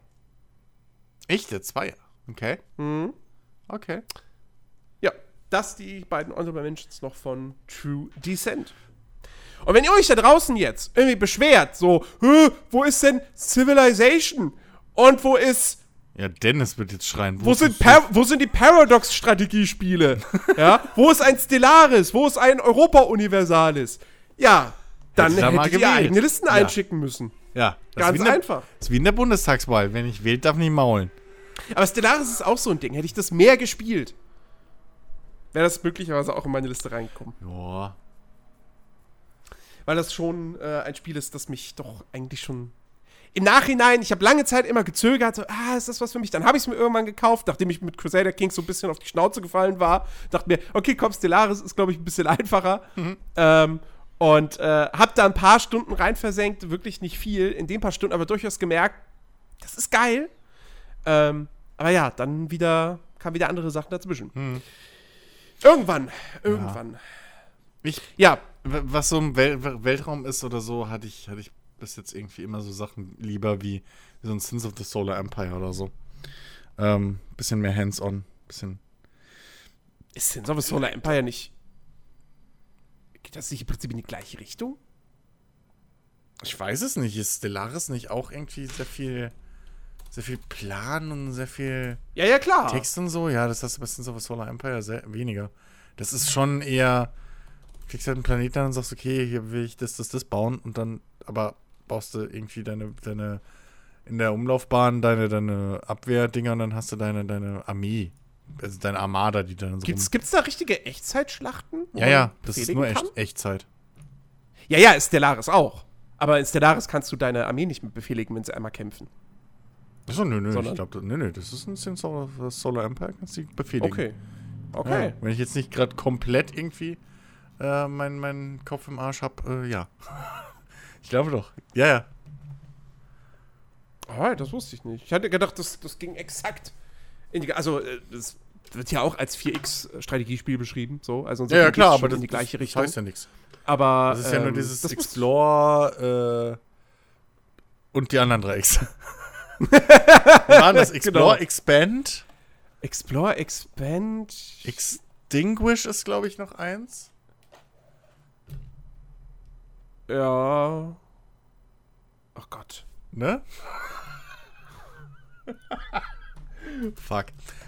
Echt, der Zweier. Okay. Mhm. Okay. Ja, das die beiden Honorable Mentions noch von True Descent. Und wenn ihr euch da draußen jetzt irgendwie beschwert, so, "Hä, wo ist denn Civilization? Und wo ist, Ja, Dennis wird jetzt schreien. wo sind, Par wo sind die Paradox-Strategiespiele? ja, wo ist ein Stellaris? Wo ist ein Europa Universalis? Ja, dann Hätte hättet ihr eigene Listen Ja. einschicken müssen. Ja, das Ganz der, einfach. Das ist wie in der Bundestagswahl. Wer nicht wählt, darf nicht maulen. Aber Stellaris ist auch so ein Ding. Hätte ich das mehr gespielt, wäre das möglicherweise auch in meine Liste reingekommen. Ja. Weil das schon äh, ein Spiel ist, das mich doch eigentlich schon im Nachhinein, ich habe lange Zeit immer gezögert, so, ah, ist das was für mich? Dann habe ich es mir irgendwann gekauft, nachdem ich mit Crusader Kings so ein bisschen auf die Schnauze gefallen war. Dachte mir, okay, komm, Stellaris ist, glaube ich, ein bisschen einfacher. Ähm, und äh, habe da ein paar Stunden rein versenkt, wirklich nicht viel. In den paar Stunden aber durchaus gemerkt, das ist geil. Ähm, aber ja, dann wieder, kamen wieder andere Sachen dazwischen. Irgendwann, irgendwann. Ich, Ja, was so im Wel Weltraum ist oder so, hatte ich, hatte ich bis jetzt irgendwie immer so Sachen lieber wie, wie so ein Sins of the Solar Empire oder so. Ähm, bisschen mehr hands-on. Bisschen. Ist Sins of a Solar Empire nicht. Geht das nicht im Prinzip in die gleiche Richtung? Ich weiß es nicht. Ist Stellaris nicht auch irgendwie sehr viel, sehr viel Plan und sehr viel Ja, ja, klar. Text und so? Ja, das hast du bei Sins of a Solar Empire sehr weniger. Das ist schon eher, kriegst halt einen Planeten an und sagst, okay, hier will ich das, das, das bauen und dann, aber baust du irgendwie deine, deine, in der Umlaufbahn deine, deine Abwehrdinger und dann hast du deine, deine Armee. Also deine Armada, die dann so Gibt's, gibt's da richtige Echtzeitschlachten? Ja, ja, das ist nur echt, Echtzeit. Ja, ja, ist Stellaris auch. Aber in Stellaris kannst du deine Armee nicht mehr befehligen, wenn sie einmal kämpfen. Achso, nö, nö, Sondern- ich glaube, nö, nö, das ist ein Sins of Solar Empire, kannst du befehligen. Okay. Ja, Okay. wenn ich jetzt nicht gerade komplett irgendwie äh, meinen mein Kopf im Arsch habe, äh, ja. ich glaube doch. Ja, ja. Alright, das wusste ich nicht. Ich hatte gedacht, das, das ging exakt in die. Also, äh, das wird ja auch als 4X-Strategiespiel beschrieben. So. Also Ja, ja, klar, aber das, in die gleiche das Richtung. heißt ja nichts. aber. Das ist ja nur ähm, dieses Explore äh, und die anderen drei X. Waren das Explore, Genau. Expand, Explore, Expand. Extinguish ist, glaube ich, noch eins. Ja. Oh Gott. Ne? Fuck.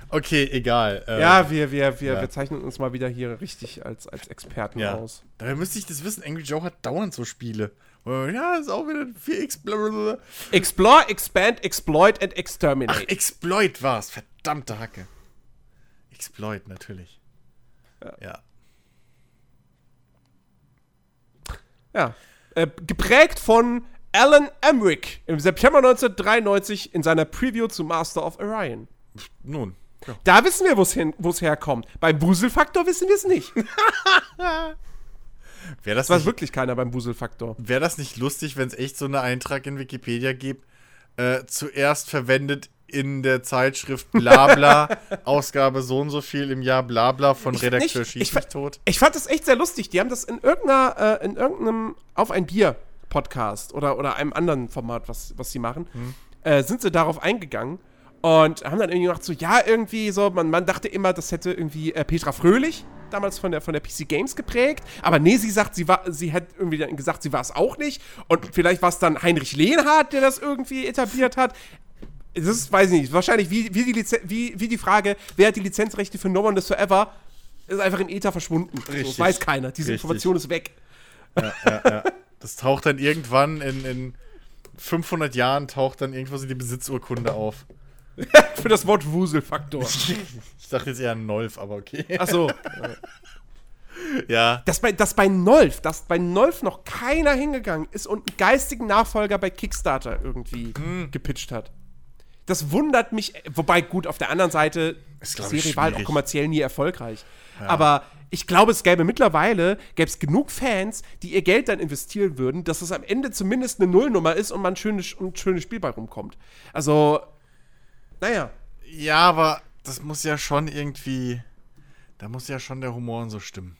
Okay, egal. äh, Ja, wir, wir, wir, ja. wir zeichnen uns mal wieder hier richtig als, als Experten Ja. aus. Daher müsste ich das wissen. Angry Joe hat dauernd so Spiele. Ja, ist auch wieder 4X. Blablabla. Explore, Expand, Exploit and Ach, Exterminate. Exploit war's. Verdammte Hacke. Exploit, natürlich. Ja. ja. Äh, geprägt von Alan Emmerich im September 1993 in seiner Preview zu Master of Orion. Nun. Ja. Da wissen wir, wo es herkommt. Beim Wuselfaktor wissen wir es nicht. Wäre das, Das weiß wirklich keiner beim Wuselfaktor. wär das nicht lustig, wenn es echt so eine Eintrag in Wikipedia gibt? Äh, zuerst verwendet in der Zeitschrift Blabla, Ausgabe so und so viel im Jahr Blabla von Ich- Redakteur nicht- Schieß ich- mich tot. Ich fand das echt sehr lustig. Die haben das in irgendeiner, äh, in irgendeinem Auf ein Bier Podcast oder, oder einem anderen Format, was, was sie machen, äh, sind sie darauf eingegangen und haben dann irgendwie gesagt, so, ja, irgendwie so, man, man dachte immer, das hätte irgendwie äh, Petra Fröhlich damals von der, von der PC Games geprägt, aber nee, sie sagt, sie war, sie hat irgendwie dann gesagt, sie war es auch nicht und vielleicht war es dann Heinrich Lehnhardt, der das irgendwie etabliert hat. Das ist, weiß ich nicht, wahrscheinlich wie, wie, die, Lizen wie, wie die Frage, wer hat die Lizenzrechte für No One Is Forever, ist einfach in Ether verschwunden. Richtig. das weiß keiner. Diese Richtig. Information ist weg. Das taucht dann irgendwann in, in 500 Jahren taucht dann irgendwo so die Besitzurkunde auf. Für das Wort Wuselfaktor. Ich dachte jetzt eher an Nolf, aber okay. Ach so. Ja. Dass bei, dass bei Nolf, dass bei Nolf noch keiner hingegangen ist und einen geistigen Nachfolger bei Kickstarter irgendwie Hm. gepitcht hat. Das wundert mich, wobei gut, auf der anderen Seite, Ist, die Serie war halt auch kommerziell nie erfolgreich. Aber ich glaube, es gäbe mittlerweile, gäbe es genug Fans, die ihr Geld dann investieren würden, dass es am Ende zumindest eine Nullnummer ist und man ein schönes, ein schönes Spiel bei rumkommt. Also, naja. Ja, aber das muss ja schon irgendwie. Da muss ja schon der Humor und so stimmen.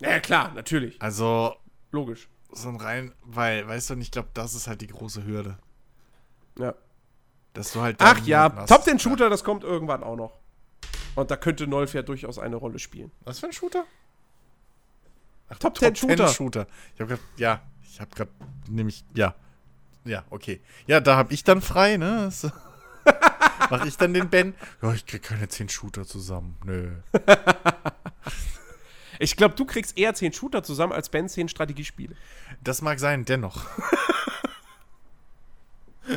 Ja, klar, natürlich. Also, Logisch. so ein rein, weil, weißt du, und ich glaube, das ist halt die große Hürde. Ja. Dass du halt. Ach ja, Top 10 Shooter, das kommt irgendwann auch noch. Und da könnte Nolf ja durchaus eine Rolle spielen. Was für ein Shooter? Ach, Top 10 Shooter. Shooter. Ich habe gerade, ja, ich habe gerade nämlich, ja. Ja, okay. Ja, da habe ich dann frei, ne? Das- Mach ich dann den Ben? Ja, ich krieg keine 10 Shooter zusammen. Nö. Ich glaube, du kriegst eher 10 Shooter zusammen als Ben 10 Strategiespiele. Das mag sein, dennoch.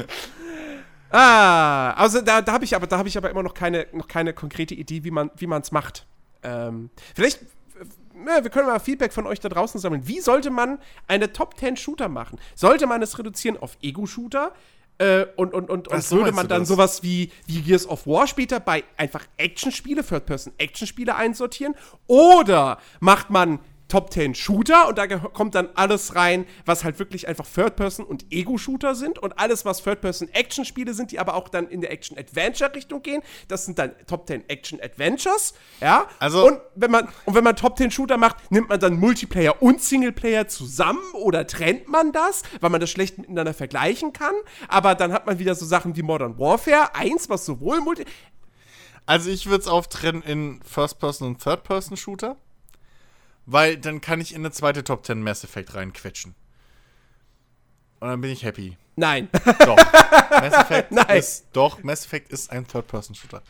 Ah, also da, da habe ich aber, da habe ich aber immer noch keine, noch keine konkrete Idee, wie man, wie man es macht. Ähm, vielleicht, äh, ja, wir können mal Feedback von euch da draußen sammeln. Wie sollte man eine Top 10 Shooter machen? Sollte man es reduzieren auf Ego-Shooter? Äh, und und, und, und würde man dann das? sowas wie, wie Gears of War später bei einfach Action-Spiele, Third-Person-Action-Spiele einsortieren? Oder macht man Top 10 Shooter und da kommt dann alles rein, was halt wirklich einfach Third-Person und Ego-Shooter sind und alles, was Third-Person-Action-Spiele sind, die aber auch dann in der Action-Adventure-Richtung gehen. Das sind dann Top 10 Action-Adventures, ja. Also- und wenn man und wenn man Top 10 Shooter macht, nimmt man dann Multiplayer und Singleplayer zusammen oder trennt man das, weil man das schlecht miteinander vergleichen kann. Aber dann hat man wieder so Sachen wie Modern Warfare 1, was sowohl Multi Also ich würde es auftrennen in First-Person und Third-Person-Shooter. Weil dann kann ich in eine zweite Top 10 Mass Effect reinquetschen. Und dann bin ich happy. Nein. Doch. Mass Effect Nein. ist doch, Mass Effect ist ein Third-Person-Shooter.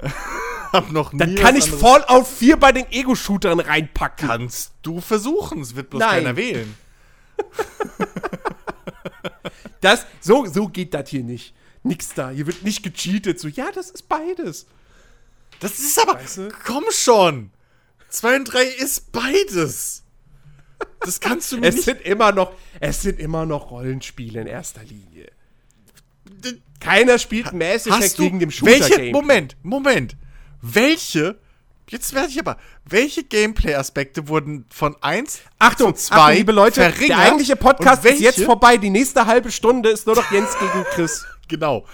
Hab noch nie Dann kann ich anderes- Fallout 4 bei den Ego-Shootern reinpacken. Kannst du versuchen, es wird bloß Nein. keiner wählen. Das, so, so geht das hier nicht. Nix da. Hier wird nicht gecheatet. So, ja, das ist beides. Das ist aber. Weißt du? Komm schon! 2 und 3 ist beides. Das kannst du mir Es nicht. sind immer noch, es sind immer noch Rollenspiele in erster Linie. Keiner spielt Mass Effect du wegen dem welche? Shooter-Game. Moment, Moment. Welche? Jetzt werde ich aber. Welche Gameplay-Aspekte wurden von 1 Achtung, zu 2 Achtung, liebe Leute, der verringert? eigentliche Podcast ist jetzt vorbei. Die nächste halbe Stunde ist nur noch Jens gegen Chris. Genau.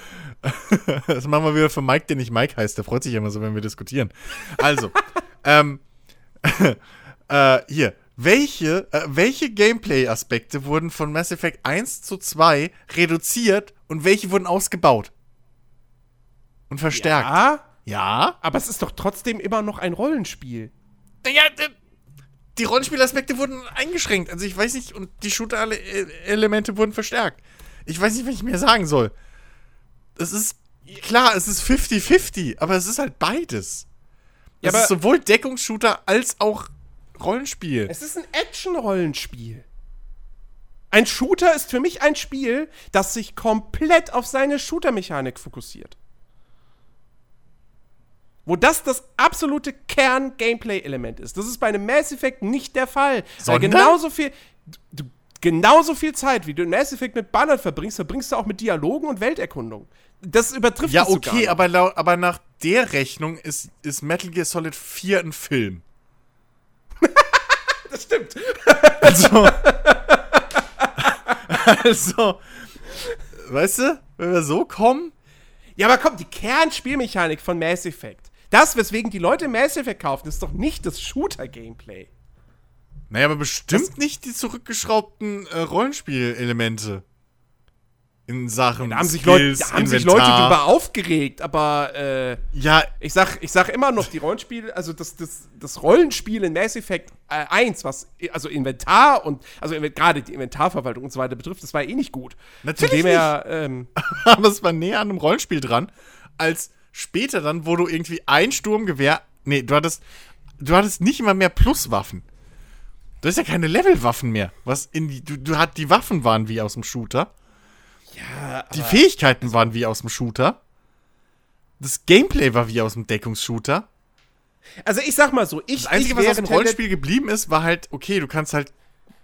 Das machen wir wieder für Mike, der nicht Mike heißt. Der freut sich immer so, wenn wir diskutieren. Also, ähm, äh, hier. Welche, äh, welche Gameplay-Aspekte wurden von Mass Effect 1 zu 2 reduziert und welche wurden ausgebaut? Und verstärkt? Ja, Ja. aber es ist doch trotzdem immer noch ein Rollenspiel. Ja, d- die Rollenspielaspekte wurden eingeschränkt. Also ich weiß nicht, und die Shooter-Elemente wurden verstärkt. Ich weiß nicht, was ich mir sagen soll. Es ist, klar, es ist 50-50, aber es ist halt beides. Ja, aber- ist sowohl Deckungsshooter als auch Rollenspiel. Es ist ein Action-Rollenspiel. Ein Shooter ist für mich ein Spiel, das sich komplett auf seine Shooter-Mechanik fokussiert. Wo das das absolute Kern-Gameplay-Element ist. Das ist bei einem Mass Effect nicht der Fall. Weil Sondern? genauso viel, du, genauso viel Zeit, wie du in Mass Effect mit Bannern verbringst, verbringst du auch mit Dialogen und Welterkundung. Das übertrifft ja, okay, aber, aber nach der Rechnung ist, ist Metal Gear Solid 4 ein Film. Das stimmt. Also. also. Weißt du, wenn wir so kommen, Ja, aber komm, die Kernspielmechanik von Mass Effect. Das, weswegen die Leute Mass Effect kaufen, ist doch nicht das Shooter-Gameplay. Naja, aber bestimmt nicht die zurückgeschraubten äh, Rollenspielelemente. In Sachen Da haben sich, Leute, Skills, da haben sich Leute drüber aufgeregt, aber äh, Ja, ich, sag, ich sag immer noch, die Rollenspiele, also das, das, das Rollenspiel in Mass Effect äh, 1, was also Inventar und, also gerade die Inventarverwaltung und so weiter betrifft, das war eh nicht gut. Natürlich dem her, ähm, aber es war näher an einem Rollenspiel dran, als später dann, wo du irgendwie ein Sturmgewehr. Nee, du hattest. Du hattest nicht immer mehr Pluswaffen. Du hast ja keine Levelwaffen mehr. Was in die. Du, du hat, die Waffen waren wie aus dem Shooter. Ja, Die Fähigkeiten waren wie aus dem Shooter. Das Gameplay war wie aus dem Deckungsshooter. Also ich sag mal so, ich, Das Einzige, ich was aus dem Rollenspiel geblieben ist, war halt, okay, du kannst halt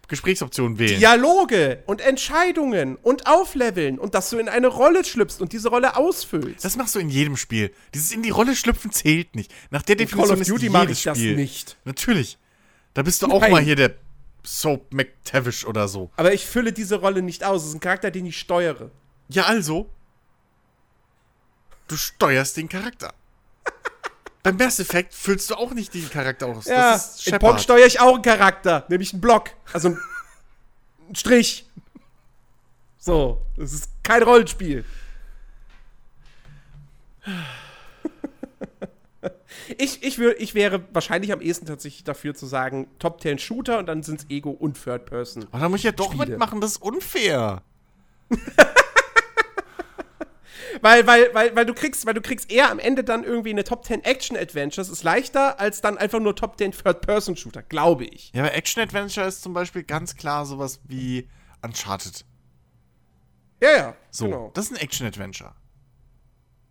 Gesprächsoptionen wählen. Dialoge und Entscheidungen und Aufleveln und dass du in eine Rolle schlüpfst und diese Rolle ausfüllst. Das machst du in jedem Spiel. Dieses in die Rolle schlüpfen zählt nicht. Nach der In Definition Call of ist Duty jedes mache ich das Spiel. nicht. Natürlich. Da bist du auch Nein. mal hier der Soap McTavish oder so. Aber ich fülle diese Rolle nicht aus. Es ist ein Charakter, den ich steuere. Ja, also. Du steuerst den Charakter. Beim Mass Effect füllst du auch nicht den Charakter aus. Ja, in. Pong steuere ich auch einen Charakter, nämlich einen Block. Also einen einen Strich. So, das ist kein Rollenspiel. Ich, ich, wür, ich wäre wahrscheinlich am ehesten tatsächlich dafür zu sagen, Top 10 Shooter und dann sind es Ego und Third Person. Aber da muss ich ja doch Spiele. mitmachen, das ist unfair. Weil, weil, weil, weil du kriegst, weil du kriegst eher am Ende dann irgendwie eine Top 10 Action Adventures, ist leichter als dann einfach nur Top 10 Third Person Shooter, glaube ich. Ja, aber Action Adventure ist zum Beispiel ganz klar sowas wie Uncharted. Ja, ja. So, Genau. das ist ein Action Adventure.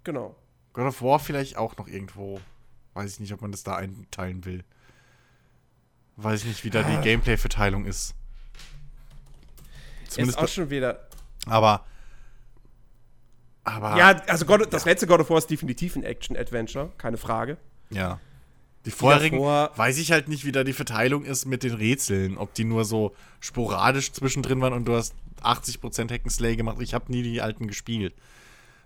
genau. God of War vielleicht auch noch irgendwo. Weiß ich nicht, ob man das da einteilen will. Weiß ich nicht, wie da die Gameplay-Verteilung ist. Ist Zumindest auch schon wieder. aber. Aber. Ja, also God, das letzte God of War ist definitiv ein Action-Adventure, keine Frage. Ja. Die vorherigen davor- weiß ich halt nicht, wie da die Verteilung ist mit den Rätseln. Ob die nur so sporadisch zwischendrin waren und du hast 80% Hackenslay gemacht. Ich habe nie die alten gespielt.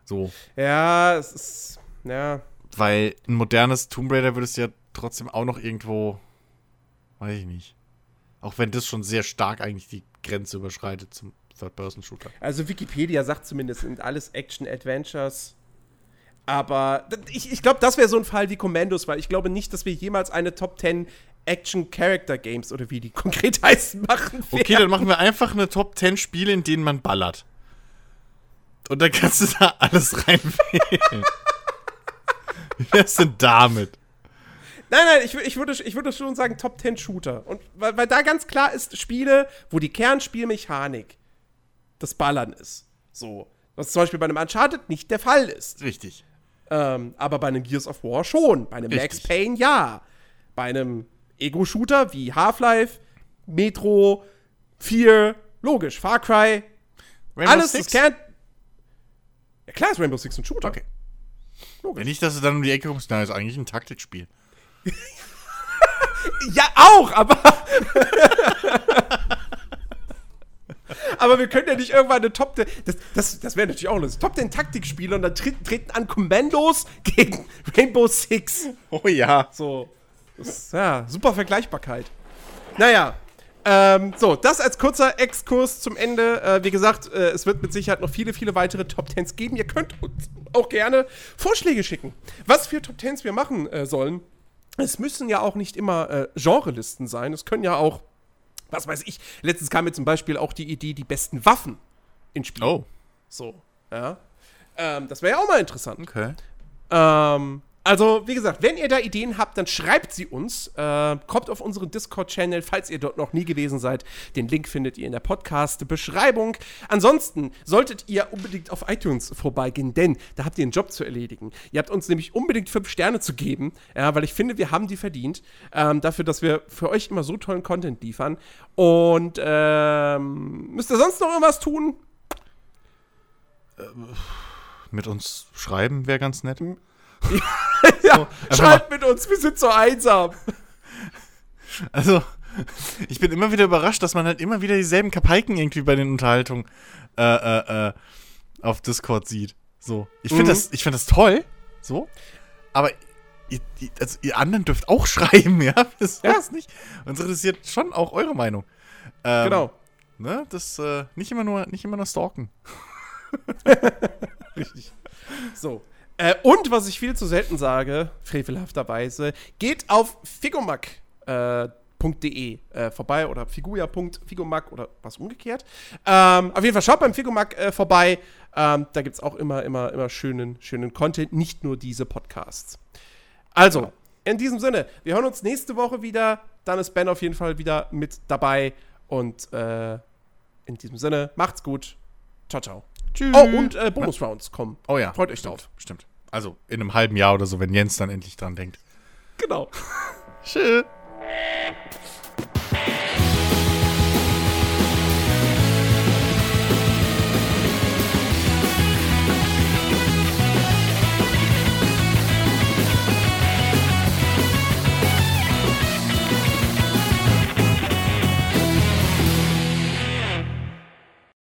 So. Ja, es ist. Ja. Weil ein modernes Tomb Raider würdest du ja trotzdem auch noch irgendwo. Weiß ich nicht. Auch wenn das schon sehr stark eigentlich die Grenze überschreitet zum Third-Person-Shooter. Also Wikipedia sagt zumindest, sind alles Action-Adventures. Aber ich, ich glaube, das wäre so ein Fall wie Commandos, weil ich glaube nicht, dass wir jemals eine Top 10 Action-Character-Games oder wie die konkret heißen machen. Okay, werden. dann machen wir einfach eine Top 10 Spiele, in denen man ballert. Und dann kannst du da alles reinwählen. Wie wär's denn damit? Nein, nein, ich, ich, würde, ich würde schon sagen Top 10 Shooter. Und weil, weil da ganz klar ist, Spiele, wo die Kernspielmechanik das Ballern ist. So. Was zum Beispiel bei einem Uncharted nicht der Fall ist. Richtig. Ähm, aber bei einem Gears of War schon. Bei einem Max Richtig. Payne ja. Bei einem Ego-Shooter wie Half-Life, Metro, 4, logisch, Far Cry, Rainbow alles Six? das Kern. Ja klar ist Rainbow Six ein Shooter. Okay. Logisch. Wenn nicht, dass du dann um die Ecke kommst, na, ist eigentlich ein Taktikspiel. Ja, auch, aber. aber wir können ja nicht irgendwann eine Top 10. Das, das, das wäre natürlich auch lustig. Top 10 Taktikspiele und dann tre- treten an Kommandos gegen Rainbow Six. Oh ja. So. Das ja, super Vergleichbarkeit. Naja. Ähm, so, das als kurzer Exkurs zum Ende. Äh, wie gesagt, äh, es wird mit Sicherheit noch viele, viele weitere Top 10s geben. Ihr könnt uns auch gerne Vorschläge schicken, was für Top 10s wir machen äh, sollen. Es müssen ja auch nicht immer äh, Genrelisten sein. Es können ja auch, was weiß ich, letztens kam mir zum Beispiel auch die Idee, die besten Waffen in Spielen. Oh. So, ja. Ähm, das wäre ja auch mal interessant. Okay. Ähm, also, wie gesagt, wenn ihr da Ideen habt, dann schreibt sie uns. Äh, kommt auf unseren Discord-Channel, falls ihr dort noch nie gewesen seid. Den Link findet ihr in der Podcast-Beschreibung. Ansonsten solltet ihr unbedingt auf iTunes vorbeigehen, denn da habt ihr einen Job zu erledigen. Ihr habt uns nämlich unbedingt fünf Sterne zu geben, ja, weil ich finde, wir haben die verdient. Ähm, dafür, dass wir für euch immer so tollen Content liefern. Und ähm, müsst ihr sonst noch irgendwas tun? Mit uns schreiben wäre ganz nett. Ja, einfach schreibt mit uns, wir sind so einsam. Also, ich bin immer wieder überrascht, dass man halt immer wieder dieselben Kapaiken irgendwie bei den Unterhaltungen äh, äh, äh, auf Discord sieht. So. Ich finde Mhm. das, ich find das toll. So. Aber ihr, also ihr anderen dürft auch schreiben, ja? Das Ja. ist nicht. Uns interessiert schon auch eure Meinung. Ähm, Genau. Ne? Das, äh, nicht immer nur, nicht immer nur stalken. Richtig. So. Äh, und was ich viel zu selten sage, frevelhafterweise, geht auf figomac.de äh, vorbei oder figuja.figomac oder was umgekehrt. Ähm, auf jeden Fall schaut beim Figomac äh, vorbei. Ähm, da gibt es auch immer, immer, immer schönen, schönen Content, nicht nur diese Podcasts. Also, in diesem Sinne, wir hören uns nächste Woche wieder. Dann ist Ben auf jeden Fall wieder mit dabei. Und äh, in diesem Sinne, macht's gut. Ciao, ciao. Tschüss. Oh, und äh, Bonus-Rounds kommen. Oh ja. Freut euch stimmt, drauf. Stimmt. Also in einem halben Jahr oder so, wenn Jens dann endlich dran denkt. Genau. Tschüss.